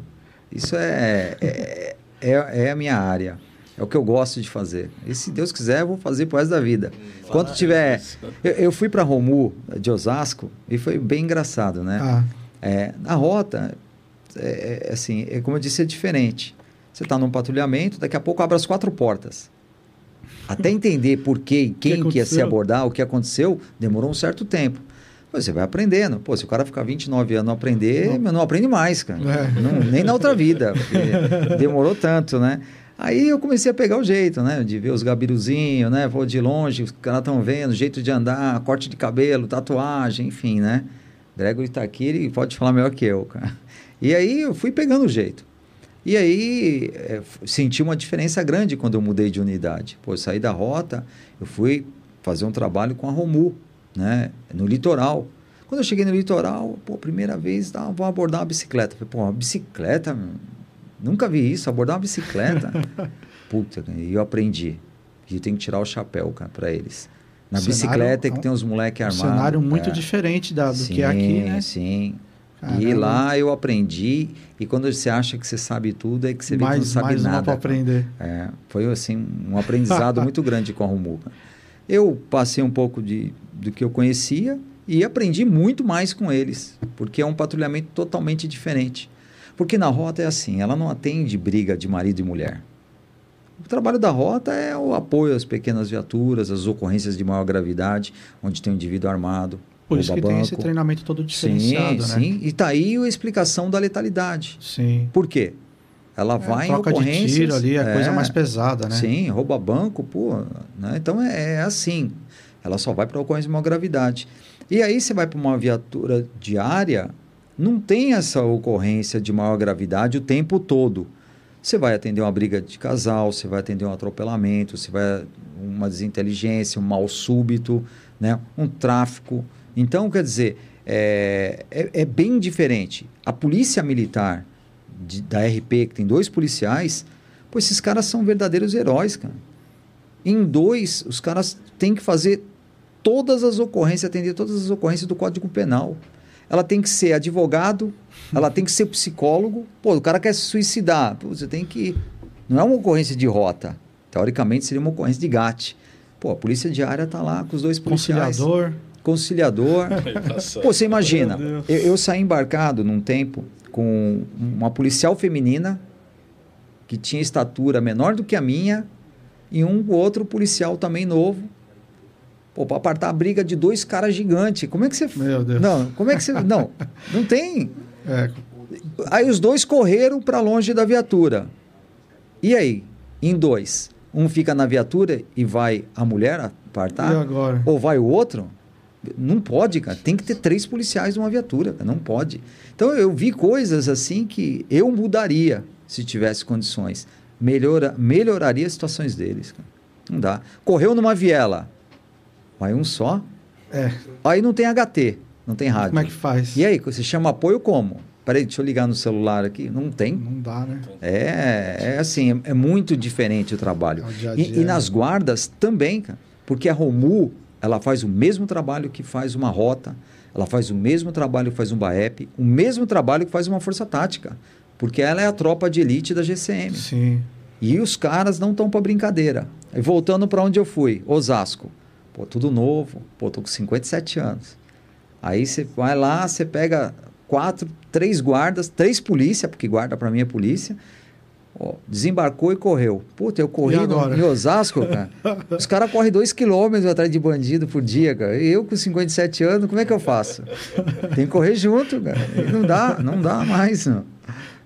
S3: Isso é, é, é, é a minha área. É o que eu gosto de fazer. E se Deus quiser, eu vou fazer pro resto da vida. Quando tiver. Eu, eu fui para Romu, de Osasco, e foi bem engraçado, né?
S1: Ah,
S3: É, na rota, é, é, assim, é, como eu disse, é diferente. Você está num patrulhamento, daqui a pouco abre as quatro portas. Até entender por quê, quem que, ia se abordar, o que aconteceu, demorou um certo tempo. Você vai aprendendo. Pô, se o cara ficar 29 anos não aprender, não, não aprende mais, cara.
S1: É.
S3: Não- nem na outra vida, porque demorou tanto, né? Aí eu comecei a pegar o jeito, né? De ver os gabiruzinhos, né? Vou de longe, os caras estão vendo, jeito de andar, corte de cabelo, tatuagem, enfim, né? Gregory tá aqui, ele pode falar melhor que eu, cara. E aí eu fui pegando o jeito. E aí é, senti uma diferença grande quando eu mudei de unidade. Pô, eu saí da rota, eu fui fazer um trabalho com a Romu, né? No litoral. Quando eu cheguei no litoral, pô, primeira vez, tá, vou abordar uma bicicleta. Falei, pô, uma bicicleta? Nunca vi isso, abordar uma bicicleta. Puta, cara, e eu aprendi. E eu tenho que tirar o chapéu, cara, pra eles. Na
S1: Cenário-
S3: bicicleta é
S1: é um-
S3: que tem os moleques
S1: um
S3: armados.
S1: cenário muito diferente da, do
S3: sim,
S1: que é aqui, né?
S3: Sim. E
S1: Caramba.
S3: lá eu aprendi, e quando você acha que você sabe tudo, é que você vê que não
S1: mais
S3: sabe
S1: mais uma
S3: nada.
S1: para
S3: cara.
S1: aprender.
S3: É, foi assim um aprendizado muito grande com a Romuca. Eu passei um pouco de, do que eu conhecia e aprendi muito mais com eles, porque é um patrulhamento totalmente diferente. Porque na rota é assim, ela não atende briga de marido e mulher. O trabalho da rota é o apoio às pequenas viaturas, às ocorrências de maior gravidade, onde tem um indivíduo armado.
S1: Por isso que tem
S3: banco.
S1: esse treinamento todo
S3: Sim,
S1: diferenciado, né?
S3: sim. E tá aí a explicação da letalidade.
S1: Sim.
S3: Por quê? Ela vai
S1: É,
S3: em
S1: troca de
S3: ocorrências...
S1: tiro ali, coisa
S3: é,
S1: mais pesada, né?
S3: Sim, rouba banco, pô. Né? Então é, é assim. Ela só vai para ocorrência de maior gravidade. E aí você vai para uma viatura diária, não tem essa ocorrência de maior gravidade o tempo todo. Você vai atender uma briga de casal, você vai atender um atropelamento, você vai uma desinteligência, um mal súbito, né? um tráfico. Então, quer dizer, é, é, é bem diferente. A polícia militar de- da RP, que tem dois policiais, pô, esses caras são verdadeiros heróis, cara. Em dois, os caras têm que fazer todas as ocorrências, atender todas as ocorrências do Código Penal. Ela tem que ser advogado, ela tem que ser psicólogo. Pô, o cara quer se suicidar. Pô, você tem que Não é uma ocorrência de rota. Teoricamente seria uma ocorrência de GAT. Pô, a polícia diária tá lá com os dois policiais.
S1: Conciliador.
S3: Conciliador. Pô, você imagina, eu, eu saí embarcado num tempo com uma policial feminina que tinha estatura menor do que a minha e um outro policial também novo. Pô, para apartar a briga de dois caras gigantes. Como é que você.
S1: Meu Deus.
S3: Não, como é que você. Não, não tem.
S1: É,
S3: Aí os dois correram para longe da viatura. E aí, em dois, um fica na viatura e vai a mulher apartar?
S1: E agora?
S3: Ou vai o outro? Não pode, cara. Tem que ter três policiais numa viatura, cara. Não pode. Então eu vi coisas assim que eu mudaria se tivesse condições. Melhora, melhoraria as situações deles. Cara. Não dá. Correu numa viela. Vai um só.
S1: é.
S3: Aí não tem HT, não tem rádio.
S1: Como é que faz?
S3: E aí, você chama apoio como? Peraí, deixa eu ligar no celular aqui. Não tem.
S1: Não dá, né?
S3: É, é assim, é, é muito diferente o trabalho.
S1: É o dia a
S3: E-
S1: dia,
S3: e, nas
S1: né?
S3: guardas também, cara. Porque a Romu, ela faz o mesmo trabalho que faz uma rota, ela faz o mesmo trabalho que faz um BAEP, o mesmo trabalho que faz uma força tática. Porque ela é a tropa de elite da GCM.
S1: Sim.
S3: E os caras não estão para brincadeira. E voltando para onde eu fui, Osasco. Pô, tudo novo. Pô, tô com 57 anos. Aí você vai lá, você pega quatro, três guardas, três polícia, porque guarda para mim é polícia. Ó, desembarcou e correu. Puta, eu corri no, em Osasco, cara. Os caras correm dois quilômetros atrás de bandido por dia, cara. E eu com 57 anos, como é que eu faço? Tem que correr junto, cara. E não dá, não dá mais, não.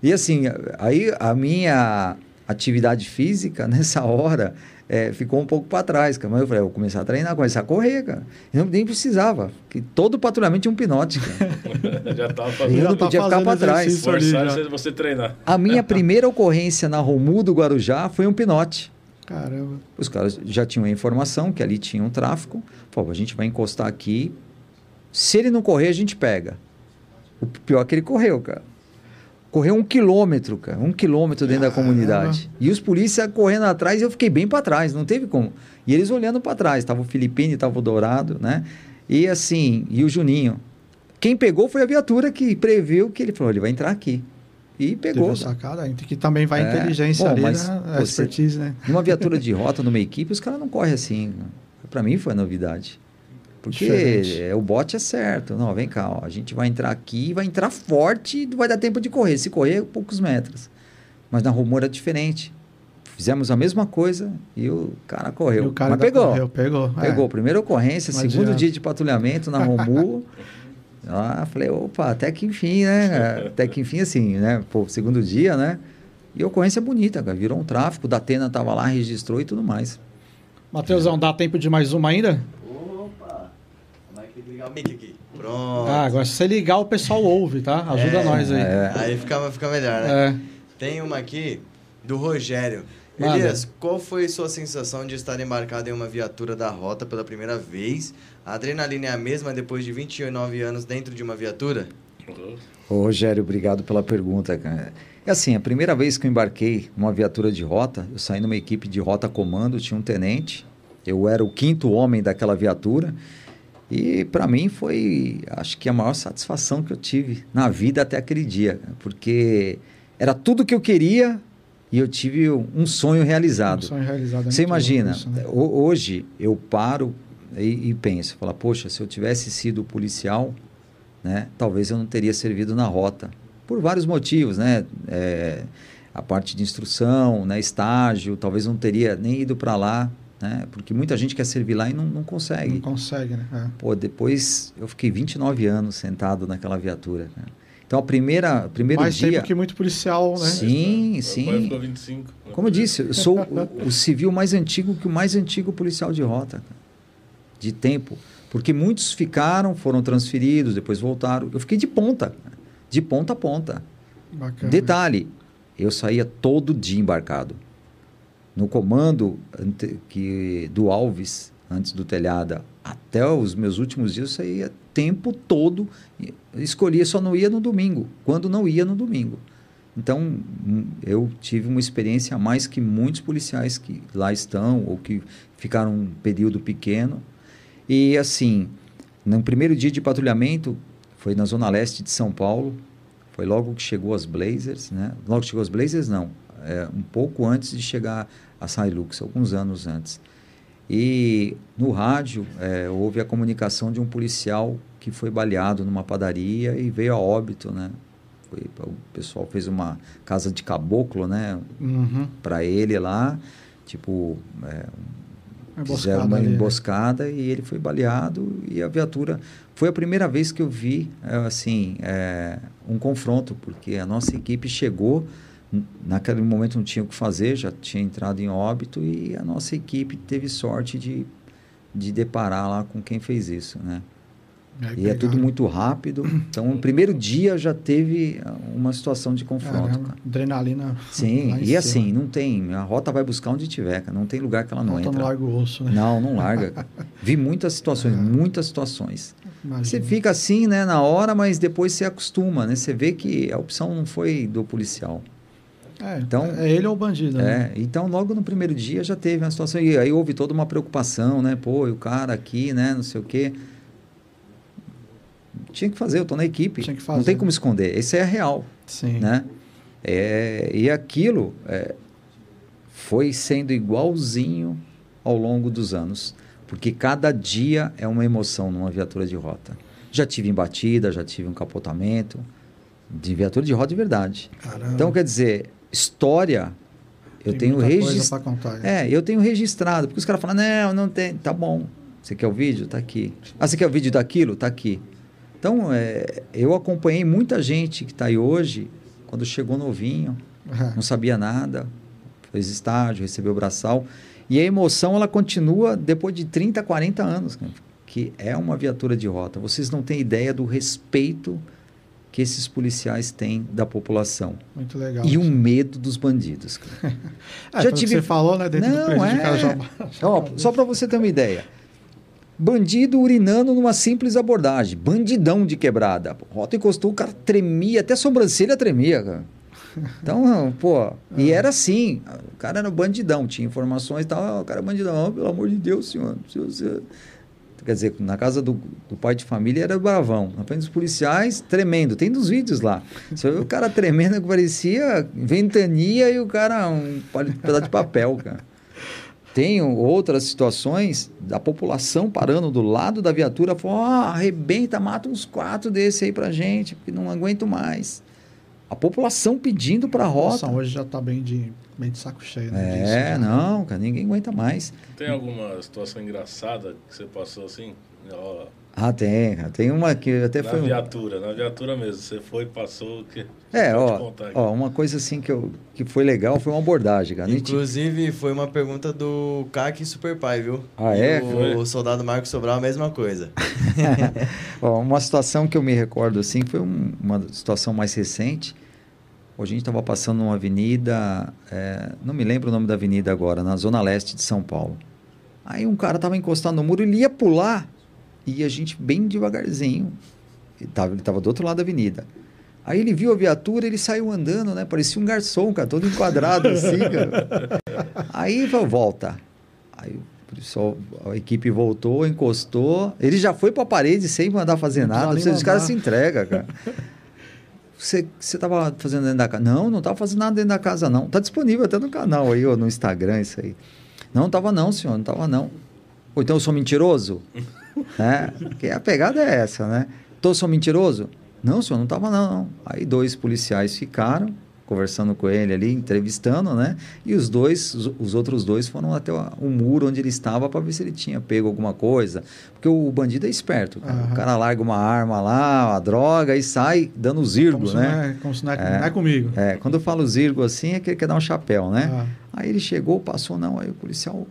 S3: E assim, aí a minha atividade física nessa hora é, ficou um pouco para trás, cara. Mas eu falei, eu vou começar a treinar, começar a correr, cara. E não, nem precisava, que todo patrulhamento tinha um pinote, cara.
S2: Já tava
S3: Eu
S2: fazendo.
S3: não
S1: Já tá
S3: podia ficar pra trás.
S1: ali
S2: Forçar
S1: já.
S2: você- você treinar.
S3: A minha primeira ocorrência na Romu do Guarujá foi um pinote.
S1: Caramba.
S3: Os caras já tinham a informação que ali tinha um tráfico. Pô, a gente vai encostar aqui. Se ele não correr, a gente pega. O pior é que ele correu, cara. Correu um quilômetro, cara. Um quilômetro dentro da
S1: Caramba.
S3: comunidade. E os polícias correndo atrás, eu fiquei bem para trás, não teve como. E eles olhando para trás. Tava o Filipine, tava o Dourado, né? E assim, e o Juninho. Quem pegou foi a viatura que previu que ele falou, ele vai entrar aqui. E pegou.
S1: Teve sacada. que também vai
S3: É.
S1: inteligência
S3: Bom,
S1: ali,
S3: mas
S1: né?
S3: Você-
S1: expertise, né?
S3: Numa viatura de rota, numa equipe, os caras não correm assim. Para mim foi novidade. Porque
S1: Diferente.
S3: é, o bote é certo. Não, vem cá, ó, a gente vai entrar aqui, vai entrar forte e não vai dar tempo de correr. Se correr, poucos metros. Mas na Rumor era diferente. Fizemos a mesma coisa e o cara correu.
S1: E o cara
S3: Mas pegou.
S1: correu, pegou. é.
S3: Pegou. Primeira ocorrência,
S1: Não
S3: segundo
S1: adianta.
S3: dia de patrulhamento na Romu. ah, falei, opa, até que enfim, né? Até que enfim, assim, né? Pô, segundo dia, né? E a ocorrência bonita, cara. Virou um tráfico, da Atena tava lá, registrou e tudo mais.
S1: Matheusão, dá tempo de mais uma ainda?
S4: Ter que ligar o mic aqui. Pronto.
S1: Ah, agora se você ligar, o pessoal ouve, tá? Ajuda
S4: É,
S1: nós aí.
S3: é.
S4: Aí fica, fica melhor, né?
S1: É.
S4: Tem uma aqui do Rogério.
S1: Manda.
S4: Elias, qual foi sua sensação de estar embarcado em uma viatura da rota pela primeira vez? A adrenalina é a mesma depois de 29 anos dentro de uma viatura?
S3: Ô, Rogério, obrigado pela pergunta, cara. É assim, a primeira vez que eu embarquei numa viatura de rota, eu saí numa equipe de rota comando, tinha um tenente, eu era o quinto homem daquela viatura, e para mim foi, acho que a maior satisfação que eu tive na vida até aquele dia, cara, porque era tudo que eu queria e eu tive um sonho realizado.
S1: Um sonho realizado é
S3: Você imagina,
S1: isso, né?
S3: ho- hoje eu paro e, e penso, falo, poxa, se eu tivesse sido policial, né, talvez eu não teria servido na rota. Por vários motivos, né? É, a parte de instrução, né, estágio, talvez não teria nem ido para lá, né? Porque muita gente quer servir lá e não, não consegue.
S1: Não consegue, né? É.
S3: Pô, depois eu fiquei 29 anos sentado naquela viatura. cara. Então, a primeira, primeiro
S1: Mais
S3: dia...
S1: tempo que muito policial, né?
S3: Sim, sim.
S2: pai ficou 25.
S3: Como eu disse, eu sou o, o civil mais antigo que o mais antigo policial de rota, de tempo. Porque muitos ficaram, foram transferidos, depois voltaram. Eu fiquei de ponta, de ponta a ponta.
S1: Bacana.
S3: Detalhe, eu saía todo dia embarcado. No comando que, do Alves, antes do telhada, até os meus últimos dias, eu saía tempo todo. Escolhia, só não ia no domingo, quando não ia no domingo. Então, hum, eu tive uma experiência a mais que muitos policiais que lá estão, ou que ficaram um período pequeno. E assim, no primeiro dia de patrulhamento, foi na zona leste de São Paulo, foi logo que chegou as Blazers, né? Logo que chegou as Blazers, não. é, um pouco antes de chegar a Hilux, alguns anos antes. E no rádio é, houve a comunicação de um policial que foi baleado numa padaria e veio a óbito, né? Foi, o pessoal fez uma casa de caboclo, né?
S1: Uhum.
S3: Para ele lá, tipo, é,
S1: Uma
S3: fizeram uma
S1: ali, né?
S3: emboscada e ele foi baleado e a viatura foi a primeira vez que eu vi é, assim é, um confronto porque a nossa equipe chegou naquele momento não tinha o que fazer já tinha entrado em óbito e a nossa equipe teve sorte de de deparar lá com quem fez isso né
S1: Aí
S3: e é tudo muito rápido então no primeiro dia já teve ah, uma situação de confronto cara.
S1: adrenalina.
S3: sim e assim não tem a rota vai buscar onde tiver cara. não tem lugar que ela não
S1: Falta no
S3: entra
S1: largo osso, né?
S3: não, não larga. Vi muitas situações, muitas situações.
S1: Imagina.
S3: Você fica assim, né, na hora, mas depois você acostuma, né? Você vê que a opção não foi do policial.
S1: É,
S3: Então-
S1: é ele ou o bandido, né?
S3: É, então logo no primeiro dia já teve uma situação e aí houve toda uma preocupação, né? Pô, e o cara aqui, né, não sei o quê. Tinha que fazer, eu tô na equipe.
S1: Tinha que
S3: Não
S1: fazer.
S3: tem como esconder. Esse é real,
S1: Sim.
S3: né? É, e aquilo é, foi sendo igualzinho ao longo dos anos, porque cada dia é uma emoção numa viatura de rota. Já tive embatida, já tive um capotamento de viatura de rota de verdade.
S1: Caramba.
S3: Então, quer dizer, história eu
S1: Tem
S3: tenho registrado. É, eu tenho registrado, porque os caras falam, não, não tem, tá bom. Você quer o vídeo? Tá aqui. Ah, você quer o vídeo daquilo? Tá aqui. Então, é, eu acompanhei muita gente que está aí hoje, quando chegou novinho,
S1: É.
S3: não sabia nada, fez estágio, recebeu o braçal. E a emoção, ela continua depois de 30, 40 anos, que é uma viatura de rota. Vocês não têm ideia do respeito que esses policiais têm da população.
S1: Muito legal.
S3: E o medo dos bandidos.
S1: É,
S3: já tive-
S1: você falou, né? Dentro do
S3: Não,
S1: presídio, o cara
S3: é. Ó, só para você ter uma ideia. Bandido urinando numa simples abordagem. Bandidão de quebrada. Rota encostou, o cara tremia, até a sobrancelha tremia, cara. Então, pô, e era assim. O cara era bandidão, tinha informações e tal. "Ah, O cara é bandidão, "Ah, pelo amor de Deus, senhor. Se você... Quer dizer, na casa do, do pai de família era bravão. Na frente dos policiais, tremendo. Tem dos vídeos lá. Você vê o cara tremendo que parecia ventania e o cara um pedaço de papel, cara. Tem outras situações da população parando do lado da viatura, falando, ó, arrebenta, mata uns quatro desse aí pra gente, porque não aguento mais. A população pedindo pra rota.
S1: Nossa, hoje já tá bem de, bem de saco cheio. Né, disso,
S3: É,
S1: já.
S3: não, cara, ninguém aguenta mais.
S2: Tem alguma situação engraçada que você passou assim? Ó,
S3: Ah, tem, cara. Tem uma que até
S2: na
S3: foi. um-
S2: viatura, na viatura mesmo. Você foi, passou. Que...
S3: É, ó,
S2: contar aqui.
S3: ó, uma coisa assim que, eu, que foi legal foi uma abordagem, cara. A gente-
S4: Inclusive, foi uma pergunta do Kaki Super Pai, viu?
S3: Ah,
S4: E
S3: é?
S4: O,
S2: Foi?
S4: soldado Marcos Sobral, a mesma coisa.
S3: Ó, uma situação que eu me recordo assim foi um- uma situação mais recente. Hoje a gente estava passando numa avenida, é, não me lembro o nome da avenida agora, na zona leste de São Paulo. Aí um cara estava encostado no muro, ele ia pular e a gente bem devagarzinho. Ele estava do outro lado da avenida. Aí ele viu a viatura, ele saiu andando, né? Parecia um garçom, cara, todo enquadrado assim, cara. Aí falou, volta. Aí o pessoal, a equipe voltou, encostou. Ele já foi para a parede sem mandar fazer nada. Os caras se entregam, cara. Você, você tava fazendo dentro da casa? Não, não tava fazendo nada dentro da casa, não. Tá disponível até no canal aí, ou no Instagram, isso aí. Não, tava não, senhor, não tava não. Ou então eu sou mentiroso? né? Porque a pegada é essa, né? Então eu sou mentiroso? Não, senhor, não tava não, não. Aí dois policiais ficaram conversando com ele ali, entrevistando, né? E os dois, os, os outros dois foram até o, o muro onde ele estava para ver se ele tinha pego alguma coisa. Porque o bandido é esperto, cara.
S1: Aham.
S3: O cara larga uma arma lá, uma droga e sai dando zirgo,
S1: Como
S3: né?
S1: não é, como se não é,
S3: É.
S1: não é comigo.
S3: É, quando eu falo zirgo assim, é que ele quer dar um chapéu, né?
S1: Ah.
S3: Aí ele chegou, passou, não. Aí o policial,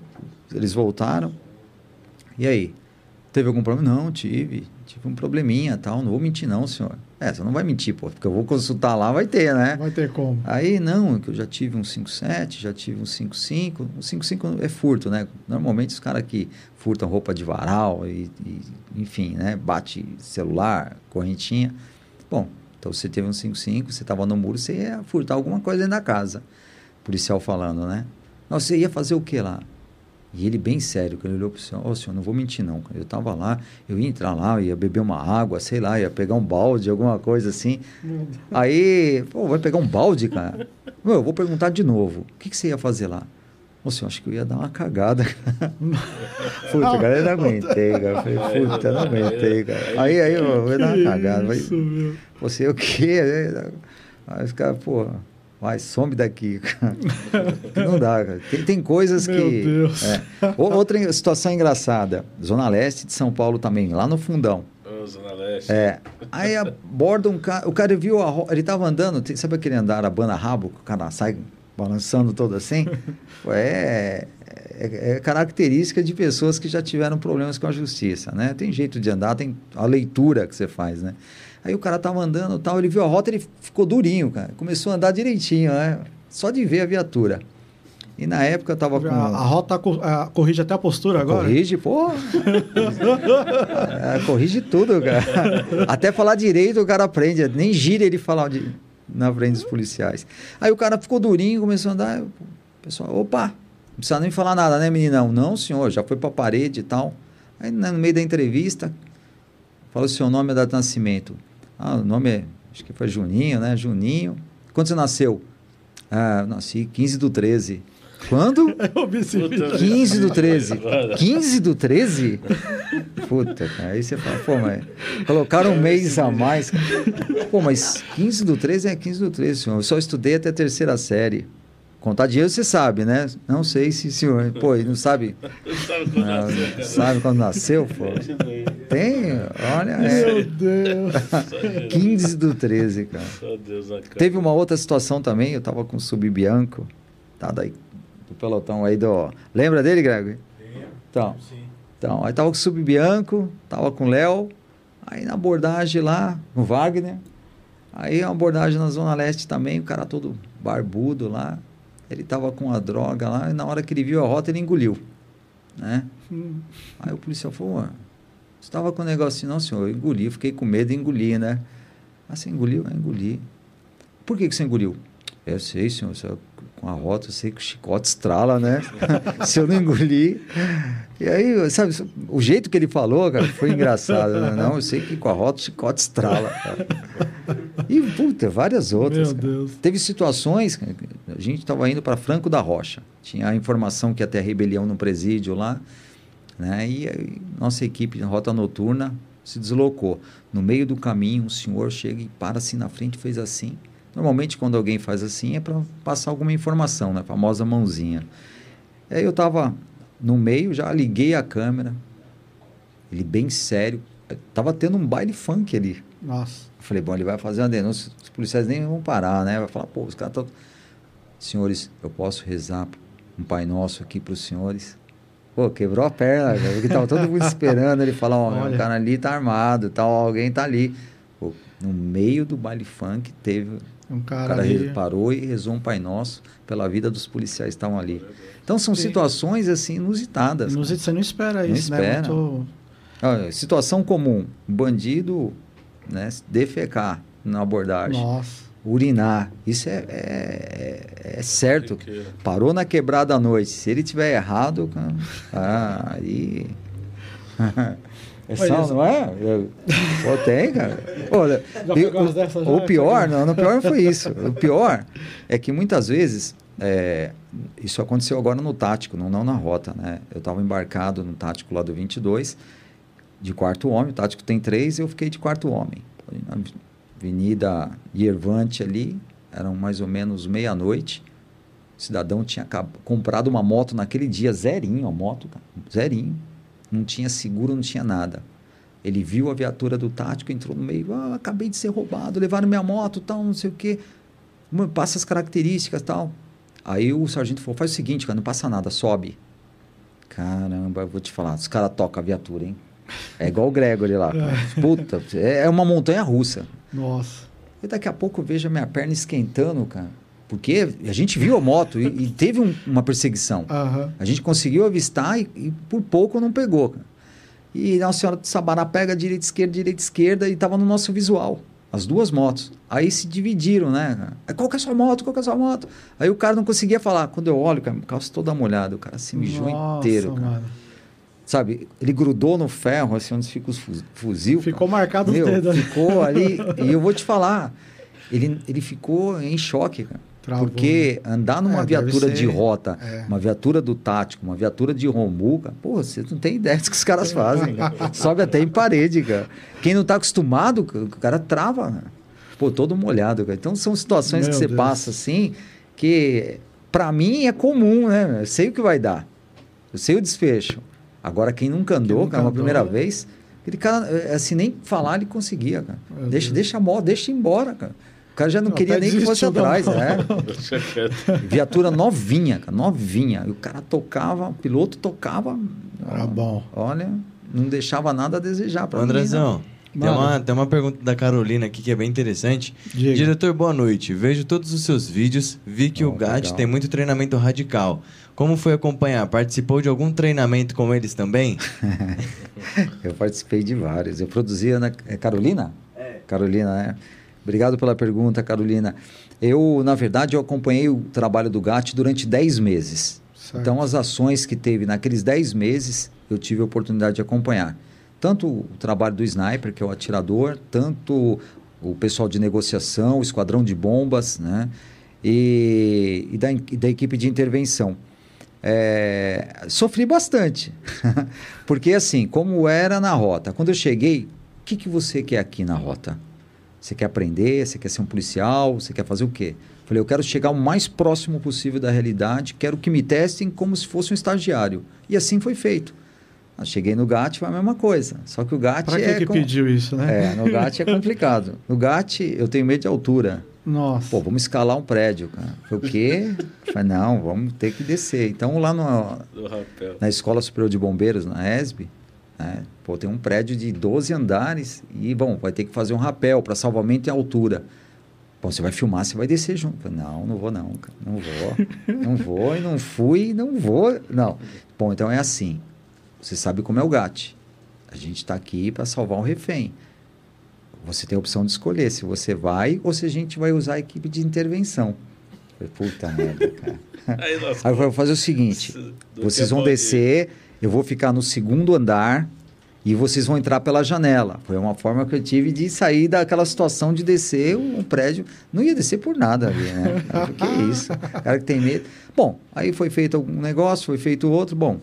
S3: eles voltaram. E aí? Teve algum problema? Não, tive. Tive um probleminha tal. Não vou mentir, não, senhor. É, você não vai mentir, pô, porque eu vou consultar lá, vai ter, né?
S1: Vai ter como.
S3: Aí, não, que eu já tive um 5.7, já tive um 5.5. O 5.5 é furto, né? Normalmente os caras que furtam roupa de varal e, e, enfim, né? Bate celular, correntinha. Bom, então você teve um 5.5, você estava no muro, você ia furtar alguma coisa dentro da casa. Policial falando, né? Não, você ia fazer o que lá? E ele bem sério, quando ele olhou para o senhor, ô senhor, não vou mentir não. Eu estava lá, eu ia entrar lá, ia beber uma água, sei lá, ia pegar um balde, alguma coisa assim. Aí, pô, vai pegar um balde, cara? Meu, eu vou perguntar de novo, o que, que você ia fazer lá? Ô senhor, acho que eu ia dar uma cagada. puta, cara, eu não aguentei, cara. Eu falei, puta, eu não aguentei, cara. Aí, aí eu, ia dar uma cagada. Falei, você o quê? Aí os caras, pô, vai, some daqui. não dá, cara. Tem, tem coisas
S1: Meu
S3: que.
S1: Deus.
S3: é. Outra situação engraçada. Zona Leste de São Paulo também, lá no fundão.
S2: Ô, Zona Leste.
S3: É. Aí aborda um cara. O cara viu a ro- Ele tava andando, tem- sabe aquele andar abana rabo, que o cara sai balançando todo assim? É, é, é característica de pessoas que já tiveram problemas com a justiça, né? Tem jeito de andar, tem a leitura que você faz, né? Aí o cara tava andando tal, ele viu a rota, ele ficou durinho, cara. Começou a andar direitinho, né? Só de ver a viatura. E na época eu tava com.
S1: A, a rota a- corrige até a postura agora?
S3: Corrige, pô. É, corrige tudo, cara. Até falar direito o cara aprende. Nem gira ele falar de, na frente dos policiais. Aí o cara ficou durinho, começou a andar. O pessoal, opa, não precisa nem falar nada, né, meninão? Não, senhor, já foi pra parede e tal. Aí né, no meio da entrevista, fala o seu nome data de nascimento. Ah, o nome é, acho que foi Juninho, né? Juninho. Quando você nasceu? Ah, eu nasci 15 do 13. Quando?
S1: Eu vi esse vídeo.
S2: Puta,
S3: 15 do 13.
S2: Agora.
S3: 15 do 13? Puta, cara. Aí você fala, pô, mas colocaram um mês a mais. Pô, mas 15 do 13 é 15 do 13, senhor. Eu só estudei até a terceira série. Contar dinheiro você sabe, né? Não sei se, senhor. Pô, ele não sabe.
S2: Não sabe quando nasceu, cara.
S3: sabe quando nasceu, pô? Tem, olha, é.
S1: Meu Deus.
S3: 15 do 13, cara.
S2: Meu Deus, na cara.
S3: Teve uma outra situação também, eu tava com o Subbianco, tá daí, do pelotão aí do... Lembra dele, Greg? Então, então, aí tava com o Subbianco, tava com o Léo, aí na abordagem lá, com o Wagner, aí uma abordagem na Zona Leste também, o cara todo barbudo lá, ele tava com a droga lá, e na hora que ele viu a rota, ele engoliu, né?
S1: Hum.
S3: Aí o policial falou, "Ué, você estava com um negocinho? Não, senhor, eu engoli, fiquei com medo e engoli, né? Ah, você engoliu? Eu engoli. Por que, que você engoliu? Eu sei, senhor, com a rota eu sei que o chicote estrala, né? se eu não engolir. E aí, sabe, o jeito que ele falou, cara, foi engraçado. Né? Não, eu sei que com a rota o chicote estrala. Cara. E, puta, várias outras.
S1: Meu
S3: cara.
S1: Deus.
S3: Teve situações, a gente estava indo para Franco da Rocha. Tinha a informação que ia ter rebelião no presídio lá. Né? E aí, nossa equipe de rota noturna se deslocou. No meio do caminho, um senhor chega e para assim na frente, fez assim. Normalmente, quando alguém faz assim, é para passar alguma informação, né? A famosa mãozinha. Aí eu estava no meio, já liguei a câmera. Ele bem sério. Tava tendo um baile funk ali.
S1: Nossa.
S3: Eu falei, bom, ele vai fazer uma denúncia, os policiais nem vão parar, né? Vai falar, pô, os caras estão. Senhores, eu posso rezar um Pai Nosso aqui para os senhores? Pô, quebrou a perna, cara, porque tava todo mundo esperando ele falar, ó, o cara ali tá armado, tal, alguém tá ali. Pô, no meio do baile funk teve.
S1: Um
S3: O
S1: cara,
S3: cara
S1: ali.
S3: re- parou e rezou um Pai Nosso pela vida dos policiais que estavam ali. Então são
S1: Sim.
S3: situações assim inusitadas. cara.
S1: Nos- Você não espera
S3: Não
S1: isso,
S3: espera.
S1: né? Muito...
S3: Olha, situação comum: um bandido né, defecar na abordagem.
S1: Nossa.
S3: Urinar. Isso é, é, é- é certo. Parou na quebrada à noite. Se ele tiver errado, ah, aí. É
S1: isso.
S3: não é? Pô, tem, cara. Olha, o, o pior, não, o pior não foi isso. O pior é que muitas vezes, é, isso aconteceu agora no tático, não, não na rota, né? Eu estava embarcado no tático lá do 22, de quarto homem, o tático tem três, eu fiquei de quarto homem. Avenida Yervante ali, eram mais ou menos meia-noite. O cidadão tinha comprado uma moto naquele dia, zerinho a moto, zerinho. Não tinha seguro, não tinha nada. Ele viu a viatura do tático, entrou no meio, ah, acabei de ser roubado, levaram minha moto, tal, não sei o quê. Passa as características, tal. Aí o sargento falou, faz o seguinte, cara, não passa nada, sobe. Caramba, eu vou te falar, os caras tocam a viatura, hein? É igual o Gregory lá. cara. Puta, é é uma montanha russa.
S1: Nossa.
S3: E daqui a pouco eu vejo a minha perna esquentando, cara. Porque a gente viu a moto e, e teve um- uma perseguição.
S1: Aham.
S3: A gente conseguiu avistar e, e por pouco não pegou, cara. E Nossa Senhora de Sabará pega direita, esquerda, direita, esquerda e tava no nosso visual. as duas motos. Aí se dividiram, né? Aí, Qual que é a sua moto? Qual que é a sua moto? Aí o cara não conseguia falar. Quando eu olho, cara, calça toda molhada, o cara se mijou
S1: Nossa,
S3: inteiro, cara.
S1: mano.
S3: Sabe? Ele grudou no ferro, assim, onde fica os fu- fuzil.
S1: Ficou
S3: cara.
S1: marcado os
S3: Meu,
S1: dedos ali.
S3: Ficou ali. e eu vou te falar, ele, ele ficou em choque, cara.
S1: Travou,
S3: Porque andar numa
S1: É,
S3: viatura de rota,
S1: é.
S3: uma viatura do tático, uma viatura de Romu, cara, pô, você não tem ideia do que os caras fazem. cara. Sobe até em parede, cara. Quem não tá acostumado, o cara trava, cara. Pô, todo molhado, cara. Então são situações
S1: Meu
S3: que você
S1: Deus.
S3: passa assim, que pra mim é comum, né? Eu sei o que vai dar. Eu sei o desfecho. Agora, quem nunca andou,
S1: nunca
S3: cara, uma
S1: andou.
S3: primeira vez, aquele cara, é, assim, nem falar ele conseguia, cara.
S1: Meu
S3: Deixa,
S1: Deus.
S3: deixa a moto, deixa embora, cara. O cara já não
S1: Até
S3: queria nem que fosse atrás, né? Viatura novinha, cara, novinha. E o cara tocava, o piloto tocava.
S1: Era bom.
S3: Olha, não deixava nada a desejar pra mim,
S4: Andrezão, tem uma, tem uma pergunta da Carolina aqui que é bem interessante.
S1: Diga.
S4: Diretor, boa noite. Vejo todos os seus vídeos, vi que
S3: Oh,
S4: o GAT
S3: legal.
S4: tem muito treinamento radical. Como foi acompanhar? Participou de algum treinamento com eles também?
S3: Eu participei de vários. Eu produzia na é Carolina? É. Carolina, né? Obrigado pela pergunta, Carolina. Eu, na verdade, eu acompanhei o trabalho do GAT durante 10 meses.
S1: Certo.
S3: Então, as ações que teve naqueles 10 meses, eu tive a oportunidade de acompanhar. Tanto o trabalho do sniper, que é o atirador, tanto o pessoal de negociação, o esquadrão de bombas, né? E, e da, e da equipe de intervenção. É, sofri bastante. Porque, assim, como era na rota, quando eu cheguei, o que, que você quer aqui na rota? Você quer aprender? Você quer ser um policial? Você quer fazer o quê? Falei, eu quero chegar o mais próximo possível da realidade, quero que me testem como se fosse um estagiário. E assim foi feito. Eu cheguei no GAT, foi a mesma coisa. Só que o GAT
S1: Pra que
S3: é.
S1: que
S3: com-
S1: pediu isso, né?
S3: É, no GAT é complicado. No GAT, eu tenho medo de altura.
S1: Nossa.
S3: Pô, vamos escalar um prédio, cara. Foi o quê? Falei, não, vamos ter que descer. Então, lá no, na Escola Superior de Bombeiros, na ESB, né? Pô, tem um prédio de 12 andares e, bom, vai ter que fazer um rapel para salvamento em altura. Bom, você vai filmar, você vai descer junto. Falei, não, não vou não, cara. Não vou. não vou e não fui, não vou. Não. Bom, então é assim. Você sabe como é o GAT. A gente está aqui para salvar um refém. Você tem a opção de escolher se você vai ou se a gente vai usar a equipe de intervenção. Falei, puta merda, cara.
S2: Aí,
S3: Aí eu vou fazer o seguinte: vocês
S2: que
S3: vão descer, eu vou ficar no segundo andar e vocês vão entrar pela janela. Foi uma forma que eu tive de sair daquela situação de descer um prédio. Não ia descer por nada ali, né? Cara, que isso? Cara que tem medo. Bom, aí foi feito algum negócio, foi feito outro. Bom,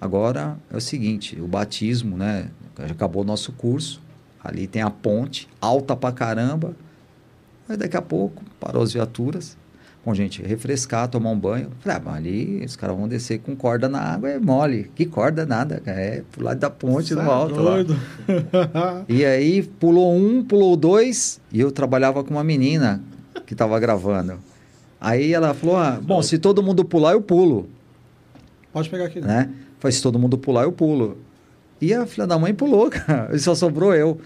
S3: agora é o seguinte: o batismo, né? Acabou o nosso curso. Ali tem a ponte, alta pra caramba. Aí daqui a pouco parou as viaturas. Bom, gente, refrescar, tomar um banho. Falei, ah, mas ali os caras vão descer com corda na água, é mole. Que corda nada. É pro lado da ponte, no
S1: Cê é
S3: alto lá.
S1: doido.
S3: E aí pulou um, pulou dois, e eu trabalhava com uma menina que estava gravando. Aí ela falou: ah, bom, se todo mundo pular, eu pulo,
S1: Pode pegar aqui.
S3: né? Falei, se todo mundo pular, eu pulo. E a filha da mãe pulou, cara. Só sobrou eu.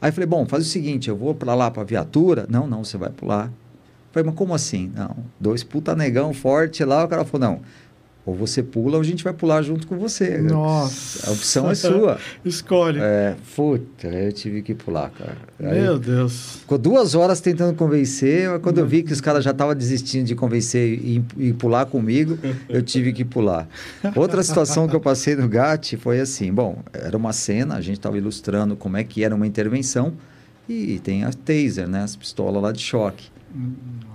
S3: Aí falei, bom, faz o seguinte, eu vou para lá para viatura. Não, não, você vai pular. Falei, mas como assim? Não, dois puta negão forte lá. O cara falou, não, ou você pula ou a gente vai pular junto com você.
S1: Nossa.
S3: A opção é sua.
S1: Escolhe.
S3: É, puta, eu tive que pular, cara. Aí
S1: Meu Deus.
S3: Ficou duas horas tentando convencer, mas quando eu vi que os caras já estavam desistindo de convencer e, e pular comigo, eu tive que pular. Outra situação que eu passei no GAT foi assim, bom, era uma cena, a gente estava ilustrando como é que era uma intervenção e tem a taser, né, as pistolas lá de choque.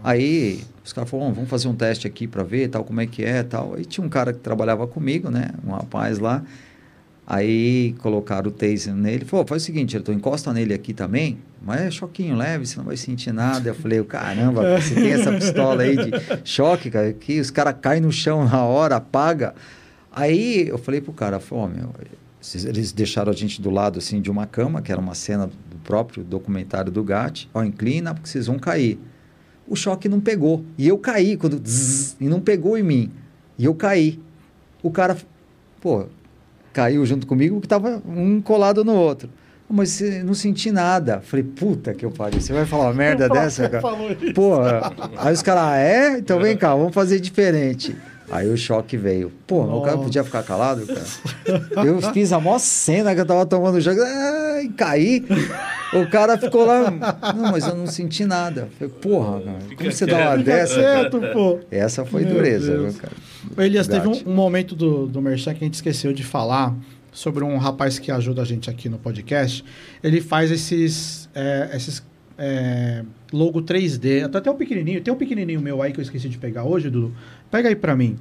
S3: Aí os caras falaram, "Bom, vamos fazer um teste aqui para ver tal como é que é tal. Aí tinha um cara que trabalhava comigo, né, um rapaz lá. Aí colocaram o taser nele. Falou, faz o seguinte, diretor, encosta nele aqui também, mas é choquinho leve, você não vai sentir nada. Eu falei, caramba, você tem essa pistola aí de choque, cara, que os caras caem no chão na hora, apaga. Aí eu falei pro cara, falou, "Ó, meu, eles deixaram a gente do lado assim de uma cama, que era uma cena do próprio documentário do GAT, ó, inclina porque vocês vão cair. O choque não pegou. E eu caí quando zzz, e não pegou em mim. E eu caí. O cara, pô, caiu junto comigo que tava um colado no outro. Mas você não senti nada. Falei, puta que eu pariu. Você vai falar uma merda dessa, cara? Pô, aí os caras, ah, é? Então vem cá, vamos fazer diferente. Aí o choque veio. Pô, mas o cara podia ficar calado, cara. Eu fiz a maior cena que eu tava tomando choque. Ai, caí. O cara ficou lá, não, mas eu não senti nada. Eu falei, porra, cara, como você dá uma dessa?
S1: quieto, pô.
S3: Essa foi
S1: Meu
S3: dureza,
S1: Deus.
S3: viu, cara?
S1: Elias, teve
S3: Verdade.
S1: um, um momento do, do Merchan que a gente esqueceu de falar sobre um rapaz que ajuda a gente aqui no podcast. Ele faz esses, é, esses é, logo 3D, até, até um pequenininho. Tem um pequenininho meu aí que eu esqueci de pegar hoje, Dudu. Pega aí pra mim.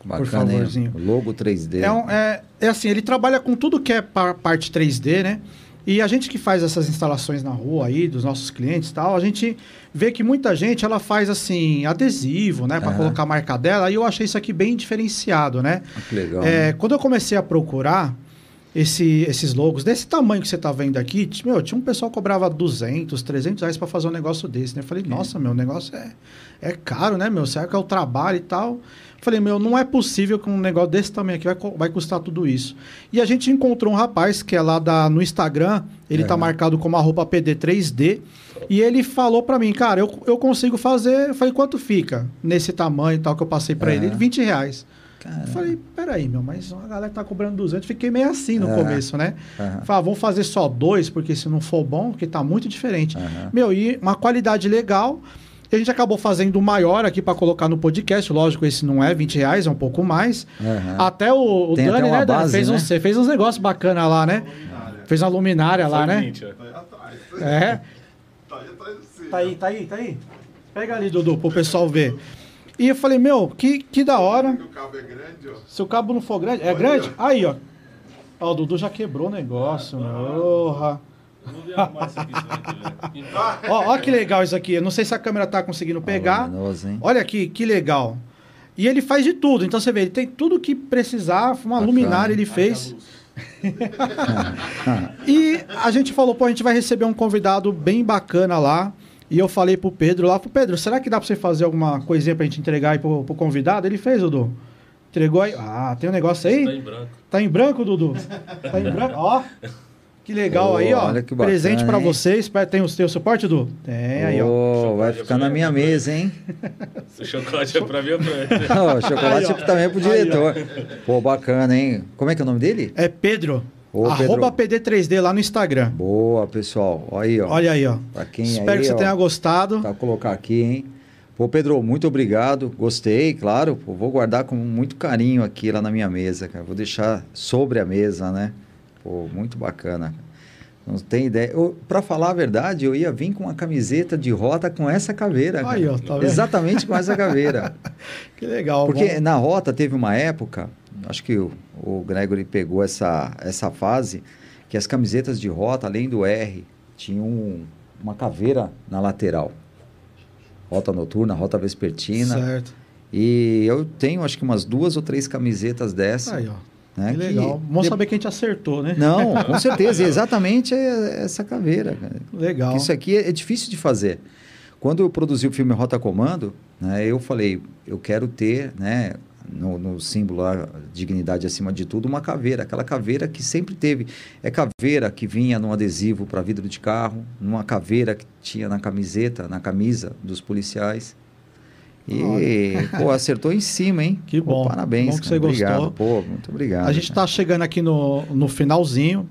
S3: Que Bacana, hein?
S1: favorzinho.
S3: Logo 3D.
S1: É, um- é, é assim, ele trabalha com tudo que é pa- parte 3D, né? E a gente que faz essas instalações na rua aí, dos nossos clientes e tal, a gente vê que muita gente, ela faz assim, adesivo, né? Pra
S3: Aham.
S1: colocar a marca dela. E eu achei isso aqui bem diferenciado, né?
S3: Ah, que legal.
S1: É,
S3: né?
S1: quando eu comecei a procurar esse- esses logos, desse tamanho que você tá vendo aqui, meu, tinha um pessoal que cobrava 200, 300 reais para fazer um negócio desse, né? Eu falei, nossa, meu, negócio é, é caro, né, meu? Será que é o trabalho e tal? Falei, meu, não é possível que um negócio desse tamanho aqui vai, vai custar tudo isso. E a gente encontrou um rapaz que é lá da, no Instagram, ele tá
S3: Aham.
S1: marcado como arroba PD3D, e ele falou para mim, cara, eu, eu consigo fazer. Eu falei, quanto fica nesse tamanho e tal que eu passei para ele?
S3: Aham.
S1: Ele, 20 reais.
S3: Caramba.
S1: Eu falei, peraí, meu, mas a galera tá cobrando 200. Fiquei meio assim no
S3: É.
S1: começo, né?
S3: Aham.
S1: Falei, ah, vamos fazer só dois, porque se não for bom, porque tá muito diferente.
S3: Aham.
S1: Meu, e uma qualidade legal. E a gente acabou fazendo o maior aqui para colocar no podcast. Lógico, esse não é 20 reais, é um pouco mais.
S3: Aham.
S1: Até o, o Dani,
S3: até
S1: né, Dani?
S3: base,
S1: Fez,
S3: né?
S1: uns, você fez uns negócios bacanas lá, né? Fez uma luminária lá, né?
S2: Ó.
S1: É.
S6: Tá aí você.
S1: Tá aí, tá aí, tá aí. Pega ali, Dudu, pro pessoal ver. E eu falei, meu, que, que da hora.
S6: O cabo é grande, ó.
S1: Se o cabo não for grande. É grande? Aí, ó. Ó, o Dudu já quebrou o negócio, porra.
S2: Não vi arrumar isso aqui, senão aqui,
S1: Ó, ó que legal isso aqui. Eu não sei se a câmera tá conseguindo pegar.
S3: Luminoso, hein?
S1: Olha aqui, que legal. E ele faz de tudo. Então você vê, ele tem tudo que precisar. Uma
S3: Bacana.
S1: luminária ele fez. E a gente falou, pô, a gente vai receber um convidado bem bacana lá. E eu falei pro Pedro lá, pro Pedro, será que dá pra você fazer alguma coisinha pra gente entregar aí pro, pro convidado? Ele fez, Dudu. Entregou aí. Ah, tem um negócio aí?
S2: Tá em branco.
S1: Tá em branco, Dudu? Tá em branco? Ó. Que legal
S3: Pô,
S1: aí, ó.
S3: olha que bacana,
S1: Presente pra
S3: hein?
S1: vocês. Tem o teu suporte, Dudu? Tem aí, ó.
S3: Vai ficar na minha mesa, hein?
S2: O chocolate é pra mim ou pra ele?
S3: Ó, chocolate
S1: Aí, ó.
S3: também é pro
S1: Aí,
S3: diretor. Pô, bacana, hein? Como é que é o nome dele?
S1: É Pedro.
S3: Ô,
S1: arroba
S3: Pedro.
S1: PD3D lá no Instagram.
S3: Boa, pessoal. Ó Aí, ó.
S1: Olha aí, ó.
S3: Pra quem
S1: Espero
S3: aí,
S1: que você
S3: ó,
S1: tenha gostado.
S3: Tá, colocar aqui, hein? Pô, Pedro, muito obrigado. Gostei, claro. Pô, vou guardar com muito carinho aqui lá na minha mesa, cara. Vou deixar sobre a mesa, né? Pô, muito bacana. Não tem ideia. Pra falar a verdade, eu ia vir com uma camiseta de rota com essa caveira.
S1: Aí, ó, tá?
S3: Exatamente com essa caveira.
S1: Que legal.
S3: Porque
S1: vamos-
S3: na rota teve uma época, acho que o, o Gregory pegou essa, essa fase, que as camisetas de rota, além do R, tinham um- uma caveira na lateral. Rota noturna, rota vespertina.
S1: Certo.
S3: E eu tenho acho que umas duas ou três camisetas dessa.
S1: Aí, ó.
S3: Né,
S1: Que legal. Bom
S3: de-
S1: saber que a gente acertou, né?
S3: Não, com certeza. exatamente é essa caveira. cara.
S1: Legal.
S3: Isso aqui é, é difícil de fazer. Quando eu produzi o filme Rota Comando, né, eu falei, eu quero ter, né, no, no símbolo lá, dignidade acima de tudo, uma caveira. Aquela caveira que sempre teve. É caveira que vinha num adesivo para vidro de carro, numa caveira que tinha na camiseta, na camisa dos policiais. E, pô, acertou em cima, hein?
S1: Que
S3: Pô,
S1: bom.
S3: parabéns.
S1: Bom que você
S3: obrigado.
S1: gostou.
S3: Pô, muito obrigado.
S1: A gente está chegando aqui no, no finalzinho.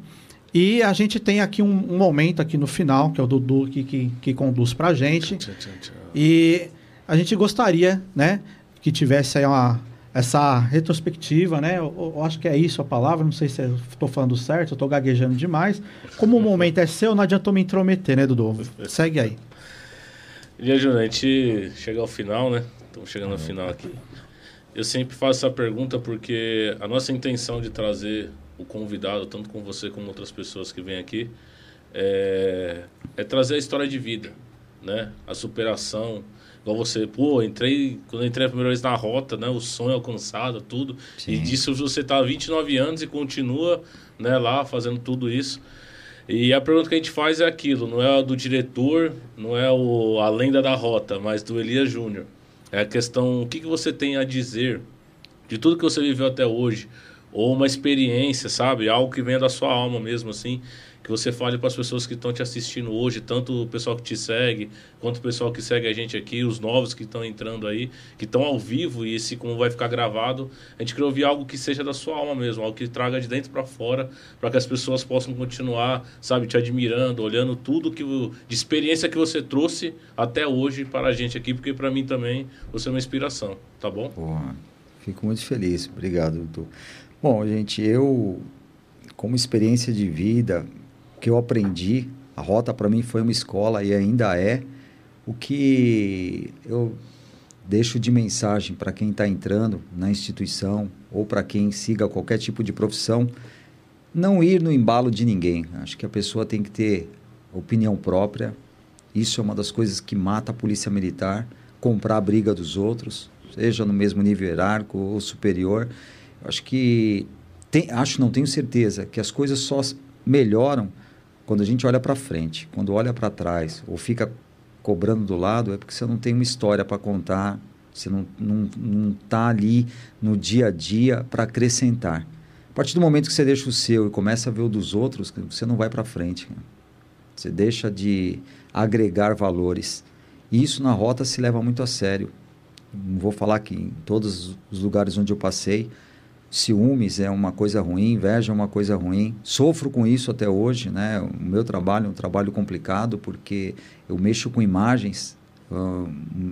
S1: E a gente tem aqui um, um momento aqui no final, que é o Dudu que, que, que conduz pra gente.
S2: Tchau, tchau, tchau.
S1: E a gente gostaria, né, que tivesse aí uma, essa retrospectiva, né? Eu, eu acho que é isso a palavra, não sei se eu estou falando certo, eu estou gaguejando demais. Como o momento é seu, não adianta eu me intrometer, né, Dudu? Segue aí.
S2: E Júnior, a gente chega ao final, né? Estamos chegando ao final aqui. Eu sempre faço essa pergunta porque a nossa intenção de trazer o convidado, tanto com você como outras pessoas que vêm aqui, é, é trazer a história de vida, né? A superação. Igual você, pô, entrei, quando eu entrei a primeira vez na rota, né? O sonho alcançado, tudo. E
S3: Sim.
S2: disso você tá há 29 anos e continua, né, lá fazendo tudo isso. E a pergunta que a gente faz é aquilo, não é a do diretor, não é o, a lenda da rota, mas do Elias Júnior. É a questão, o que, que você tem a dizer de tudo que você viveu até hoje? ou uma experiência, sabe? Algo que venha da sua alma mesmo, assim. Que você fale para as pessoas que estão te assistindo hoje, tanto o pessoal que te segue, quanto o pessoal que segue a gente aqui, os novos que estão entrando aí, que estão ao vivo e esse como vai ficar gravado. A gente quer ouvir algo que seja da sua alma mesmo, algo que traga de dentro para fora, para que as pessoas possam continuar, sabe, te admirando, olhando tudo que de experiência que você trouxe até hoje para a gente aqui, porque para mim também você é uma inspiração, tá bom?
S3: Porra, fico muito feliz. Obrigado, doutor. Bom, gente, eu, como experiência de vida, que eu aprendi, a rota para mim foi uma escola e ainda é. O que eu deixo de mensagem para quem está entrando na instituição ou para quem siga qualquer tipo de profissão, não ir no embalo de ninguém. Acho que a pessoa tem que ter opinião própria. Isso é uma das coisas que mata a polícia militar, comprar a briga dos outros, seja no mesmo nível hierárquico ou superior. Acho que tem, acho, não tenho certeza, que as coisas só melhoram quando a gente olha para frente. Quando olha para trás ou fica cobrando do lado, é porque você não tem uma história para contar, você não está não, não tá ali no dia a dia para acrescentar. A partir do momento que você deixa o seu e começa a ver o dos outros, você não vai para frente. Você deixa de agregar valores. E isso na rota se leva muito a sério. Não vou falar que em todos os lugares onde eu passei, ciúmes é uma coisa ruim, inveja é uma coisa ruim. Sofro com isso até hoje, né? O meu trabalho é um trabalho complicado porque eu mexo com imagens. ah,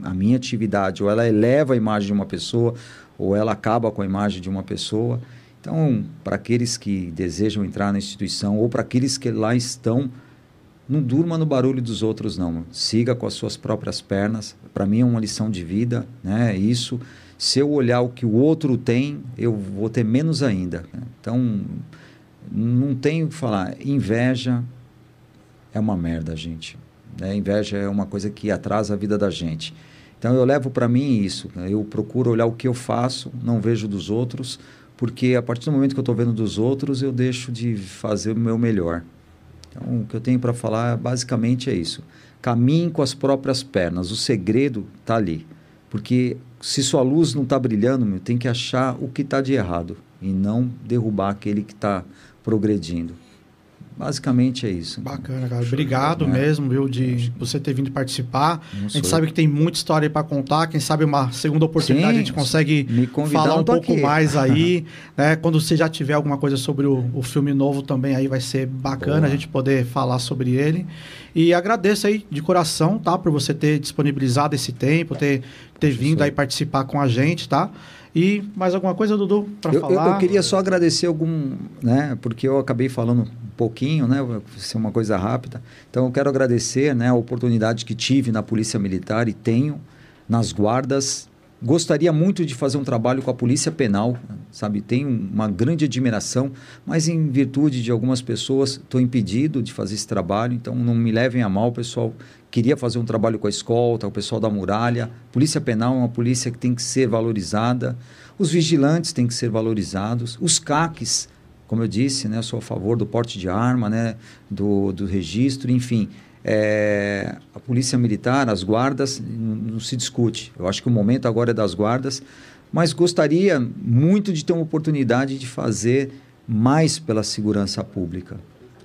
S3: a minha atividade, ou ela eleva a imagem de uma pessoa, ou ela acaba com a imagem de uma pessoa. Então, para aqueles que desejam entrar na instituição, ou para aqueles que lá estão, não durma no barulho dos outros, não. Siga com as suas próprias pernas. Para mim é uma lição de vida, né? Isso. Se eu olhar o que o outro tem, eu vou ter menos ainda. Então, não tenho o que falar. Inveja é uma merda, gente. né? Inveja é uma coisa que atrasa a vida da gente. Então, eu levo para mim isso. né? Eu procuro olhar o que eu faço, não vejo dos outros, porque a partir do momento que eu estou vendo dos outros, eu deixo de fazer o meu melhor. Então, o que eu tenho para falar basicamente é isso. Caminhe com as próprias pernas. O segredo está ali. Porque se sua luz não está brilhando, meu, tem que achar o que está de errado e não derrubar aquele que está progredindo. Basicamente é isso.
S1: Bacana, cara. Obrigado
S3: É.
S1: mesmo, viu, de você ter vindo participar.
S3: Não
S1: A gente sabe que tem muita história aí para contar. Quem sabe uma segunda oportunidade
S3: Sim,
S1: a gente consegue falar um
S3: eu
S1: pouco
S3: aqui.
S1: mais aí. né? Quando você já tiver alguma coisa sobre o, o filme novo também, aí vai ser bacana
S3: Boa.
S1: a gente poder falar sobre ele. E agradeço aí de coração, tá? Por você ter disponibilizado esse tempo, ter, ter vindo aí participar com a gente, tá? E mais alguma coisa, Dudu, para
S3: Eu, eu-
S1: falar?
S3: eu queria só agradecer algum, né, porque eu acabei falando pouquinho, né, ser uma coisa rápida. Então eu quero agradecer, né, a oportunidade que tive na Polícia Militar e tenho nas guardas. Gostaria muito de fazer um trabalho com a Polícia Penal, sabe? Tenho uma grande admiração, mas em virtude de algumas pessoas estou impedido de fazer esse trabalho, então não me levem a mal, pessoal. Queria fazer um trabalho com a escolta, o pessoal da muralha. Polícia Penal é uma polícia que tem que ser valorizada. Os vigilantes têm que ser valorizados. Os CACs, como eu disse, né, eu sou a favor do porte de arma, né, do, do registro, enfim. É, a polícia militar, as guardas, não, não se discute. Eu acho que o momento agora é das guardas, mas gostaria muito de ter uma oportunidade de fazer mais pela segurança pública,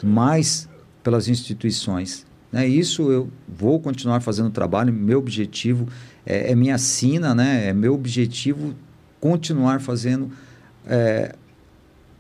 S3: mais pelas instituições. Né? Isso eu vou continuar fazendo trabalho, meu objetivo é, é minha sina, né? é meu objetivo continuar fazendo é,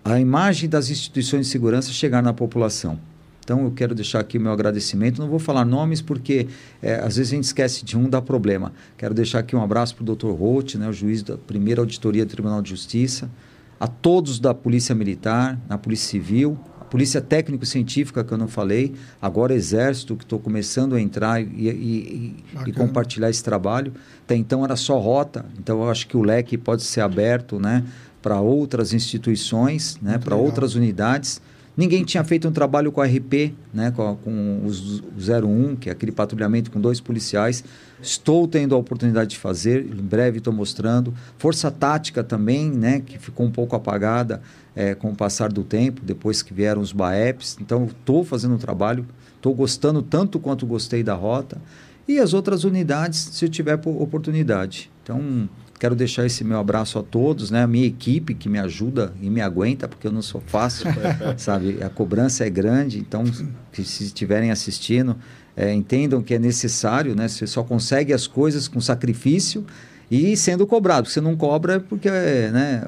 S3: a imagem das instituições de segurança chegar na população. Então eu quero deixar aqui o meu agradecimento. Não vou falar nomes porque é, às vezes a gente esquece de um, dá problema. Quero deixar aqui um abraço para o Dr. Holt, né, o juiz da primeira auditoria do Tribunal de Justiça, a todos da Polícia Militar, na Polícia Civil, a Polícia Técnico-Científica que eu não falei, agora Exército, que estou começando a entrar e, e- e- e compartilhar esse trabalho. Até então era só rota, então eu acho que o leque pode ser aberto né, para outras instituições, né, para outras unidades. Ninguém tinha feito um trabalho com a RP, né, com, com os o 01, que é aquele patrulhamento com dois policiais. Estou tendo a oportunidade de fazer, em breve estou mostrando. Força Tática também, né, que ficou um pouco apagada eh, com o passar do tempo, depois que vieram os BAEPs. Então, estou fazendo um trabalho, estou gostando tanto quanto gostei da rota. E as outras unidades, se eu tiver po- oportunidade. Então, Quero deixar esse meu abraço a todos, né? A minha equipe que me ajuda e me aguenta, porque eu não sou fácil, sabe? A cobrança é grande, então, que se estiverem assistindo, é, entendam que é necessário, né? Você só consegue as coisas com sacrifício e sendo cobrado. Se não cobra é porque né,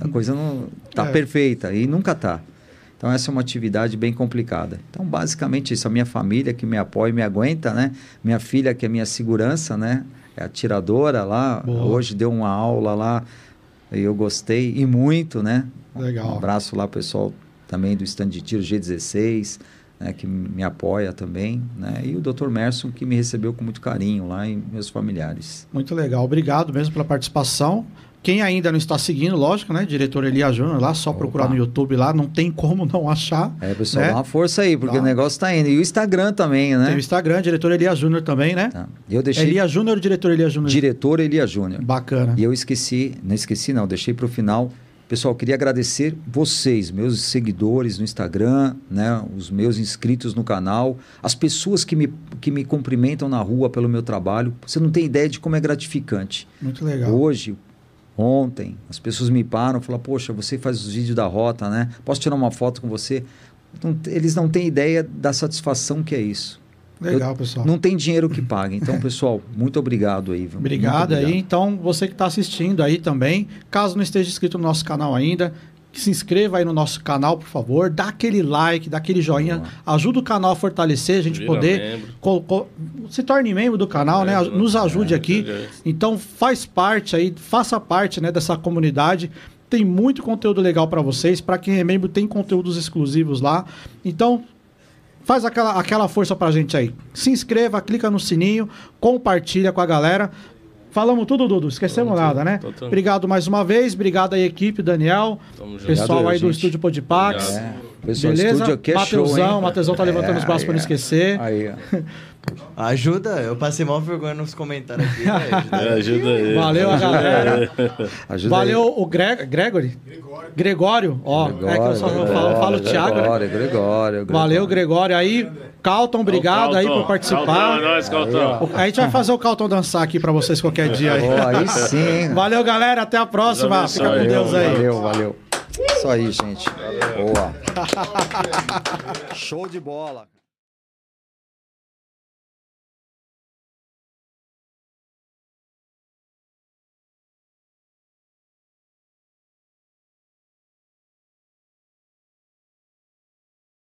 S3: a coisa não está
S1: É.
S3: perfeita e nunca está. Então essa é uma atividade bem complicada. Então basicamente isso, a minha família que me apoia e me aguenta, né? Minha filha que é minha segurança, né? É atiradora lá,
S1: Boa.
S3: hoje deu uma aula lá e eu gostei e muito, né?
S1: Legal.
S3: Um abraço lá pessoal também do stand de tiro G16, né, que me apoia também, né? E o Dr. Merson que me recebeu com muito carinho lá e meus familiares.
S1: Muito legal. Obrigado mesmo pela participação. Quem ainda não está seguindo, lógico, né? Diretor Elias Júnior, lá, só procurar no YouTube lá, não tem como não achar.
S3: É, pessoal,
S1: né?
S3: dá uma força aí, porque
S1: Dá.
S3: o negócio tá indo. E o Instagram também, né?
S1: Tem o Instagram, diretor Elias Júnior também, né?
S3: Tá. Eu deixei
S1: Elias Júnior ou diretor Elias Júnior?
S3: diretor Elia Júnior.
S1: Bacana.
S3: E eu esqueci, não esqueci não, deixei para o final. Pessoal, queria agradecer vocês, meus seguidores no Instagram, né, os meus inscritos no canal, as pessoas que me, que me cumprimentam na rua pelo meu trabalho. Você não tem ideia de como é gratificante.
S1: Muito legal.
S3: Hoje, ontem, as pessoas me param e falam, poxa, você faz os vídeos da rota, né? Posso tirar uma foto com você? Não- eles não têm ideia da satisfação que é isso.
S1: Legal, pessoal.
S3: Não tem dinheiro que pague. Então, pessoal, muito obrigado aí.
S1: Obrigado
S3: Muito
S1: aí. Então, você que está assistindo aí também, caso não esteja inscrito no nosso canal ainda, que se inscreva aí no nosso canal, por favor. Dá aquele like, dá aquele joinha.
S3: Boa.
S1: Ajuda o canal a fortalecer, a gente
S2: Vira
S1: poder.
S2: membro.
S1: co- co- se torne membro do canal, né?
S2: é,
S1: Nos ajude
S2: é,
S1: aqui.
S2: é.
S1: Então, faz parte aí, faça parte né, dessa comunidade. Tem muito conteúdo legal para vocês. Para quem é membro, tem conteúdos exclusivos lá. Então, faz aquela, aquela força pra gente aí. Se inscreva, clica no sininho, compartilha com a galera. Falamos tudo, Dudu. Esquecemos
S2: Falamos
S1: nada,
S2: tudo,
S1: né? Obrigado mais uma vez. Obrigado aí, equipe, Daniel.
S2: Tamo junto.
S1: Pessoal
S3: Obrigado,
S1: aí do
S3: gente.
S1: Estúdio Podpax.
S2: Obrigado.
S3: É, pessoal do
S1: Beleza?
S3: estúdio aqui é show,
S1: Mateusão,
S3: hein?
S1: Mateusão tá levantando os braços pra não esquecer.
S3: Aí, ó.
S4: Ajuda, eu passei mal vergonha nos comentários aqui. né? Ajuda.
S2: É, ajuda aí.
S1: Valeu a galera.
S3: Ajuda
S1: Valeu
S3: aí.
S1: o Greg, Gregory? Gregório. Ó, é que eu só
S3: Gregório,
S1: falo, falo o Thiago, né?
S3: Gregório, Gregório, Gregório.
S1: Valeu, Gregório. Aí, Calton, obrigado aí por
S2: Calton.
S1: participar.
S2: Calton, é nóis, Calton.
S1: A gente vai fazer o Calton dançar aqui pra vocês qualquer dia aí.
S3: Pô, aí sim?
S1: Valeu, galera. Até a próxima.
S2: Deus
S1: Fica com. Deus aí.
S3: Valeu, valeu. Isso aí, gente. Boa. Show de bola.